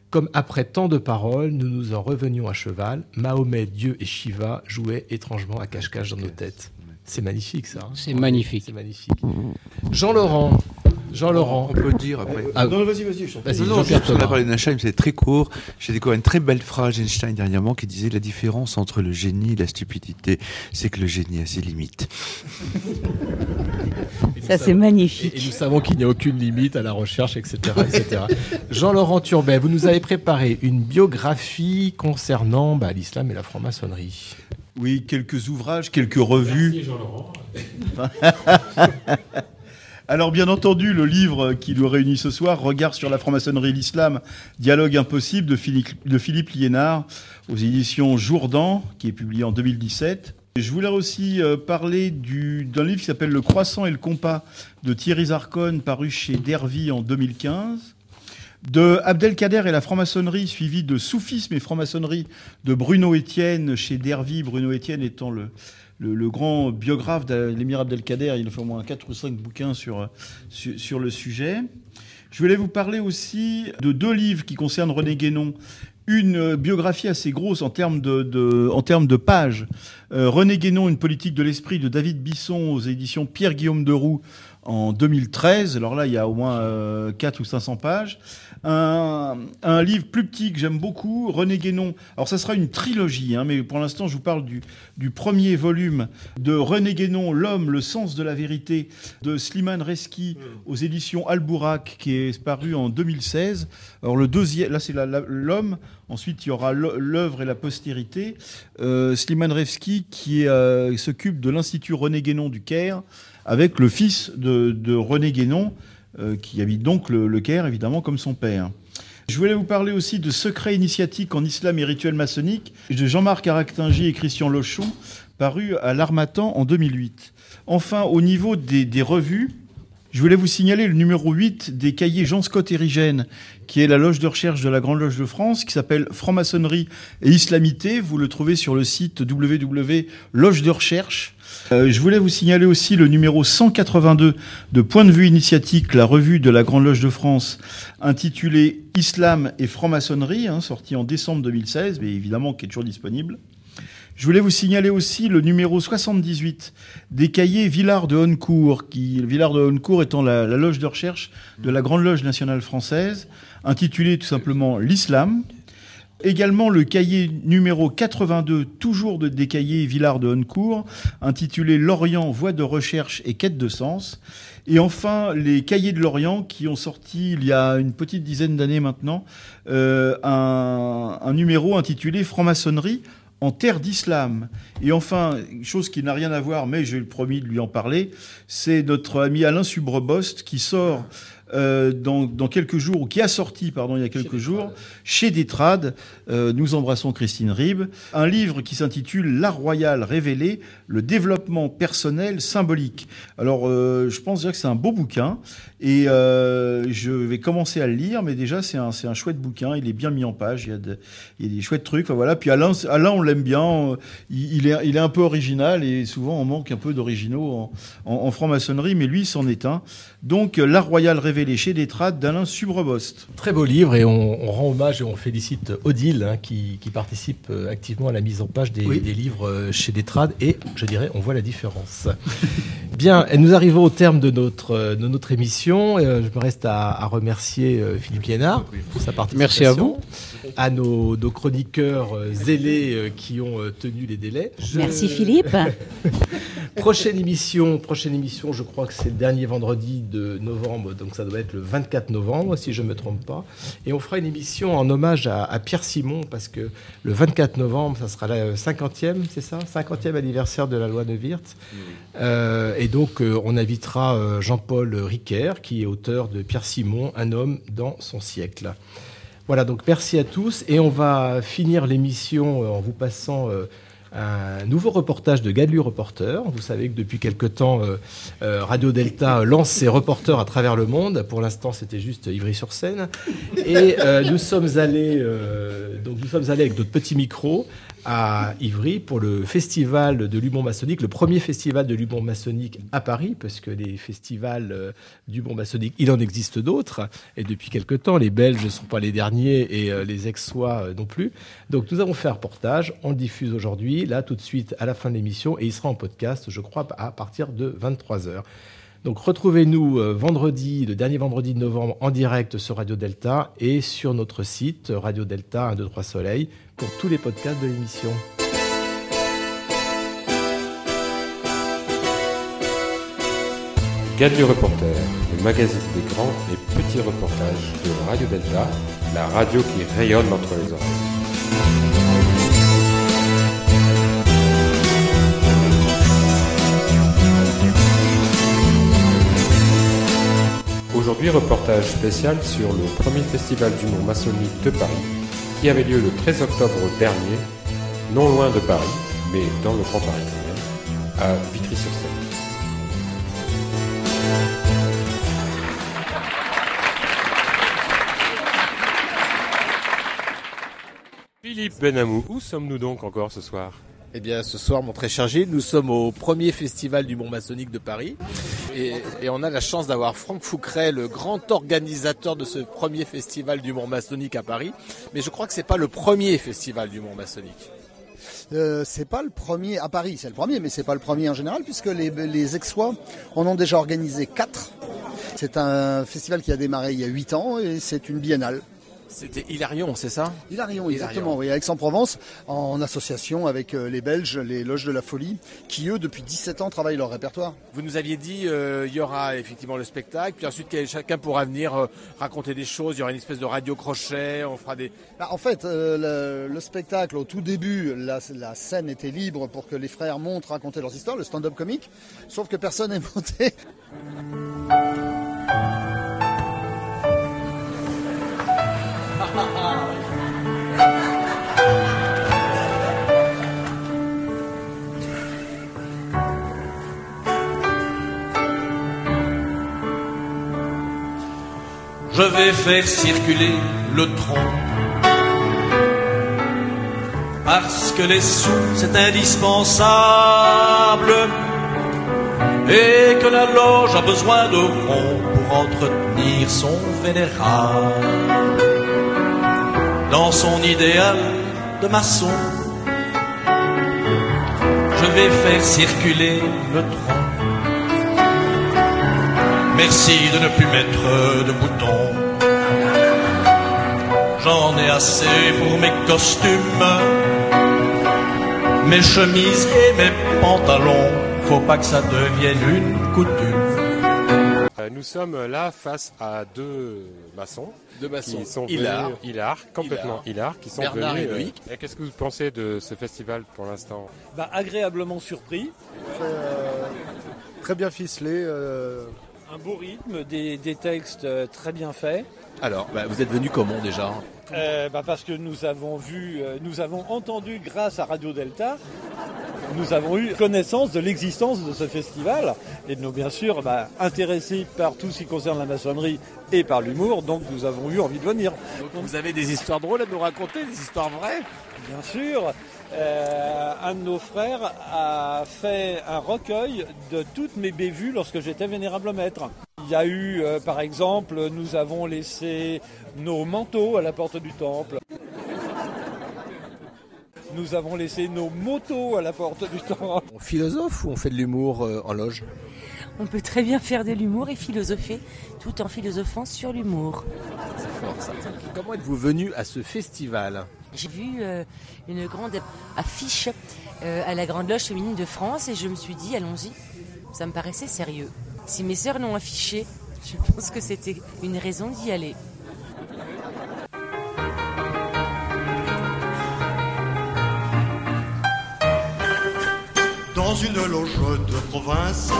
Comme après tant de paroles, nous nous en revenions à cheval, Mahomet, Dieu et Shiva jouaient étrangement à cache-cache dans nos têtes. C'est magnifique, ça. hein. C'est magnifique. C'est magnifique. Jean-Laurent, Jean-Laurent. On peut le dire après. Ah, Non, vas-y, vas-y. Vas-y, Non, non, juste, on a parlé d'Einstein, c'est très court. J'ai découvert une très belle phrase d'Einstein dernièrement qui disait la différence entre le génie et la stupidité, c'est que le génie a ses limites. Ça, c'est magnifique. Et, et nous savons qu'il n'y a aucune limite à la recherche, etc. etc. Jean-Laurent Turbet, vous nous avez préparé une biographie concernant bah, l'islam et la franc-maçonnerie. Oui, quelques ouvrages, quelques revues. Jean-Laurent. Alors, bien entendu, le livre qui nous réunit ce soir, Regard sur la franc-maçonnerie et l'islam, Dialogue impossible de Philippe, de Liénard, aux éditions Jourdan, qui est publié en 2017. Et Je voulais aussi euh, parler du- d'un livre qui s'appelle Le croissant et le compas de Thierry Zarcone, paru chez Dervy en 2015. De Abdelkader et la franc-maçonnerie, suivi de Soufisme et franc-maçonnerie de Bruno Etienne chez Dervy. Bruno Etienne étant le, le, grand biographe de l'émir Abdelkader. Il a fait au moins 4 ou 5 bouquins sur, sur, sur le sujet. Je voulais vous parler aussi de deux livres qui concernent René Guénon. Une biographie assez grosse en termes de, pages. Euh, René Guénon, une politique de l'esprit de David Bisson aux éditions Pierre-Guillaume de Roux en 2013. Alors là, il y a au moins euh, 4 ou 500 pages. Un, un livre plus petit que j'aime beaucoup, René Guénon. Alors ça sera une trilogie, hein, mais pour l'instant, je vous parle du, du premier volume de René Guénon, L'homme, le sens de la vérité, de Slimane Reski aux éditions Albourak, qui est paru en 2016. Alors le deuxième, là c'est l'homme. Ensuite, il y aura l'œuvre et la postérité. Euh, Slimane Revski qui euh, s'occupe de l'Institut René Guénon du Caire, avec le fils de, René Guénon, euh, qui habite donc le, Caire, évidemment, comme son père. Je voulais vous parler aussi de Secrets initiatiques en islam et rituels maçonniques de Jean-Marc Aractingy et Christian Lochon, paru à l'Armatan en 2008. Enfin, au niveau des, des revues, je voulais vous signaler le numéro 8 des cahiers Jean Scott Érigène, qui est la loge de recherche de la Grande Loge de France, qui s'appelle Franc-maçonnerie et islamité. Vous le trouvez sur le site www.loge de recherche. Euh, je voulais vous signaler aussi le numéro 182 de Point de vue initiatique, la revue de la Grande Loge de France, intitulée Islam et franc-maçonnerie, hein, sorti en décembre 2016, mais évidemment qui est toujours disponible. Je voulais vous signaler aussi le numéro 78 des cahiers Villard de Honnecourt, qui, Villard de Honnecourt étant la, la loge de recherche de la Grande Loge nationale française, intitulé tout simplement L'Islam. Également le cahier numéro 82, toujours de, des cahiers Villard de Honnecourt, intitulé L'Orient, voie de recherche et quête de sens. Et enfin, les cahiers de l'Orient qui ont sorti il y a une petite dizaine d'années maintenant, euh, un, numéro intitulé Franc-maçonnerie en terre d'islam. Et enfin, chose qui n'a rien à voir, mais j'ai promis de lui en parler, c'est notre ami Alain Subrebost qui sort euh, dans, dans quelques jours, ou qui a sorti, pardon, il y a quelques jours, chez Détrade, euh, nous embrassons Christine Ribes, un livre qui s'intitule L'art royal révélé, le développement personnel symbolique. Alors, euh, je pense déjà que c'est un beau bouquin, et euh, je vais commencer à le lire, mais déjà, c'est un, un chouette bouquin, il est bien mis en page, il y a, de- il y a des chouettes trucs, enfin, voilà. Puis Alain, Alain on l'aime bien, il, est, il est un peu original, et souvent on manque un peu d'originaux en, en, franc-maçonnerie, mais lui, c'en est un. Donc, L'art royal révélé chez Détrade d'Alain Subrebost. Très beau livre et on rend hommage et on félicite Odile hein, qui, qui participe euh, activement à la mise en page des, Oui. des livres euh, chez Détrade et je dirais on voit la différence. Bien, et nous arrivons au terme de notre, euh, de notre émission. Euh, je me reste à, à remercier euh, Philippe Liénard pour sa participation. Merci à vous. À nos, nos chroniqueurs euh, zélés euh, qui ont euh, tenu les délais. Je- Merci Philippe. Prochaine émission, prochaine émission, je crois que c'est le dernier vendredi de novembre, donc ça doit être le 24 novembre, si je ne me trompe pas. Et on fera une émission en hommage à, à Pierre Simon, parce que le 24 novembre, ça sera la 50e, c'est ça? 50e anniversaire de la loi Neuwirth. Euh, et donc, euh, on invitera euh, Jean-Paul Riquer, qui est auteur de Pierre Simon, un homme dans son siècle. Voilà, donc merci à tous. Et on va finir l'émission en vous passant un nouveau reportage de Gadlu Reporter. Vous savez que depuis quelque temps, euh, euh, Radio Delta lance ses reporters à travers le monde. Pour l'instant, c'était juste Ivry-sur-Seine. Et euh, nous sommes allés, donc nous sommes allés avec notre petits micros à Ivry pour le festival de l'humour maçonnique, le premier festival de l'humour maçonnique à Paris, parce que les festivals euh, d'humour maçonnique, il en existe d'autres, et depuis quelque temps, les Belges ne sont pas les derniers et euh, les Aixois euh, non plus. Donc nous avons fait un reportage, on le diffuse aujourd'hui, là tout de suite à la fin de l'émission, et il sera en podcast, je crois, à partir de 23h. Donc retrouvez-nous vendredi, le dernier vendredi de novembre, en direct sur Radio Delta et sur notre site Radio Delta 1, 2, 3 Soleil pour tous les podcasts de l'émission. Gadlu Reporter, le magazine des grands et petits reportages de Radio Delta, la radio qui rayonne entre les oreilles. Aujourd'hui, reportage spécial sur le premier festival d'humour maçonnique de Paris, qui avait lieu le 13 octobre dernier, non loin de Paris, mais dans le Grand Paris quand même, à Vitry-sur-Seine. Philippe Benamou, où sommes-nous donc encore ce soir? Eh bien, ce soir, mon très chargé, nous sommes au premier festival du Mont maçonnique de Paris. Et, on a la chance d'avoir Franck Foucret, le grand organisateur de ce premier festival du Mont maçonnique à Paris. Mais je crois que c'est pas le premier festival du Mont maçonnique. Euh, c'est pas le premier à Paris, c'est le premier, mais c'est pas le premier en général, puisque les, les en ont déjà organisé quatre. C'est un festival qui a démarré il y a huit ans et c'est une biennale. C'était Hilarion, c'est ça? Hilarion, exactement, oui, Aix-en-Provence, en association avec euh, les Belges, les Loges de la Folie, qui eux, depuis 17 ans, travaillent leur répertoire. Vous nous aviez dit, euh, il y aura effectivement le spectacle, puis ensuite chacun pourra venir euh, raconter des choses, il y aura une espèce de radio-crochet, on fera des... Bah, en fait, euh, le, le spectacle, au tout début, la, la scène était libre pour que les frères montent raconter leurs histoires, le stand-up comique, sauf que personne n'est monté. Je vais faire circuler le tronc. Parce que les sous, c'est indispensable. Et que la loge a besoin de ronds pour entretenir son vénérable. Dans son idéal de maçon, je vais faire circuler le tronc. Merci de ne plus mettre de boutons. J'en ai assez pour mes costumes, mes chemises et mes pantalons. Faut pas que ça devienne une coutume. Euh, Nous sommes là face à deux maçons. Deux maçons. Qui sont Hilar. venus, Hilar, complètement Hilar. Hilar, qui sont Bernard venus. et euh, Loïc. et Qu'est-ce que vous pensez de ce festival pour l'instant Bah, agréablement surpris. Très bien ficelé. euh, Un beau rythme, des, des textes euh, très bien faits. Alors, bah, vous êtes venu comment déjà? Euh, bah, parce que nous avons vu, euh, nous avons entendu grâce à Radio Delta, nous avons eu connaissance de l'existence de ce festival et de nous bien sûr bah, intéressés par tout ce qui concerne la maçonnerie et par l'humour, donc nous avons eu envie de venir. Vous avez des histoires drôles à nous raconter, des histoires vraies? Bien sûr, euh, un de nos frères a fait un recueil de toutes mes bévues lorsque j'étais vénérable maître. Il y a eu, euh, par exemple, nous avons laissé nos manteaux à la porte du temple. Nous avons laissé nos motos à la porte du temple. On philosophe ou on fait de l'humour euh, en loge? On peut très bien faire de l'humour et philosopher tout en philosophant sur l'humour. C'est fort ça. Comment êtes-vous venu à ce festival? J'ai vu euh, une grande affiche euh, à la Grande Loge féminine de France et je me suis dit, allons-y, ça me paraissait sérieux. Si mes sœurs l'ont affiché, je pense que c'était une raison d'y aller. Dans une loge de province,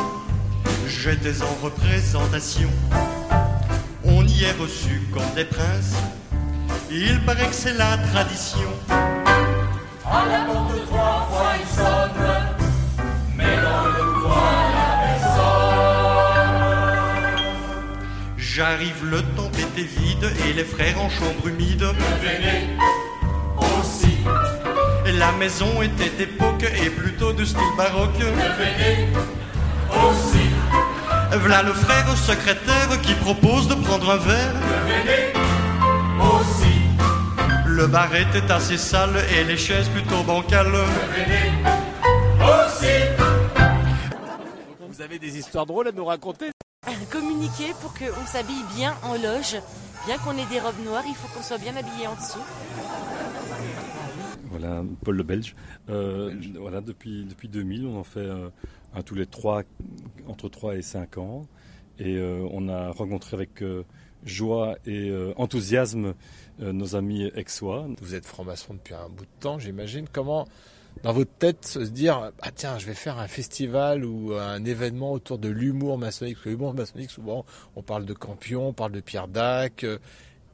j'étais en représentation. On y est reçu comme des princes, il paraît que c'est la tradition. À la porte trois fois il sonne, mais dans le coin la personne. J'arrive, le temple était vide et les frères en chambre humide. Venez aussi, La maison était d'époque et plutôt de style baroque. venez aussi, V'là le frère secrétaire qui propose de prendre un verre. venez aussi, Le bar était assez sale et les chaises plutôt bancales. venez aussi. Vous avez des histoires drôles à nous raconter Communiquer pour qu'on s'habille bien en loge. Bien qu'on ait des robes noires, il faut qu'on soit bien habillé en dessous. Voilà, Paul le Belge. Euh, voilà, depuis, depuis 2000, on en fait euh, un tous les trois, entre 3 et 5 ans. Et euh, on a rencontré avec euh, joie et enthousiasme nos amis aixois. Vous êtes franc-maçon depuis un bout de temps, j'imagine. Comment, dans votre tête, se dire Ah, tiens, je vais faire un festival ou un événement autour de l'humour maçonnique? Parce que l'humour maçonnique, souvent, on parle de Campion, on parle de Pierre Dac. et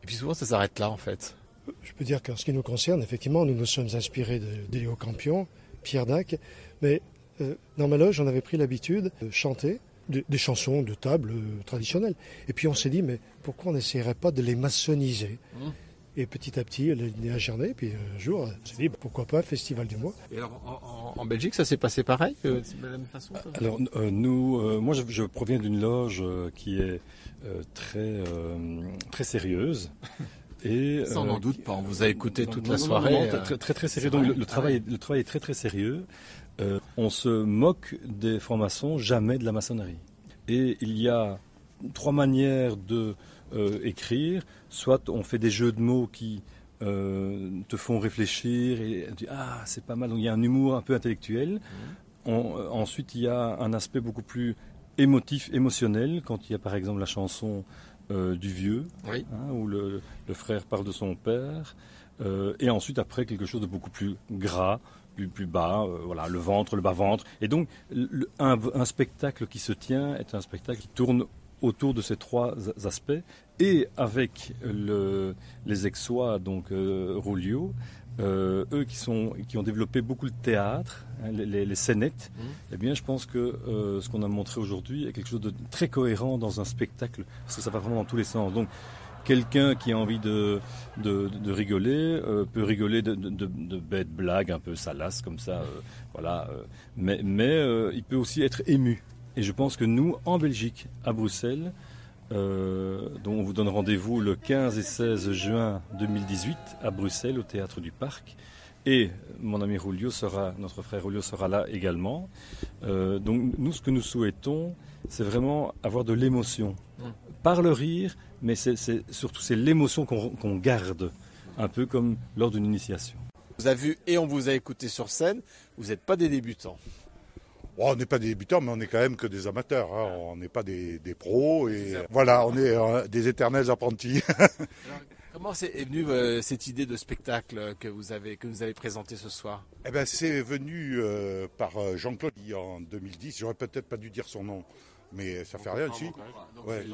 puis souvent, ça s'arrête là, en fait. Je peux dire qu'en ce qui nous concerne, effectivement, nous nous sommes inspirés de d'Éléo Campion, Pierre Dac, mais euh, dans ma loge, on avait pris l'habitude de chanter de- des chansons de table euh, traditionnelles. Et puis on s'est dit, mais pourquoi on n'essayerait pas de les maçonniser? Mmh. Et petit à petit, elle est née à Gernet, puis un jour, on s'est dit, pourquoi pas un festival du mois Et alors, en, Belgique, ça s'est passé pareil euh, De la même façon Alors euh, nous, euh, moi je, je proviens d'une loge euh, qui est euh, très, euh, très sérieuse. Et, Ça, on n'en euh, doute pas. On vous a écouté toute la soirée. euh, très, très sérieux. Donc le, Ah travail, le travail est très très sérieux. Euh, on se moque des francs-maçons, jamais de la maçonnerie. Et il y a trois manières de euh, écrire. Soit on fait des jeux de mots qui euh, te font réfléchir et tu dis ah c'est pas mal. Donc il y a un humour un peu intellectuel. On- euh, ensuite il y a un aspect beaucoup plus émotif, émotionnel quand il y a par exemple la chanson euh, du vieux, Oui. hein, où le, le frère parle de son père. Euh, et ensuite après quelque chose de beaucoup plus gras, plus, plus bas, euh, voilà, le ventre, le bas-ventre. Et donc, le- un, un spectacle qui se tient est un spectacle qui tourne autour de ces trois aspects. Et avec le, les Aixois, donc Rolio, euh, eux qui, sont, qui ont développé beaucoup le théâtre, hein, les, les, scénettes, eh bien, je pense que euh, ce qu'on a montré aujourd'hui est quelque chose de très cohérent dans un spectacle, parce que ça va vraiment dans tous les sens. Donc, quelqu'un qui a envie de, de, de rigoler euh, peut rigoler de, de, de- bêtes blagues un peu salaces comme ça, voilà. mais mais il peut aussi être ému. Et je pense que nous, en Belgique, à Bruxelles, euh, dont on vous donne rendez-vous le 15 et 16 juin 2018 à Bruxelles, au Théâtre du Parc. Et mon ami Julio sera, notre frère Julio sera là également. Euh, donc nous, ce que nous souhaitons, c'est vraiment avoir de l'émotion. Par le rire, mais c'est surtout c'est l'émotion qu'on qu'on garde, un peu comme lors d'une initiation. On vous a vu et on vous a écouté sur scène. Vous n'êtes pas des débutants. Bon, on n'est pas des débutants, mais on n'est quand même que des amateurs. hein. On n'est pas des, des pros. Et voilà, on est euh, des éternels apprentis. Comment est venue euh, cette idée de spectacle que vous avez que vous avez présenté ce soir? Eh ben, c'est venu euh, par Jean-Claude en 2010. J'aurais peut-être pas dû dire son nom, mais ça fait rien dessus. Ouais.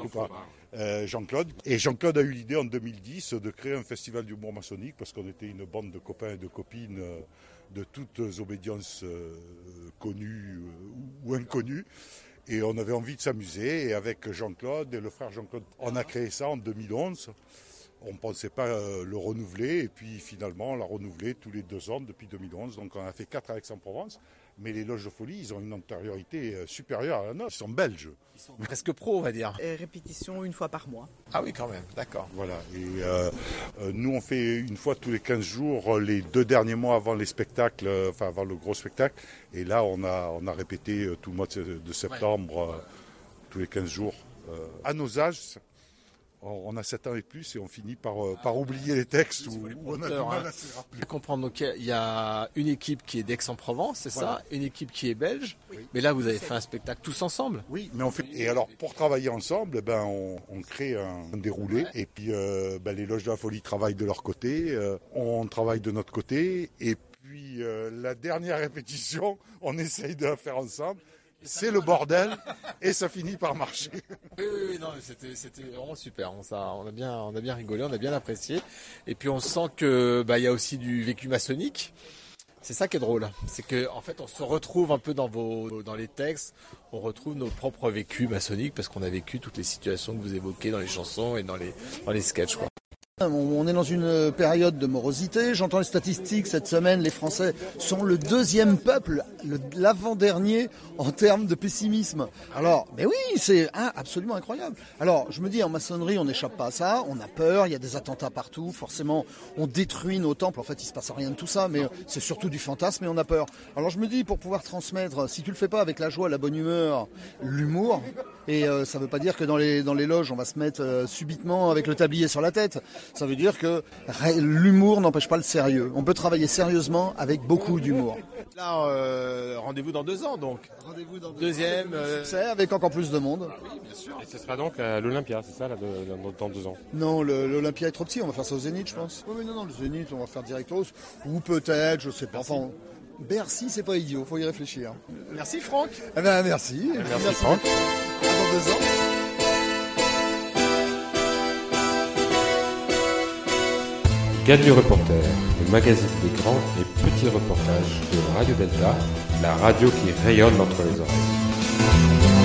Euh, Jean-Claude. Et Jean-Claude a eu l'idée en 2010 de créer un festival d'humour maçonnique parce qu'on était une bande de copains et de copines de toutes obédiences euh, connues euh, ou inconnues. Et on avait envie de s'amuser. Et avec Jean-Claude et le frère Jean-Claude, on a créé ça en 2011. On ne pensait pas euh, le renouveler. Et puis finalement, on l'a renouvelé tous les deux ans depuis 2011. Donc on a fait quatre à Aix-en-Provence. Mais les loges de folie, ils ont une antériorité euh, supérieure à la nôtre. Ils sont belges. Ils sont presque pro, on va dire. Et répétition une fois par mois. Ah oui, quand même. D'accord. Voilà. Et euh, euh, nous, on fait une fois tous les 15 jours, les deux derniers mois avant les spectacles, enfin avant le gros spectacle. Et là, on a, on a répété tout le mois de, septembre, tous les 15 jours. Euh, à nos âges, on a 7 ans et plus et on finit par, euh, par oublier les textes ou, on a du mal hein. à se rappeler. Je comprends. Donc il y a une équipe qui est d'Aix-en-Provence, c'est Voilà. ça? Une équipe qui est belge? Mais là, vous avez fait un spectacle tous ensemble? Oui, mais on fait. Et alors, pour travailler ensemble, eh ben, on, on crée un, un déroulé. Et puis, euh, ben, les loges de la folie travaillent de leur côté, euh, on travaille de notre côté. Et puis, euh, la dernière répétition, on essaye de la faire ensemble. C'est le bordel et ça finit par marcher. Oui, oui, non, c'était, c'était vraiment super. On, on, a bien, on a bien rigolé, on a bien apprécié. Et puis on sent que bah, il y a aussi du vécu maçonnique. C'est ça qui est drôle, c'est que en fait on se retrouve un peu dans vos, dans les textes, on retrouve nos propres vécus maçonniques parce qu'on a vécu toutes les situations que vous évoquez dans les chansons et dans les, dans les sketchs. Quoi. On est dans une période de morosité. J'entends les statistiques cette semaine. Les Français sont le deuxième peuple, le- l'avant-dernier en termes de pessimisme. Alors, mais oui, c'est absolument incroyable. Alors, je me dis, en maçonnerie, on n'échappe pas à ça. On a peur. Il y a des attentats partout. Forcément, on détruit nos temples. En fait, il se passe rien de tout ça, mais c'est surtout du fantasme et on a peur. Alors, je me dis, pour pouvoir transmettre, si tu le fais pas avec la joie, la bonne humeur, l'humour, et euh, ça veut pas dire que dans les dans les loges, on va se mettre euh, subitement avec le tablier sur la tête. Ça veut dire que l'humour n'empêche pas le sérieux. On peut travailler sérieusement avec beaucoup d'humour. Là, euh, rendez-vous dans deux ans donc. Rendez-vous dans Deuxième. euh, C'est avec encore plus de monde. Et ce sera donc à l'Olympia, c'est ça, là, de- dans, dans deux ans? Non, l'Olympia est trop petit, on va faire ça au Zénith, je pense. Oui, oui, non, non, le Zénith, on va faire directos. Ou peut-être, je sais pas. Enfin, Bercy, c'est pas idiot, faut y réfléchir. Merci Franck. Eh ben, merci. Merci, Franck. À dans deux ans. Gadu Reporter, le magazine des grands et petits reportages de Radio Delta, la radio qui rayonne entre les oreilles.